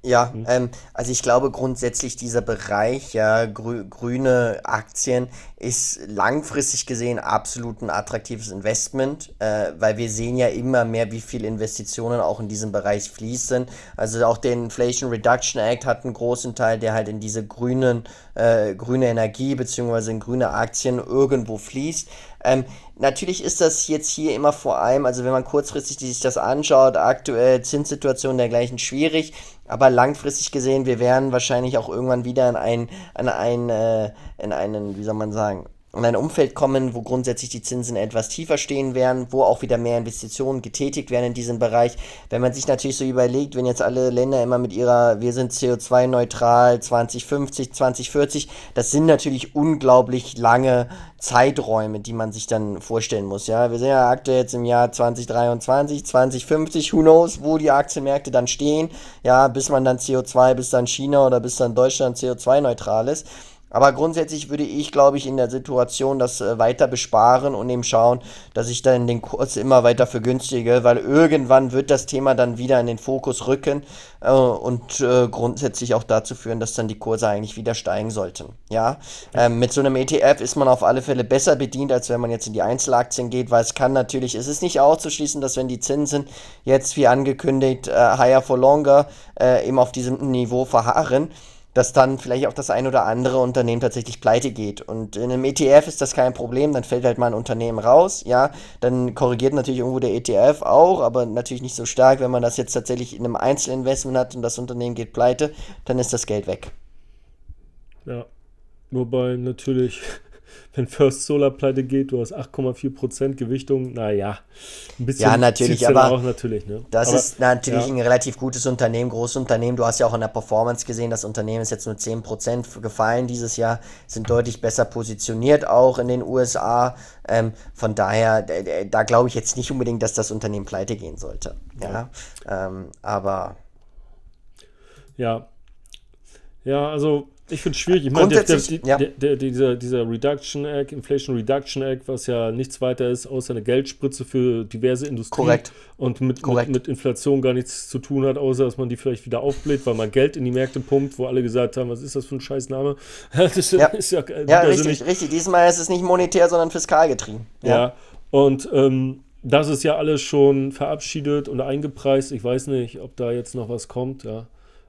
ja, mhm. ähm, also ich glaube grundsätzlich dieser Bereich, ja, grü grüne Aktien ist langfristig gesehen absolut ein attraktives Investment, äh, weil wir sehen ja immer mehr, wie viele Investitionen auch in diesem Bereich fließen. Also auch der Inflation Reduction Act hat einen großen Teil, der halt in diese grünen, äh, grüne Energie beziehungsweise in grüne Aktien irgendwo fließt. Ähm, natürlich ist das jetzt hier immer vor allem, also wenn man kurzfristig sich das anschaut, aktuell Zinssituation dergleichen schwierig, aber langfristig gesehen, wir werden wahrscheinlich auch irgendwann wieder in ein, in ein, äh, in einen, wie soll man sagen, in ein Umfeld kommen, wo grundsätzlich die Zinsen etwas tiefer stehen werden, wo auch wieder mehr Investitionen getätigt werden in diesem Bereich. Wenn man sich natürlich so überlegt, wenn jetzt alle Länder immer mit ihrer, wir sind CO2-neutral 2050, 2040, das sind natürlich unglaublich lange Zeiträume, die man sich dann vorstellen muss. Ja, wir sind ja aktuell jetzt im Jahr 2023, 2050, who knows, wo die Aktienmärkte dann stehen. Ja, bis man dann CO2, bis dann China oder bis dann Deutschland CO2-neutral ist. Aber grundsätzlich würde ich, glaube ich, in der Situation das äh, weiter besparen und eben schauen, dass ich dann den Kurs immer weiter vergünstige, weil irgendwann wird das Thema dann wieder in den Fokus rücken äh, und äh, grundsätzlich auch dazu führen, dass dann die Kurse eigentlich wieder steigen sollten. Ja, ähm, mit so einem ETF ist man auf alle Fälle besser bedient, als wenn man jetzt in die Einzelaktien geht, weil es kann natürlich, es ist nicht auszuschließen, dass wenn die Zinsen jetzt wie angekündigt äh, higher for longer äh, eben auf diesem Niveau verharren, dass dann vielleicht auch das ein oder andere Unternehmen tatsächlich pleite geht. Und in einem ETF ist das kein Problem, dann fällt halt mal ein Unternehmen raus, ja, dann korrigiert natürlich irgendwo der ETF auch, aber natürlich nicht so stark, wenn man das jetzt tatsächlich in einem Einzelinvestment hat und das Unternehmen geht pleite, dann ist das Geld weg. Ja, wobei natürlich wenn First Solar pleite geht, du hast 8,4% Gewichtung, naja, ein bisschen. Ja, natürlich, aber auch natürlich, ne? das aber, ist natürlich ja. ein relativ gutes Unternehmen, großes Unternehmen. Du hast ja auch in der Performance gesehen, das Unternehmen ist jetzt nur 10% gefallen dieses Jahr, sind deutlich besser positioniert auch in den USA. Ähm, von daher, da, glaube ich jetzt nicht unbedingt, dass das Unternehmen pleite gehen sollte. Ja, ja. Ähm, aber. Ja. Ja, also ich finde es schwierig. Ich meine, der, der, ja. der, dieser, dieser Reduction Act, Inflation Reduction Act, was ja nichts weiter ist, außer eine Geldspritze für diverse Industrien Korrekt. und mit, mit, mit, Inflation gar nichts zu tun hat, außer dass man die vielleicht wieder aufbläht, weil man Geld in die Märkte pumpt, wo alle gesagt haben, was ist das für ein Scheißname? das ja, ist ja, ja richtig, richtig. Diesmal ist es nicht monetär, sondern fiskal getrieben. Ja, ja. und ähm, das ist ja alles schon verabschiedet und eingepreist. Ich weiß nicht, ob da jetzt noch was kommt, ja.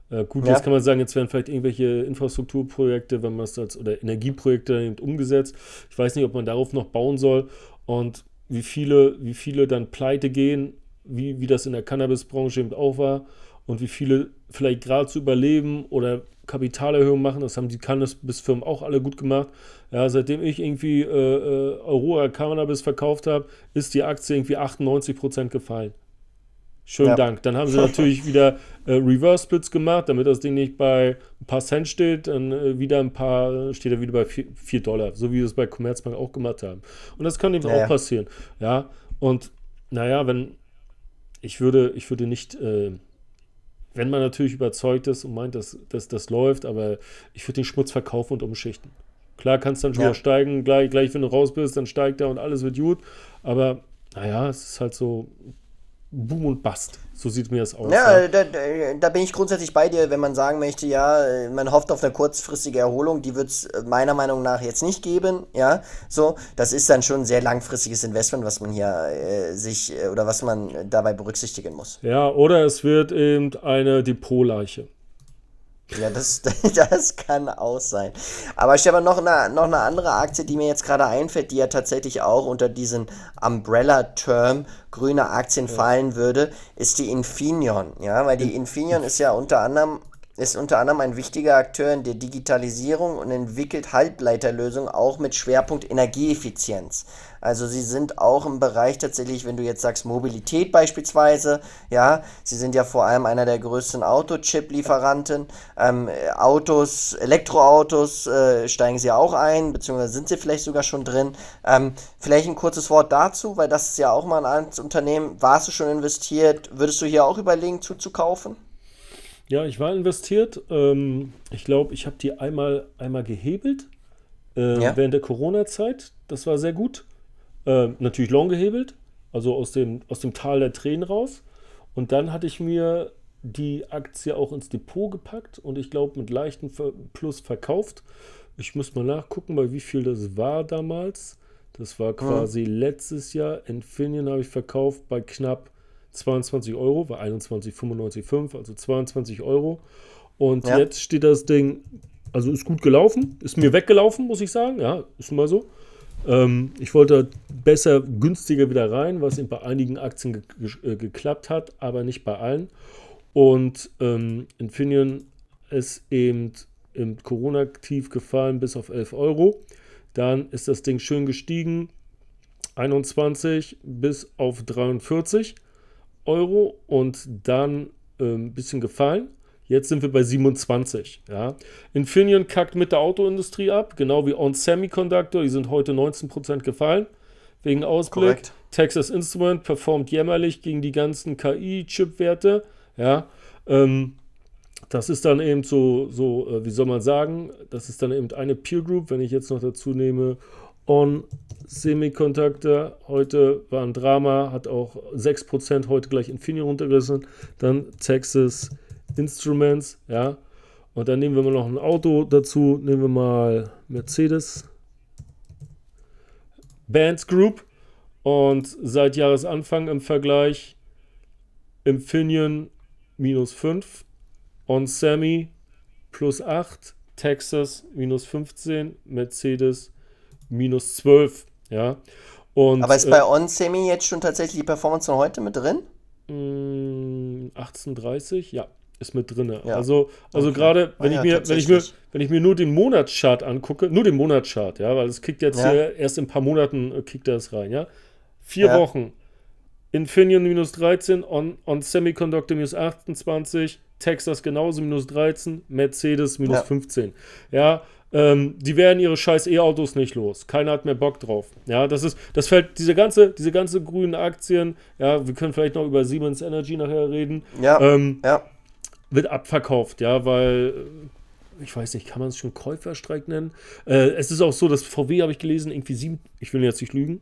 Äh, gut, ja. jetzt kann man sagen, jetzt werden vielleicht irgendwelche Infrastrukturprojekte, wenn man es als oder Energieprojekte umgesetzt. Ich weiß nicht, ob man darauf noch bauen soll und wie viele, wie viele dann pleite gehen, wie, wie das in der Cannabisbranche eben auch war und wie viele vielleicht gerade zu überleben oder Kapitalerhöhung machen. Das haben die Cannabis-Firmen auch alle gut gemacht. Ja, seitdem ich irgendwie äh, äh Aurora Cannabis verkauft habe, ist die Aktie irgendwie 98% gefallen. Schönen ja. Dank. Dann haben sie natürlich wieder äh, Reverse Splits gemacht, damit das Ding nicht bei ein paar Cent steht, dann äh, wieder ein paar, steht er wieder bei 4 Dollar, so wie wir es bei Commerzbank auch gemacht haben. Und das kann eben ja, auch passieren. Ja, und naja, wenn ich würde, ich würde nicht, äh, wenn man natürlich überzeugt ist und meint, dass, dass das läuft, aber ich würde den Schmutz verkaufen und umschichten. Klar kannst dann schon ja. steigen, gleich, gleich wenn du raus bist, dann steigt er und alles wird gut. Aber naja, es ist halt so, Boom und Bust. So sieht mir das aus. Ja, ja. Da, da, bin ich grundsätzlich bei dir, wenn man sagen möchte, ja, man hofft auf eine kurzfristige Erholung, die wird es meiner Meinung nach jetzt nicht geben, ja. So, das ist dann schon ein sehr langfristiges Investment, was man hier äh, sich äh, oder was man dabei berücksichtigen muss. Ja, oder es wird eben eine Depotleiche. Ja, das, das kann auch sein. Aber Stefan, noch eine, noch eine andere Aktie, die mir jetzt gerade einfällt, die ja tatsächlich auch unter diesen Umbrella-Term grüne Aktien ja. fallen würde, ist die Infineon. Ja, weil die Infineon ist ja unter anderem ist unter anderem ein wichtiger Akteur in der Digitalisierung und entwickelt Halbleiterlösungen auch mit Schwerpunkt Energieeffizienz. Also sie sind auch im Bereich tatsächlich, wenn du jetzt sagst Mobilität beispielsweise, ja, sie sind ja vor allem einer der größten Autochip-Lieferanten. Ähm, Autos, Elektroautos äh, steigen sie auch ein, beziehungsweise sind sie vielleicht sogar schon drin. Ähm, vielleicht ein kurzes Wort dazu, weil das ist ja auch mal ein Unternehmen. Warst du schon investiert? Würdest du hier auch überlegen zuzukaufen? Ja, ich war investiert. Ähm, ich glaube, ich habe die einmal, einmal gehebelt äh, ja. während der Corona-Zeit. Das war sehr gut. Äh, natürlich long gehebelt, also aus dem, aus dem Tal der Tränen raus. Und dann hatte ich mir die Aktie auch ins Depot gepackt und ich glaube mit leichtem Plus verkauft. Ich muss mal nachgucken, bei wie viel das war damals. Das war quasi ja. letztes Jahr. Infineon habe ich verkauft bei knapp 22 Euro, war 21,95,5, also 22 Euro. Und ja. jetzt steht das Ding, also ist gut gelaufen, ist mir weggelaufen, muss ich sagen, ja, ist mal so. Ähm, ich wollte besser, günstiger wieder rein, was bei einigen Aktien ge ge äh, geklappt hat, aber nicht bei allen. Und ähm, Infineon ist eben im Corona-Tief gefallen bis auf 11 Euro. Dann ist das Ding schön gestiegen, 21 bis auf 43 Euro und dann ein ähm, bisschen gefallen. Jetzt sind wir bei 27. Ja. Infineon kackt mit der Autoindustrie ab, genau wie On Semiconductor. Die sind heute 19% gefallen wegen Ausblick. Korrekt. Texas Instrument performt jämmerlich gegen die ganzen KI-Chip-Werte. Ja. Ähm, das ist dann eben so, so äh, wie soll man sagen, das ist dann eben eine Peer Group, wenn ich jetzt noch dazu nehme, On Semiconductor, heute war ein Drama, hat auch 6% heute gleich Infineon runtergerissen, dann Texas Instruments, ja, und dann nehmen wir mal noch ein Auto dazu, nehmen wir mal Mercedes Benz Group und seit Jahresanfang im Vergleich Infineon minus 5, On Semi plus 8, Texas minus 15, Mercedes minus 12. Ja. Und, Aber ist äh, bei On jetzt schon tatsächlich die Performance von heute mit drin? 1830, mm, ja, ist mit drin. Ja. Also, also okay. gerade, wenn, ah, ich ja, mir, wenn, ich mir, wenn ich mir nur den Monatschart angucke, nur den Monatschart, ja, weil es kickt jetzt ja. hier erst in ein paar Monaten äh, kickt das rein, ja. Vier Wochen. Infineon minus 13, on, on Semiconductor minus 28, Texas genauso minus 13, Mercedes minus 15. Ja, ähm, die werden ihre scheiß E-Autos nicht los. Keiner hat mehr Bock drauf. Ja, das ist, das fällt, diese ganze, diese ganze grünen Aktien, ja, wir können vielleicht noch über Siemens Energy nachher reden. Ja, ähm, ja. Wird abverkauft, ja, weil äh, ich weiß nicht, kann man es schon Käuferstreik nennen? Äh, es ist auch so, dass VW, habe ich gelesen, irgendwie sieben, ich will jetzt nicht lügen,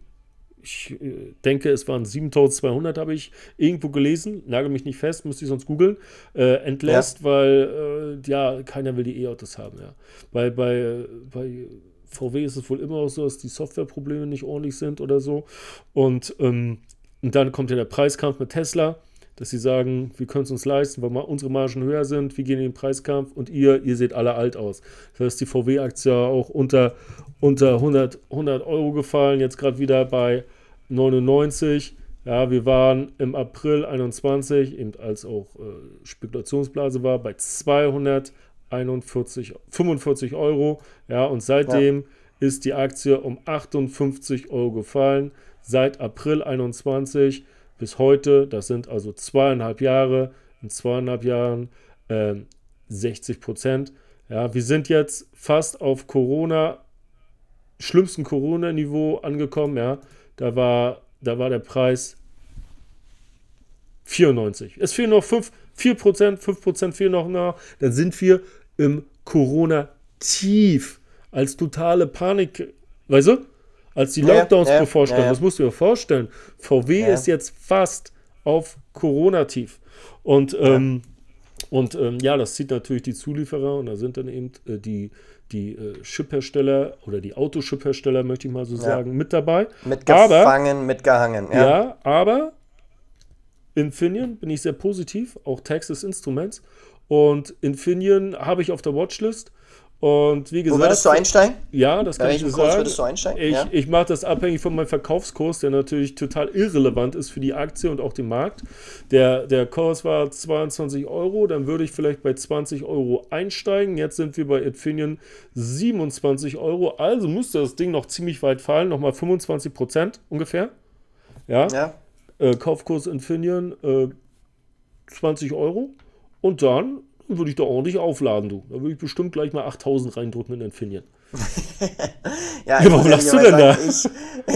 ich äh, denke, es waren 7200, habe ich irgendwo gelesen. Nagel mich nicht fest, müsste ich sonst googeln. Äh, entlässt, ja. weil äh, ja, keiner will die E-Autos haben. Ja. Bei, bei, bei VW ist es wohl immer auch so, dass die Softwareprobleme nicht ordentlich sind oder so. Und, ähm, und dann kommt ja der Preiskampf mit Tesla, dass sie sagen, wir können es uns leisten, weil unsere Margen höher sind, wir gehen in den Preiskampf und ihr, ihr seht alle alt aus. Das heißt, die VW-Aktie auch unter, unter 100, 100 Euro gefallen, jetzt gerade wieder bei 99. Ja, wir waren im April 21, eben als auch äh, Spekulationsblase war, bei 241, 45 Euro. Ja, und seitdem ja. ist die Aktie um 58 Euro gefallen. Seit April 21 bis heute, das sind also zweieinhalb Jahre, in zweieinhalb Jahren äh, 60 Prozent. Ja, wir sind jetzt fast auf Corona, schlimmsten Corona-Niveau angekommen, ja. Da war, da war der Preis 94. Es fehlen noch 5, 4%, 5% fehlen noch nach. Dann sind wir im Corona-Tief. Als totale Panik, weißt du? Als die Lockdowns ja, ja, bevorstanden. Ja, Das musst du dir vorstellen. VW ist jetzt fast auf Corona-Tief. Und, ähm, und ähm, ja, das zieht natürlich die Zulieferer und da sind dann eben äh, die, die äh, Chiphersteller oder die Autochiphersteller, möchte ich mal so sagen, mit dabei. Mitgefangen, aber, mitgehangen. Ja. ja, aber Infineon bin ich sehr positiv, auch Texas Instruments. Und Infineon habe ich auf der Watchlist. Und wie gesagt. Wo würdest du einsteigen? Ja, das kann ich dir sagen. würdest du einsteigen? Ich, ja. ich mache das abhängig von meinem Verkaufskurs, der natürlich total irrelevant ist für die Aktie und auch den Markt. Der, der Kurs war 22 Euro, dann würde ich vielleicht bei 20 Euro einsteigen. Jetzt sind wir bei Infineon 27 Euro. Also müsste das Ding noch ziemlich weit fallen, nochmal 25 Prozent ungefähr. Ja. ja. Äh, Kaufkurs Infineon äh, 20 Euro. Und dann dann würde ich da ordentlich aufladen, du. Da würde ich bestimmt gleich mal 8000 reindrücken in Infineon. ja, ja, warum lachst du denn da? Ich,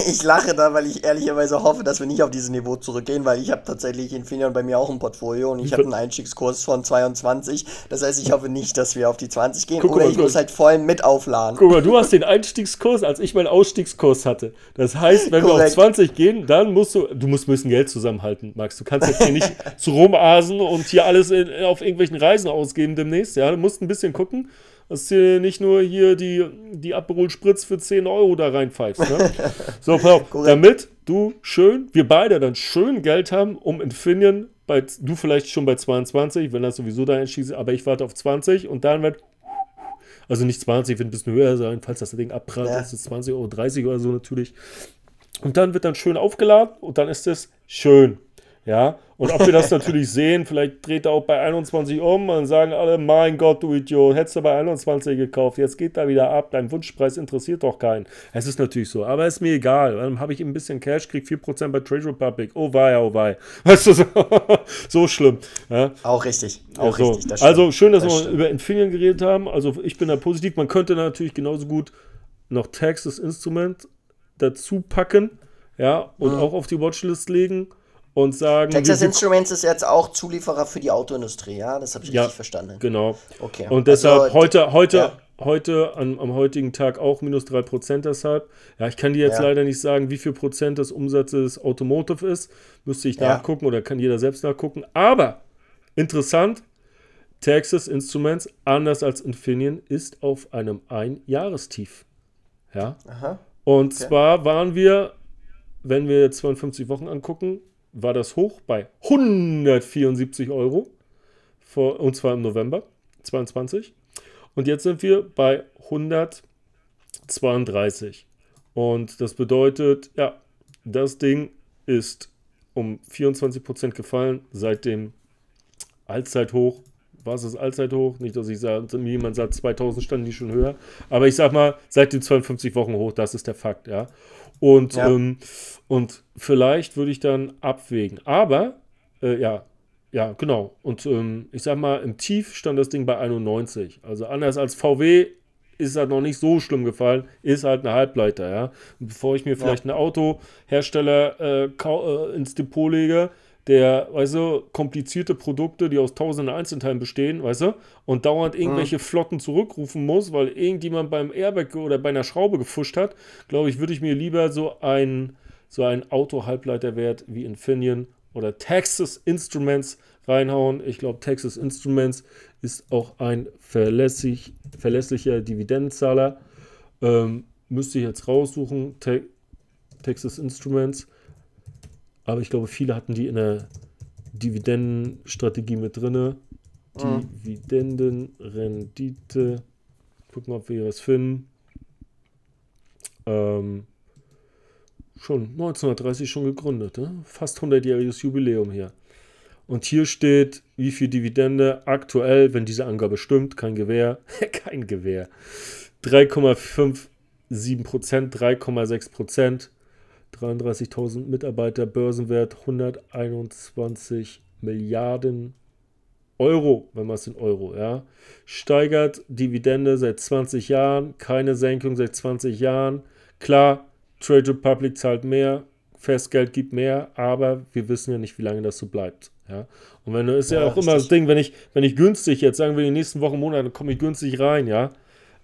ich, lache da, weil ich ehrlicherweise hoffe, dass wir nicht auf dieses Niveau zurückgehen, weil ich habe tatsächlich Infineon bei mir auch ein Portfolio und ich habe einen Einstiegskurs von 22. Das heißt, ich hoffe nicht, dass wir auf die 20 gehen guck oder mal, ich guck. muss halt voll mit aufladen. Guck mal, du hast den Einstiegskurs, als ich meinen Ausstiegskurs hatte. Das heißt, wenn Korrekt. wir auf 20 gehen, dann musst du, du musst ein bisschen Geld zusammenhalten, Max. Du kannst jetzt hier nicht so rumasen und hier alles in, auf irgendwelchen Reisen ausgeben demnächst. Ja, du musst ein bisschen gucken dass du nicht nur hier die, die Aperol Spritz für 10 Euro da reinpfeifst. Ne? so, pass auf, damit du schön, wir beide dann schön Geld haben, um Infineon, bei, du vielleicht schon bei 22, wenn das sowieso Einstieg ist, aber ich warte auf 20 und dann wird Also nicht 20, wird ein bisschen höher sein, falls das Ding abprallt, Ja. ist es 20 Euro, 30 oder so natürlich. Und dann wird dann schön aufgeladen und dann ist es schön. Ja, und ob wir das natürlich sehen, vielleicht dreht er auch bei 21 um und sagen alle, mein Gott, du Idiot, hättest du bei 21 gekauft, jetzt geht da wieder ab, dein Wunschpreis interessiert doch keinen. Es ist natürlich so, aber ist mir egal. Dann habe ich ein bisschen Cash, krieg 4% bei Trade Republic. Oh wei, oh wei. Weißt du, so, so schlimm. Ja, Auch richtig. Auch ja, so. richtig. Also schön, dass Das wir stimmt. über Infineon geredet haben. Also ich bin da positiv. Man könnte natürlich genauso gut noch Texas Instrument dazu packen, ja, und auch auf die Watchlist legen und sagen. Texas Instruments ist jetzt auch Zulieferer für die Autoindustrie, ja? Das habe ich Ja, richtig verstanden. genau. Okay. Und deshalb Also, heute, heute, ja. heute am, am heutigen Tag auch minus 3% deshalb. Ja, ich kann dir jetzt Ja. leider nicht sagen, wie viel Prozent des Umsatzes Automotive ist. Müsste ich nachgucken oder kann jeder selbst nachgucken. Aber interessant, Texas Instruments, anders als Infineon, ist auf einem Einjahrestief. Ja. Aha. Und zwar waren wir, wenn wir jetzt 52 Wochen angucken, war das hoch bei 174 Euro, vor, und zwar im November 22. Und jetzt sind wir bei 132. Und das bedeutet, ja, das Ding ist um 24% gefallen seit dem Allzeithoch. Was ist Allzeithoch? Nicht, dass ich sage, jemand sagt, 2000 standen die schon höher. Aber ich sag mal, seit den 52 Wochen hoch, das ist der Fakt, ja. Und, Ja. ähm, und vielleicht würde ich dann abwägen. Aber, äh, ja, ja, genau. Und ähm, ich sag mal, im Tief stand das Ding bei 91. Also anders als VW ist halt noch nicht so schlimm gefallen, ist halt eine Halbleiter, ja. Und bevor ich mir vielleicht einen Autohersteller äh, äh, ins Depot lege, der, weißt du, komplizierte Produkte, die aus tausenden Einzelteilen bestehen, weißt du, und dauernd irgendwelche Flotten zurückrufen muss, weil irgendjemand beim Airbag oder bei einer Schraube gefuscht hat, glaube ich, würde ich mir lieber so ein, so ein Auto-Halbleiterwert wie Infineon oder Texas Instruments reinhauen. Ich glaube, Texas Instruments ist auch ein verlässlich, verlässlicher Dividendenzahler. Ähm, müsste ich jetzt raussuchen, Te Texas Instruments. Aber ich glaube, viele hatten die in der Dividendenstrategie mit drinne. Dividendenrendite. Gucken, ob wir hier was finden. Ähm, schon 1930 schon gegründet. Ne? Fast 100-jähriges Jubiläum hier. Und hier steht, wie viel Dividende aktuell, wenn diese Angabe stimmt, kein Gewähr, kein Gewähr. 3,57 Prozent, 3,6 Prozent. 33.000 Mitarbeiter, Börsenwert 121 Milliarden Euro, wenn man es in Euro, ja. Steigert Dividende seit 20 Jahren, keine Senkung seit 20 Jahren. Klar, Trade Republic zahlt mehr, Festgeld gibt mehr, aber wir wissen ja nicht, wie lange das so bleibt. Ja. Und wenn ist ja, Ja, auch immer das. Ding, wenn ich, wenn ich günstig, jetzt sagen wir die nächsten Wochen, Monate, komme ich günstig rein, ja,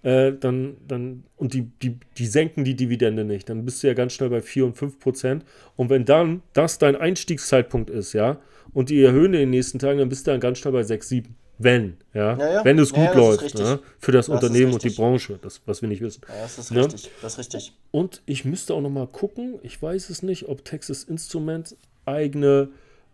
äh, dann, dann, und die, die, die senken die Dividende nicht, dann bist du ja ganz schnell bei 4 und 5 Prozent. Und wenn dann das dein Einstiegszeitpunkt ist, ja, und die erhöhen in den nächsten Tagen, dann bist du dann ganz schnell bei 6, 7. Wenn, ja, Ja, ja. wenn es gut ja, läuft, ja, für das, Das Unternehmen und die. Branche, das, was wir nicht wissen. Ja, das ist Ne? richtig. Das ist richtig. Und ich müsste auch noch mal gucken, ich weiß es nicht, ob Texas Instruments eigene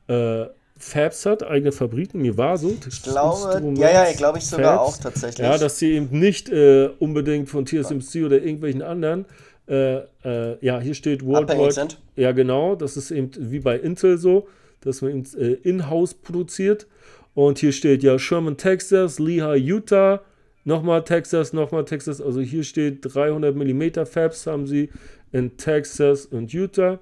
äh, Fabs hat, eigene Fabriken. Mir war so. Ich glaube, ja, ja, glaube ich sogar auch tatsächlich. Ja, dass sie eben nicht äh, unbedingt von TSMC oder irgendwelchen anderen, äh, äh, ja, hier steht Worldwide. Ja, genau, das ist eben wie bei Intel so, dass man eben äh, in-house produziert. Und hier steht ja Sherman, Texas, Lehigh, Utah, nochmal Texas, nochmal Texas. Also hier steht 300 mm Fabs haben sie in Texas und Utah.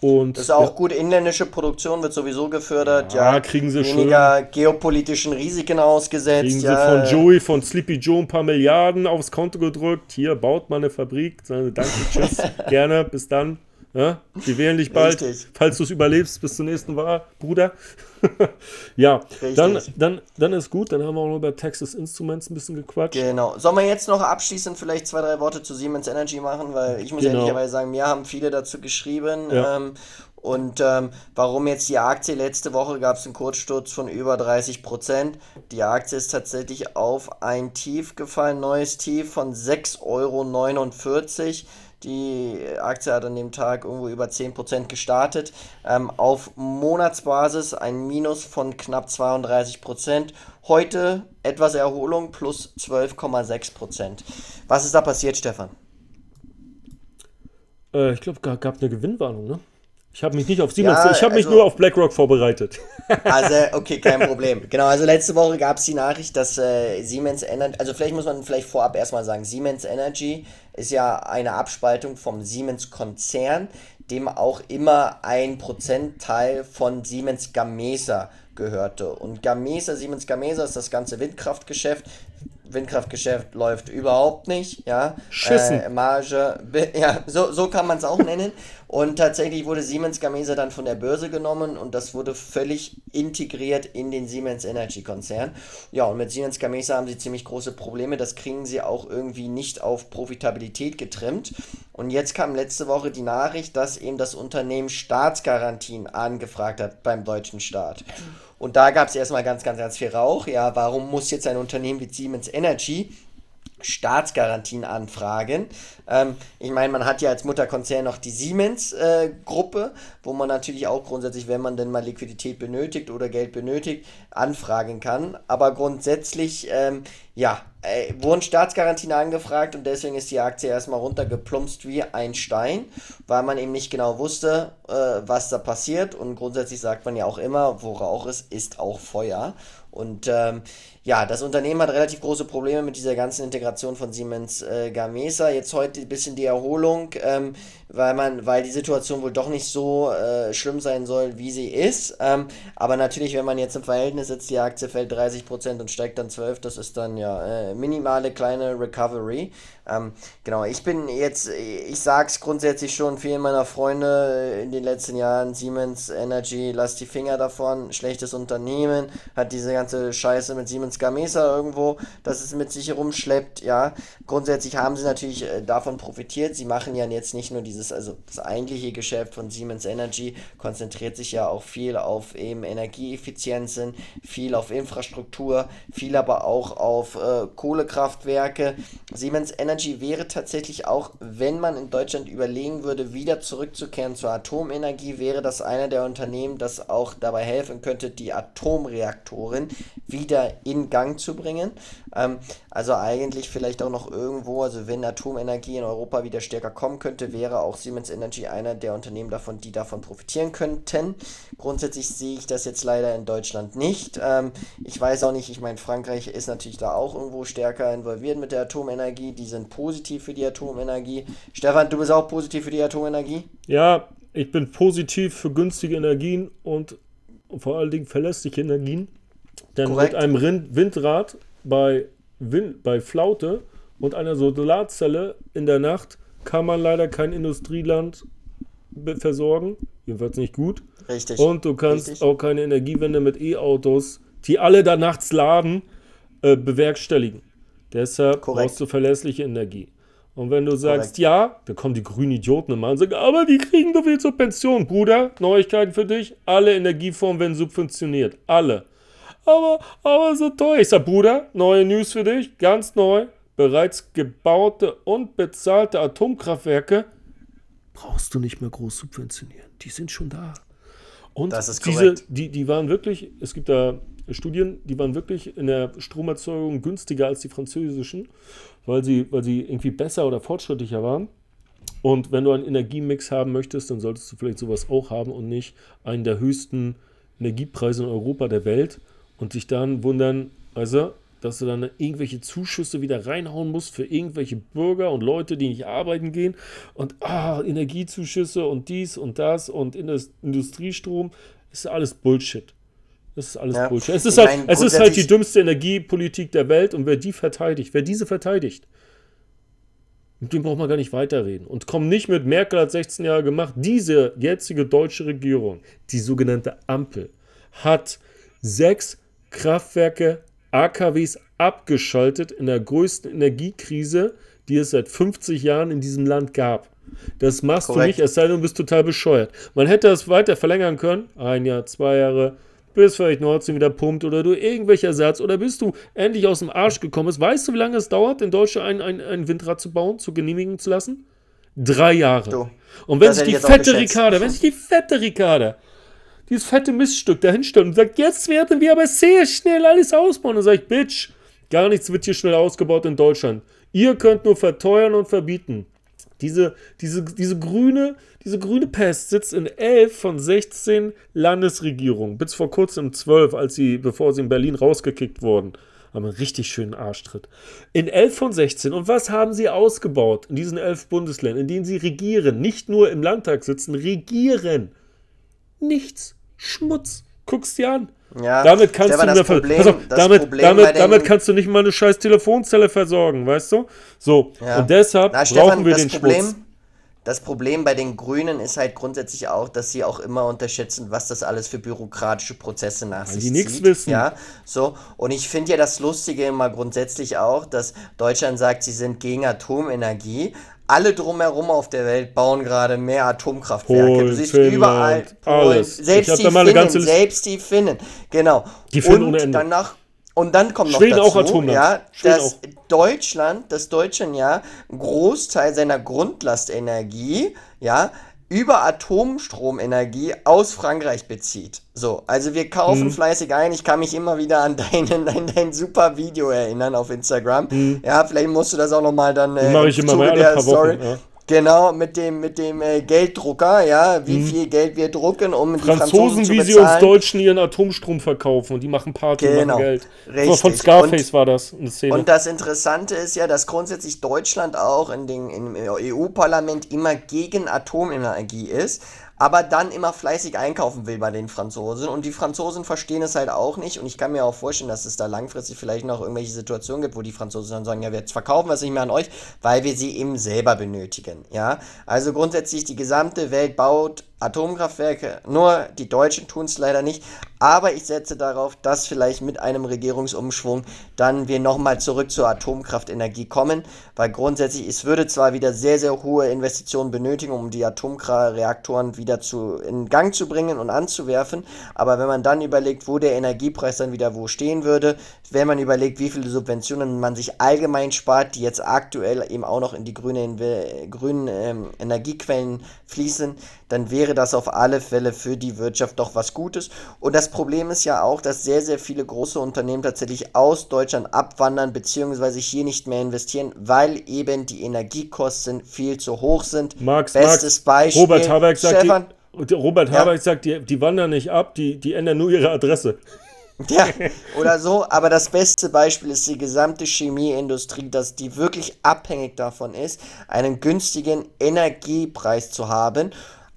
Und Das ist auch gut. Inländische Produktion wird sowieso gefördert. Ja, Ja, kriegen sie weniger geopolitischen Risiken ausgesetzt. kriegen sie ja, von Joey, von Sleepy Joe ein paar Milliarden aufs Konto gedrückt. Hier baut man eine Fabrik. Sie, Danke, tschüss, gerne, bis dann. Ja, wir wählen dich bald, Richtig. falls du es überlebst bis zur nächsten Wahl, Bruder. ja, Richtig. dann, dann, dann ist gut. Dann haben wir auch noch über Texas Instruments ein bisschen gequatscht. Genau. Sollen wir jetzt noch abschließend vielleicht zwei, drei Worte zu Siemens Energy machen? Weil ich muss Genau. ehrlicherweise sagen, mir haben viele dazu geschrieben. Ja. Ähm, und ähm, warum jetzt die Aktie? Letzte Woche gab es einen Kurzsturz von über 30 Prozent. Die Aktie ist tatsächlich auf ein Tief gefallen, neues Tief von 6,49 Euro. Die Aktie hat an dem Tag irgendwo über 10% gestartet. Ähm, auf Monatsbasis ein Minus von knapp 32%. Heute etwas Erholung plus 12,6%. Was ist da passiert, Stefan? Äh, ich glaube, gab, gab eine Gewinnwarnung, ne? Ich habe mich nicht auf Siemens, ja, ich habe also, mich nur auf BlackRock vorbereitet. Also, okay, kein Problem. Genau, also letzte Woche gab es die Nachricht, dass äh, Siemens Energy, also vielleicht muss man vielleicht vorab erstmal sagen, Siemens Energy ist ja eine Abspaltung vom Siemens-Konzern, dem auch immer ein Prozentteil von Siemens Gamesa gehörte. Und Gamesa, Siemens Gamesa ist das ganze Windkraftgeschäft. Windkraftgeschäft läuft überhaupt nicht, ja. Schissen. Äh, Marge, ja, so, so kann man es auch nennen. Und tatsächlich wurde Siemens Gamesa dann von der Börse genommen und das wurde völlig integriert in den Siemens Energy Konzern. Ja, und mit Siemens Gamesa haben sie ziemlich große Probleme. Das kriegen sie auch irgendwie nicht auf Profitabilität getrimmt. Und jetzt kam letzte Woche die Nachricht, dass eben das Unternehmen Staatsgarantien angefragt hat beim deutschen Staat. Und da gab es erstmal ganz, ganz, ganz viel Rauch. Ja, warum muss jetzt ein Unternehmen wie Siemens Energy Staatsgarantien anfragen. Ähm, ich meine, man hat ja als Mutterkonzern noch die Siemens-Gruppe, äh, wo man natürlich auch grundsätzlich, wenn man denn mal Liquidität benötigt oder Geld benötigt, anfragen kann. Aber grundsätzlich, ähm, ja, äh, wurden Staatsgarantien angefragt und deswegen ist die Aktie erstmal runtergeplumpst wie ein Stein, weil man eben nicht genau wusste, äh, was da passiert. Und grundsätzlich sagt man ja auch immer, wo Rauch ist, ist auch Feuer. Und ähm, ja, das Unternehmen hat relativ große Probleme mit dieser ganzen Integration von Siemens äh, Gamesa. Jetzt heute ein bisschen die Erholung, ähm, weil man, weil die Situation wohl doch nicht so äh, schlimm sein soll, wie sie ist. Ähm, aber natürlich, wenn man jetzt im Verhältnis sitzt, die Aktie fällt 30% und steigt dann 12%, das ist dann ja äh, minimale kleine Recovery. Ähm, genau, ich bin jetzt, ich sag's grundsätzlich schon vielen meiner Freunde in den letzten Jahren, Siemens Energy, lasst die Finger davon, schlechtes Unternehmen, hat diese ganze Scheiße mit Siemens Gamesa irgendwo, dass es mit sich herumschleppt, ja. Grundsätzlich haben sie natürlich äh, davon profitiert, sie machen ja jetzt nicht nur dieses, also das eigentliche Geschäft von Siemens Energy konzentriert sich ja auch viel auf eben Energieeffizienzen, viel auf Infrastruktur, viel aber auch auf äh, Kohlekraftwerke. Siemens Energy Energy wäre tatsächlich auch, wenn man in Deutschland überlegen würde, wieder zurückzukehren zur Atomenergie, wäre das einer der Unternehmen, das auch dabei helfen könnte, die Atomreaktoren wieder in Gang zu bringen. Ähm, also eigentlich vielleicht auch noch irgendwo, also wenn Atomenergie in Europa wieder stärker kommen könnte, wäre auch Siemens Energy einer der Unternehmen davon, die davon profitieren könnten. Grundsätzlich sehe ich das jetzt leider in Deutschland nicht. Ähm, ich weiß auch nicht, ich meine, Frankreich ist natürlich da auch irgendwo stärker involviert mit der Atomenergie. Die sind positiv für die Atomenergie. Stefan, du bist auch positiv für die Atomenergie? Ja, ich bin positiv für günstige Energien und vor allen Dingen verlässliche Energien. Denn Korrekt. mit einem Windrad bei, Wind, bei Flaute und einer Solarzelle in der Nacht kann man leider kein Industrieland versorgen. Jedenfalls nicht gut. Richtig. Und du kannst Richtig. auch keine Energiewende mit E-Autos, die alle da nachts laden, äh, bewerkstelligen. Deshalb Korrekt. brauchst du verlässliche Energie. Und wenn du sagst, Korrekt. ja, dann kommen die grünen Idioten immer und sagen, aber die kriegen doch viel zur Pension. Bruder, Neuigkeiten für dich, alle Energieformen werden subventioniert. Alle. Aber, aber so teuer. Ich sag, Bruder, neue News für dich, ganz neu. Bereits gebaute und bezahlte Atomkraftwerke brauchst du nicht mehr groß subventionieren. Die sind schon da. Und das ist diese, die, die waren wirklich, es gibt da Studien, die waren wirklich in der Stromerzeugung günstiger als die französischen, weil sie, weil sie irgendwie besser oder fortschrittlicher waren. Und wenn du einen Energiemix haben möchtest, dann solltest du vielleicht sowas auch haben und nicht einen der höchsten Energiepreise in Europa der Welt und sich dann wundern, also, dass du dann irgendwelche Zuschüsse wieder reinhauen musst für irgendwelche Bürger und Leute, die nicht arbeiten gehen und ah, Energiezuschüsse und dies und das und Industriestrom, ist alles Bullshit. Das ist alles ja. Bullshit. Es ist, halt, es ist halt die dümmste Energiepolitik der Welt und wer die verteidigt, wer diese verteidigt, mit dem braucht man gar nicht weiterreden. Und komm nicht mit Merkel hat 16 Jahre gemacht. Diese jetzige deutsche Regierung, die sogenannte Ampel, hat sechs Kraftwerke, AKWs abgeschaltet in der größten Energiekrise, die es seit 50 Jahren in diesem Land gab. Das machst Korrekt. du nicht, es sei denn, du bist total bescheuert. Man hätte das weiter verlängern können. Ein Jahr, zwei Jahre, bis vielleicht Nord Stream wieder pumpt oder du irgendwelcher Ersatz oder bist du endlich aus dem Arsch gekommen bist. Weißt du, wie lange es dauert, in Deutschland ein, ein, ein Windrad zu bauen, zu genehmigen zu lassen? Drei Jahre. Du, und wenn sich die fette. Ricarda, wenn sich die fette Ricarda, dieses fette Miststück da hinstellt und sagt, jetzt werden wir aber sehr schnell alles ausbauen, dann sage ich, Bitch, gar nichts wird hier schnell ausgebaut in Deutschland. Ihr könnt nur verteuern und verbieten. Diese, diese, diese, grüne, diese grüne Pest sitzt in 11 von 16 Landesregierungen. Bis vor kurzem 12, als sie, bevor sie in Berlin rausgekickt wurden. Haben einen richtig schönen Arschtritt. In 11 von 16. Und was haben sie ausgebaut in diesen 11 Bundesländern, in denen sie regieren? Nicht nur im Landtag sitzen, regieren. Nichts. Schmutz. Guck's dir an. Ja, damit kannst du das Problem- auf, das damit, Problem damit, damit kannst du nicht mal eine scheiß Telefonzelle versorgen, weißt du? So, Ja. und deshalb Na, brauchen Stefan, wir das den Problem, Schmutz. das Problem bei den Grünen ist halt grundsätzlich auch, dass sie auch immer unterschätzen, was das alles für bürokratische Prozesse nach sich die zieht. wissen. Ja, so. Und ich finde ja das Lustige immer grundsätzlich auch, dass Deutschland sagt, sie sind gegen Atomenergie. Alle drumherum auf der Welt bauen gerade mehr Atomkraftwerke. Polen, du siehst Finnland, überall alles. Ich Selbst die Finnen, selbst die Finnen. Genau. Die Finnen und ohne Ende. danach und dann kommt noch Schweden auch dazu, Atomland. ja, Schweden dass auch. Deutschland, dass Deutschland ja einen Großteil seiner Grundlastenergie, ja, über Atomstromenergie aus Frankreich bezieht. So, also wir kaufen Mhm. fleißig ein. Ich kann mich immer wieder an deinen, an dein super Video erinnern auf Instagram. Ja, vielleicht musst du das auch nochmal dann äh, Mhm. Im immer Zuge der Wochen, ja. Genau, mit dem, mit dem äh, Gelddrucker, ja, wie viel Geld wir drucken, um die Franzosen Mhm. Franzosen, zu wie sie uns Deutschen ihren Atomstrom verkaufen und die machen Party und Genau, machen Geld. richtig. Von Scarface Und- war das eine Szene. Und das Interessante ist ja, dass grundsätzlich Deutschland auch in den, im EU-Parlament immer gegen Atomenergie ist, aber dann immer fleißig einkaufen will bei den Franzosen. Und die Franzosen verstehen es halt auch nicht. Und ich kann mir auch vorstellen, dass es da langfristig vielleicht noch irgendwelche Situationen gibt, wo die Franzosen dann sagen, ja, wir verkaufen es nicht mehr an euch, weil wir sie eben selber benötigen. Ja, also grundsätzlich die gesamte Welt baut Atomkraftwerke, nur die Deutschen tun es leider nicht. Aber ich setze darauf, dass vielleicht mit einem Regierungsumschwung dann wir nochmal zurück zur Atomkraftenergie kommen, weil grundsätzlich es würde zwar wieder sehr, sehr hohe Investitionen benötigen, um die Atomreaktoren wieder zu, in Gang zu bringen und anzuwerfen, aber wenn man dann überlegt, wo der Energiepreis dann wieder wo stehen würde, wenn man überlegt, wie viele Subventionen man sich allgemein spart, die jetzt aktuell eben auch noch in die grüne, grünen ähm, Energiequellen fließen, dann wäre das auf alle Fälle für die Wirtschaft doch was Gutes. Und das Problem ist ja auch, dass sehr, sehr viele große Unternehmen tatsächlich aus Deutschland abwandern, beziehungsweise hier nicht mehr investieren, weil eben die Energiekosten viel zu hoch sind. Max, Bestes Max, Beispiel. Robert Habeck sagt, Stefan, die, Robert Ja. Habeck sagt die, die wandern nicht ab, die, die ändern nur ihre Adresse. Ja, oder so, aber das beste Beispiel ist die gesamte Chemieindustrie, dass die wirklich abhängig davon ist, einen günstigen Energiepreis zu haben.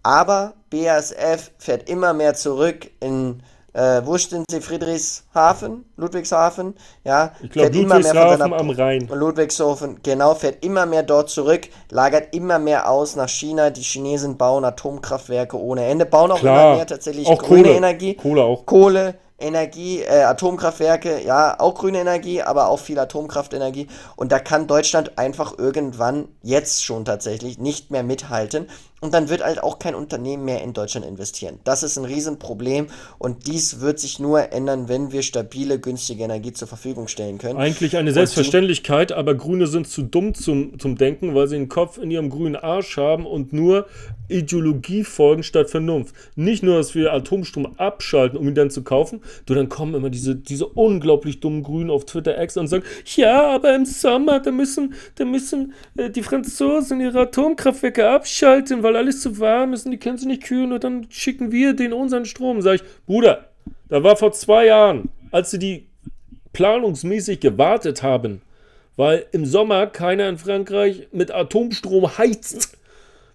Aber BASF fährt immer mehr zurück in, äh, wo sind sie? Friedrichshafen? Ludwigshafen? Ja, Ich glaube, fährt immer mehr von Ludwigshafen am Rhein. Ludwigshafen, genau, fährt immer mehr dort zurück, lagert immer mehr aus nach China. Die Chinesen bauen Atomkraftwerke ohne Ende, bauen auch Klar, immer mehr tatsächlich auch grüne Kohle. Energie. Kohle auch. Kohle, Energie, äh, Atomkraftwerke, ja, auch grüne Energie, aber auch viel Atomkraftenergie. Und da kann Deutschland einfach irgendwann, jetzt schon tatsächlich, nicht mehr mithalten. Und dann wird halt auch kein Unternehmen mehr in Deutschland investieren. Das ist ein Riesenproblem und dies wird sich nur ändern, wenn wir stabile, günstige Energie zur Verfügung stellen können. Eigentlich eine Selbstverständlichkeit, aber Grüne sind zu dumm zum, zum Denken, weil sie den Kopf in ihrem grünen Arsch haben und nur Ideologie folgen statt Vernunft. Nicht nur, dass wir Atomstrom abschalten, um ihn dann zu kaufen, du dann kommen immer diese, diese unglaublich dummen Grünen auf Twitter X und sagen, ja, aber im Sommer, da müssen, da müssen äh, die Franzosen ihre Atomkraftwerke abschalten, weil alles zu warm ist und die können sie nicht kühlen und dann schicken wir den unseren Strom. Sag ich, Bruder, da war vor zwei Jahren, als sie die planungsmäßig gewartet haben, weil im Sommer keiner in Frankreich mit Atomstrom heizt.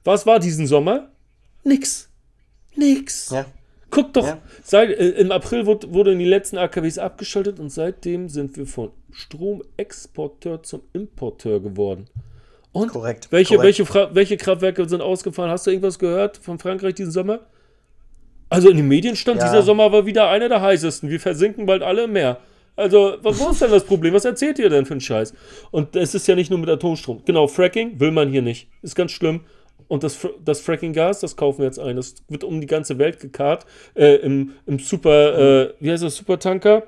Was war diesen Sommer? Nix. Nix. Ja. Guck doch, Ja. seit, äh, im April wurde, wurden die letzten AKWs abgeschaltet und seitdem sind wir von Stromexporteur zum Importeur geworden. Und Korrekt, welche, korrekt. Welche, Fra- welche Kraftwerke sind ausgefallen? Hast du irgendwas gehört von Frankreich diesen Sommer? Also in den Medien stand, Ja. dieser Sommer war wieder einer der heißesten. Wir versinken bald alle im Meer. Also, was, wo ist denn das Problem? Was erzählt ihr denn für einen Scheiß? Und es ist ja nicht nur mit Atomstrom. Genau, Fracking will man hier nicht. Ist ganz schlimm. Und das, das Fracking-Gas, das kaufen wir jetzt ein. Das wird um die ganze Welt gekarrt. Äh, im, Im Super, äh, wie heißt das, Supertanker.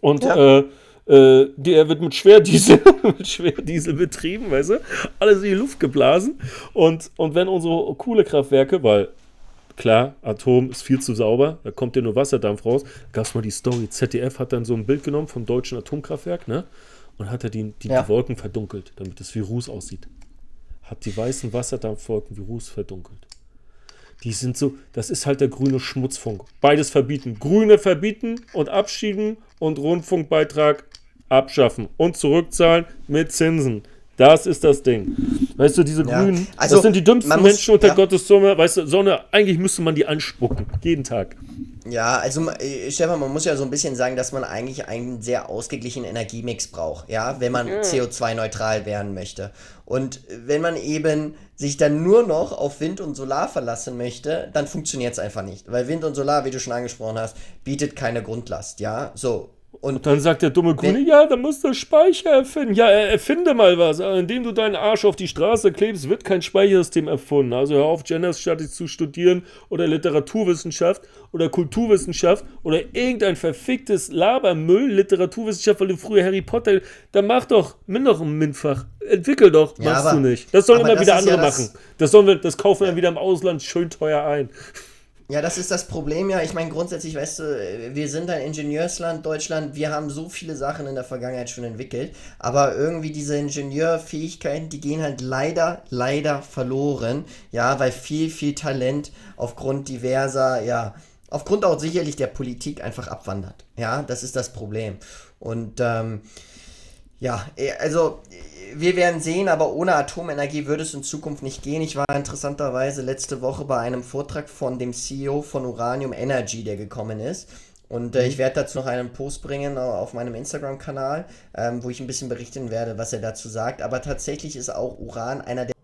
Und Ja. äh, Äh, der wird mit Schwerdiesel, mit Schwerdiesel betrieben, weißt du? Alles in die Luft geblasen. Und, und wenn unsere Kohlekraftwerke, weil klar, Atom ist viel zu sauber, da kommt ja nur Wasserdampf raus. Gab es mal die Story, ZDF hat dann so ein Bild genommen vom deutschen Atomkraftwerk, ne? Und hat er die, die, ja. die Wolken verdunkelt, damit es wie Ruß aussieht. Hat die weißen Wasserdampfwolken wie Ruß verdunkelt. Die sind so, das ist halt der grüne Schmutzfunk. Beides verbieten. Grüne verbieten und abschieben und Rundfunkbeitrag abschaffen und zurückzahlen mit Zinsen. Das ist das Ding. Weißt du, diese ja. Grünen, also, das sind die dümmsten muss, Menschen unter ja. Gottes Sonne. Weißt du, Sonne, eigentlich müsste man die anspucken. Jeden Tag. Ja, also äh, Stefan, man muss ja so ein bisschen sagen, dass man eigentlich einen sehr ausgeglichenen Energiemix braucht, ja, wenn man ja. CO2-neutral werden möchte. Und wenn man eben sich dann nur noch auf Wind und Solar verlassen möchte, dann funktioniert es einfach nicht. Weil Wind und Solar, wie du schon angesprochen hast, bietet keine Grundlast, ja. So, und dann sagt der dumme Grüne, ja, dann musst du Speicher erfinden. Ja, erfinde mal was. Indem du deinen Arsch auf die Straße klebst, wird kein Speichersystem erfunden. Also hör auf, Genderstatik zu studieren oder Literaturwissenschaft oder Kulturwissenschaft oder irgendein verficktes Labermüll, Literaturwissenschaft, weil du früher Harry Potter, dann mach doch, nimm doch ein MINTfach. Entwickel doch, ja, machst aber, du nicht. Das sollen immer wieder andere ja das machen. Das, sollen wir, das kaufen wir wieder im Ausland schön teuer ein. Ja, das ist das Problem ja. Ich meine, grundsätzlich, weißt du, wir sind ein Ingenieursland, Deutschland. Wir haben so viele Sachen in der Vergangenheit schon entwickelt. Aber irgendwie diese Ingenieurfähigkeiten, die gehen halt leider, leider verloren. Ja, weil viel, viel Talent aufgrund diverser, ja, aufgrund auch sicherlich der Politik einfach abwandert. Ja, das ist das Problem. Und, ähm, ja, also wir werden sehen, aber ohne Atomenergie würde es in Zukunft nicht gehen. Ich war interessanterweise letzte Woche bei einem Vortrag von dem CEO von Uranium Energy, der gekommen ist. Und äh, ich werde dazu noch einen Post bringen auf meinem Instagram-Kanal, ähm, wo ich ein bisschen berichten werde, was er dazu sagt. Aber tatsächlich ist auch Uran einer der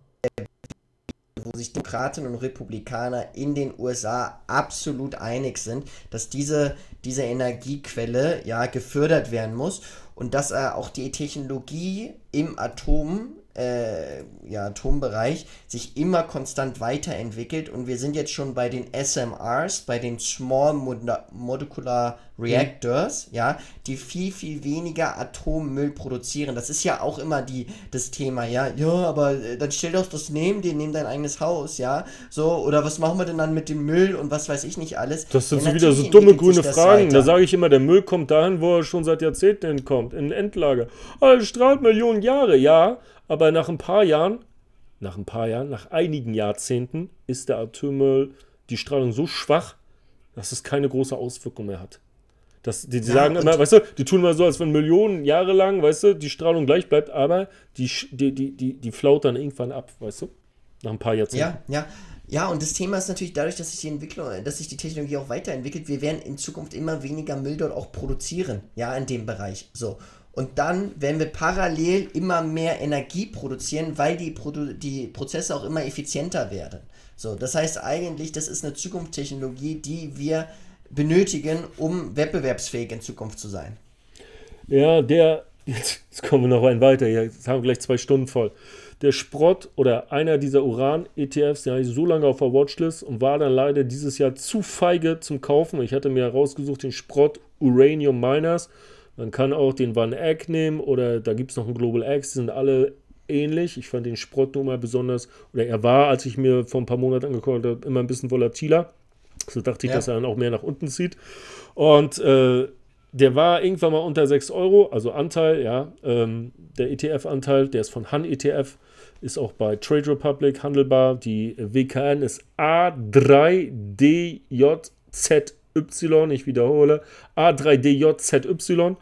wo sich Demokraten und Republikaner in den USA absolut einig sind, dass diese, diese Energiequelle ja gefördert werden muss und dass er auch die Technologie im Atom äh, ja, Atombereich sich immer konstant weiterentwickelt und wir sind jetzt schon bei den SMRs, bei den Small Molecular Reactors, mhm. ja, die viel, viel weniger Atommüll produzieren. Das ist ja auch immer die, das Thema, ja, ja, aber äh, dann stell doch das neben dir, neben dein eigenes Haus, ja, so, oder was machen wir denn dann mit dem Müll und was weiß ich nicht alles. Das sind ja, so wieder so dumme grüne Fragen. Da sage ich immer, der Müll kommt dahin, wo er schon seit Jahrzehnten kommt, in Endlager. Ah, strahlt Millionen Jahre, ja, aber nach ein paar Jahren, nach ein paar Jahren, nach einigen Jahrzehnten ist der Atommüll, die Strahlung so schwach, dass es keine große Auswirkung mehr hat. Das, die, die ja, sagen immer, weißt du, die tun mal so, als wenn Millionen Jahre lang, weißt du, die Strahlung gleich bleibt, aber die, die, die, die, die flaut dann irgendwann ab, weißt du? Nach ein paar Jahrzehnten. Ja, ja. Ja, und das Thema ist natürlich dadurch, dass sich die Entwicklung, dass sich die Technologie auch weiterentwickelt, wir werden in Zukunft immer weniger Müll dort auch produzieren, ja, in dem Bereich. So. Und dann werden wir parallel immer mehr Energie produzieren, weil die, Produ die Prozesse auch immer effizienter werden. So, das heißt eigentlich, das ist eine Zukunftstechnologie, die wir benötigen, um wettbewerbsfähig in Zukunft zu sein. Ja, der, jetzt, jetzt kommen wir noch ein weiter, jetzt haben wir gleich zwei Stunden voll. Der Sprott oder einer dieser Uran-ETFs, den hatte ich so lange auf der Watchlist und war dann leider dieses Jahr zu feige zum Kaufen. Ich hatte mir herausgesucht den Sprott Uranium Miners man kann auch den Van Egg nehmen oder da gibt es noch einen Global X, die sind alle ähnlich. Ich fand den Sprott nur mal besonders, oder er war, als ich mir vor ein paar Monaten angeguckt habe, immer ein bisschen volatiler. So dachte ich, ja. dass er dann auch mehr nach unten zieht. Und äh, der war irgendwann mal unter 6 Euro, also Anteil, ja. Ähm, der ETF-Anteil, der ist von Han ETF, ist auch bei Trade Republic handelbar. Die WKN ist A3DJZ Y, ich wiederhole, A3DJZY.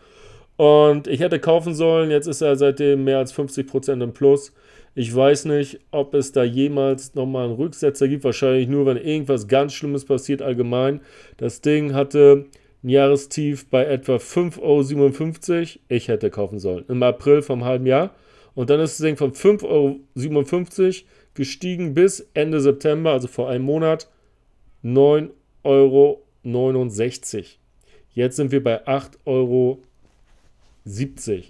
Und ich hätte kaufen sollen, jetzt ist er seitdem mehr als 50% im Plus. Ich weiß nicht, ob es da jemals nochmal einen Rücksetzer gibt. Wahrscheinlich nur, wenn irgendwas ganz Schlimmes passiert allgemein. Das Ding hatte ein Jahrestief bei etwa 5,57 Euro. Ich hätte kaufen sollen. Im April vom halben Jahr. Und dann ist das Ding von 5,57 Euro gestiegen bis Ende September, also vor einem Monat, 9,70 Euro 69. Jetzt sind wir bei 8,70 Euro.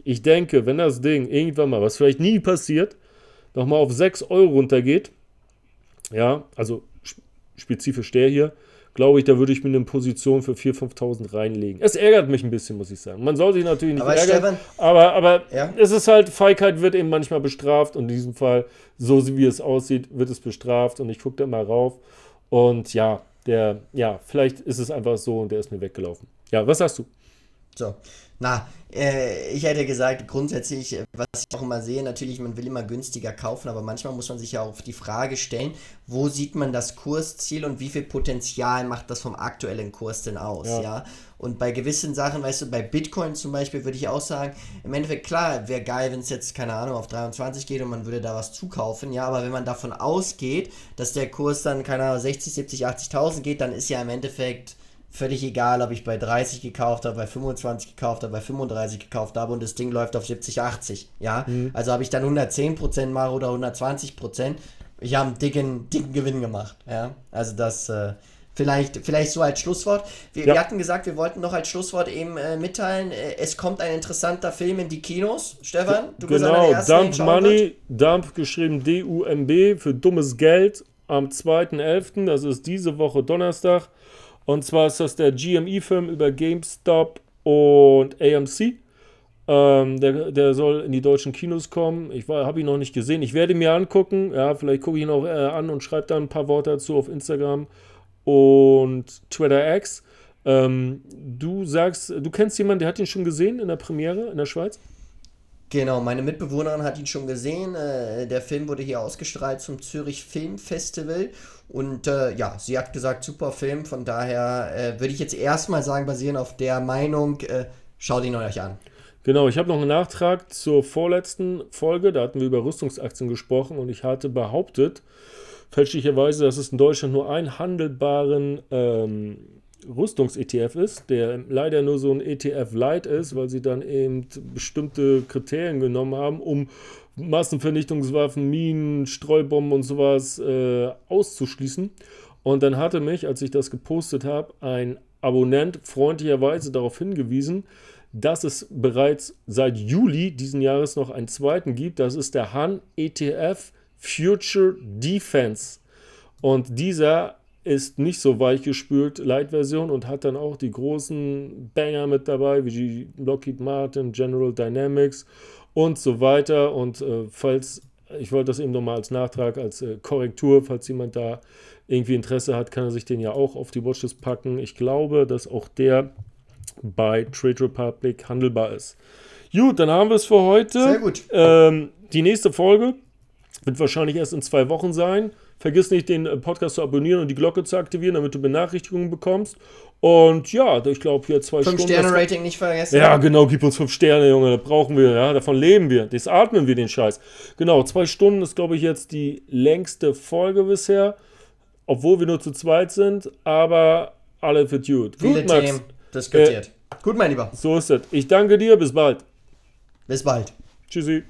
Ich denke, wenn das Ding irgendwann mal, was vielleicht nie passiert, nochmal auf 6 Euro runtergeht, ja, also spezifisch der hier, glaube ich, da würde ich mir eine Position für 4.000, 5.000 reinlegen. Es ärgert mich ein bisschen, muss ich sagen. Man soll sich natürlich nicht Aber ärgern, Stefan- aber, aber Ja. es ist halt, Feigheit wird eben manchmal bestraft und in diesem Fall, so wie es aussieht, wird es bestraft und ich gucke da mal rauf und ja, der, ja, vielleicht ist es einfach so und der ist mir weggelaufen. Ja, was sagst du? So, na, äh, ich hätte gesagt, grundsätzlich, äh, was ich auch immer sehe, natürlich, man will immer günstiger kaufen, aber manchmal muss man sich ja auch die Frage stellen, wo sieht man das Kursziel und wie viel Potenzial macht das vom aktuellen Kurs denn aus, Ja. ja? Und bei gewissen Sachen, weißt du, bei Bitcoin zum Beispiel würde ich auch sagen, im Endeffekt, klar, wäre geil, wenn es jetzt, keine Ahnung, auf 23 geht und man würde da was zukaufen, ja, aber wenn man davon ausgeht, dass der Kurs dann, keine Ahnung, 60, 70, 80.000 geht, dann ist ja im Endeffekt völlig egal, ob ich bei 30 gekauft habe, bei 25 gekauft habe, bei 35 gekauft habe und das Ding läuft auf 70, 80, ja. Also habe ich dann 110% mache oder 120%, ich habe einen dicken, dicken Gewinn gemacht, ja. Also das, äh, vielleicht, vielleicht so als Schlusswort. Wir, Ja. wir hatten gesagt, wir wollten noch als Schlusswort eben äh, mitteilen, äh, es kommt ein interessanter Film in die Kinos. Stefan, du bist einer der Genau, Ersten, der ihn Dump. Money, Dump geschrieben D-U-M-B für dummes Geld am 2.11., das ist diese Woche Donnerstag. Und zwar ist das der GME-Film über GameStop und AMC. Ähm, der, der soll in die deutschen Kinos kommen. Ich habe ihn noch nicht gesehen. Ich werde ihn mir angucken. Ja, vielleicht gucke ich ihn auch äh, an und schreibe da ein paar Worte dazu auf Instagram und Twitter X. Ähm, du sagst, du kennst jemanden, der hat ihn schon gesehen in der Premiere in der Schweiz? Genau, meine Mitbewohnerin hat ihn schon gesehen. Äh, der Film wurde hier ausgestrahlt zum Zürich Film Festival. Und äh, ja, sie hat gesagt, super Film. Von daher äh, würde ich jetzt erstmal sagen, basierend auf der Meinung, äh, schaut ihn euch an. Genau, ich habe noch einen Nachtrag zur vorletzten Folge. Da hatten wir über Rüstungsaktien gesprochen und ich hatte behauptet, fälschlicherweise, dass es in Deutschland nur einen handelbaren ähm, Rüstungs-ETF ist, der leider nur so ein ETF-Light ist, weil sie dann eben bestimmte Kriterien genommen haben, um Massenvernichtungswaffen, Minen, Streubomben und sowas äh, auszuschließen. Und dann hatte mich, als ich das gepostet habe, ein Abonnent freundlicherweise darauf hingewiesen, dass es bereits seit Juli diesen Jahres noch einen zweiten gibt. Das ist der Han ETF Future Defense. Und dieser ist nicht so weichgespült, Light-Version, und hat dann auch die großen Banger mit dabei, wie die Lockheed Martin, General Dynamics und so weiter. Und äh, falls, ich wollte das eben nochmal als Nachtrag, als äh, Korrektur, falls jemand da irgendwie Interesse hat, kann er sich den ja auch auf die Watchlist packen. Ich glaube, dass auch der bei Trade Republic handelbar ist. Gut, dann haben wir es für heute. Sehr gut. Ähm, die nächste Folge wird wahrscheinlich erst in zwei Wochen sein. Vergiss nicht, den äh, Podcast zu abonnieren und die Glocke zu aktivieren, damit du Benachrichtigungen bekommst. Und ja, ich glaube, hier zwei Stunden. 5-Sterne-Rating nicht vergessen. Ja, genau, gib uns fünf Sterne, Junge, das brauchen wir, ja, davon leben wir, das atmen wir den Scheiß. Genau, zwei Stunden ist, glaube ich, jetzt die längste Folge bisher, obwohl wir nur zu zweit sind, aber alle für gut. Viele Gut, Max, Themen diskutiert. Gut, mein Lieber. so ist es. Ich danke dir, bis bald. Bis bald. Tschüssi.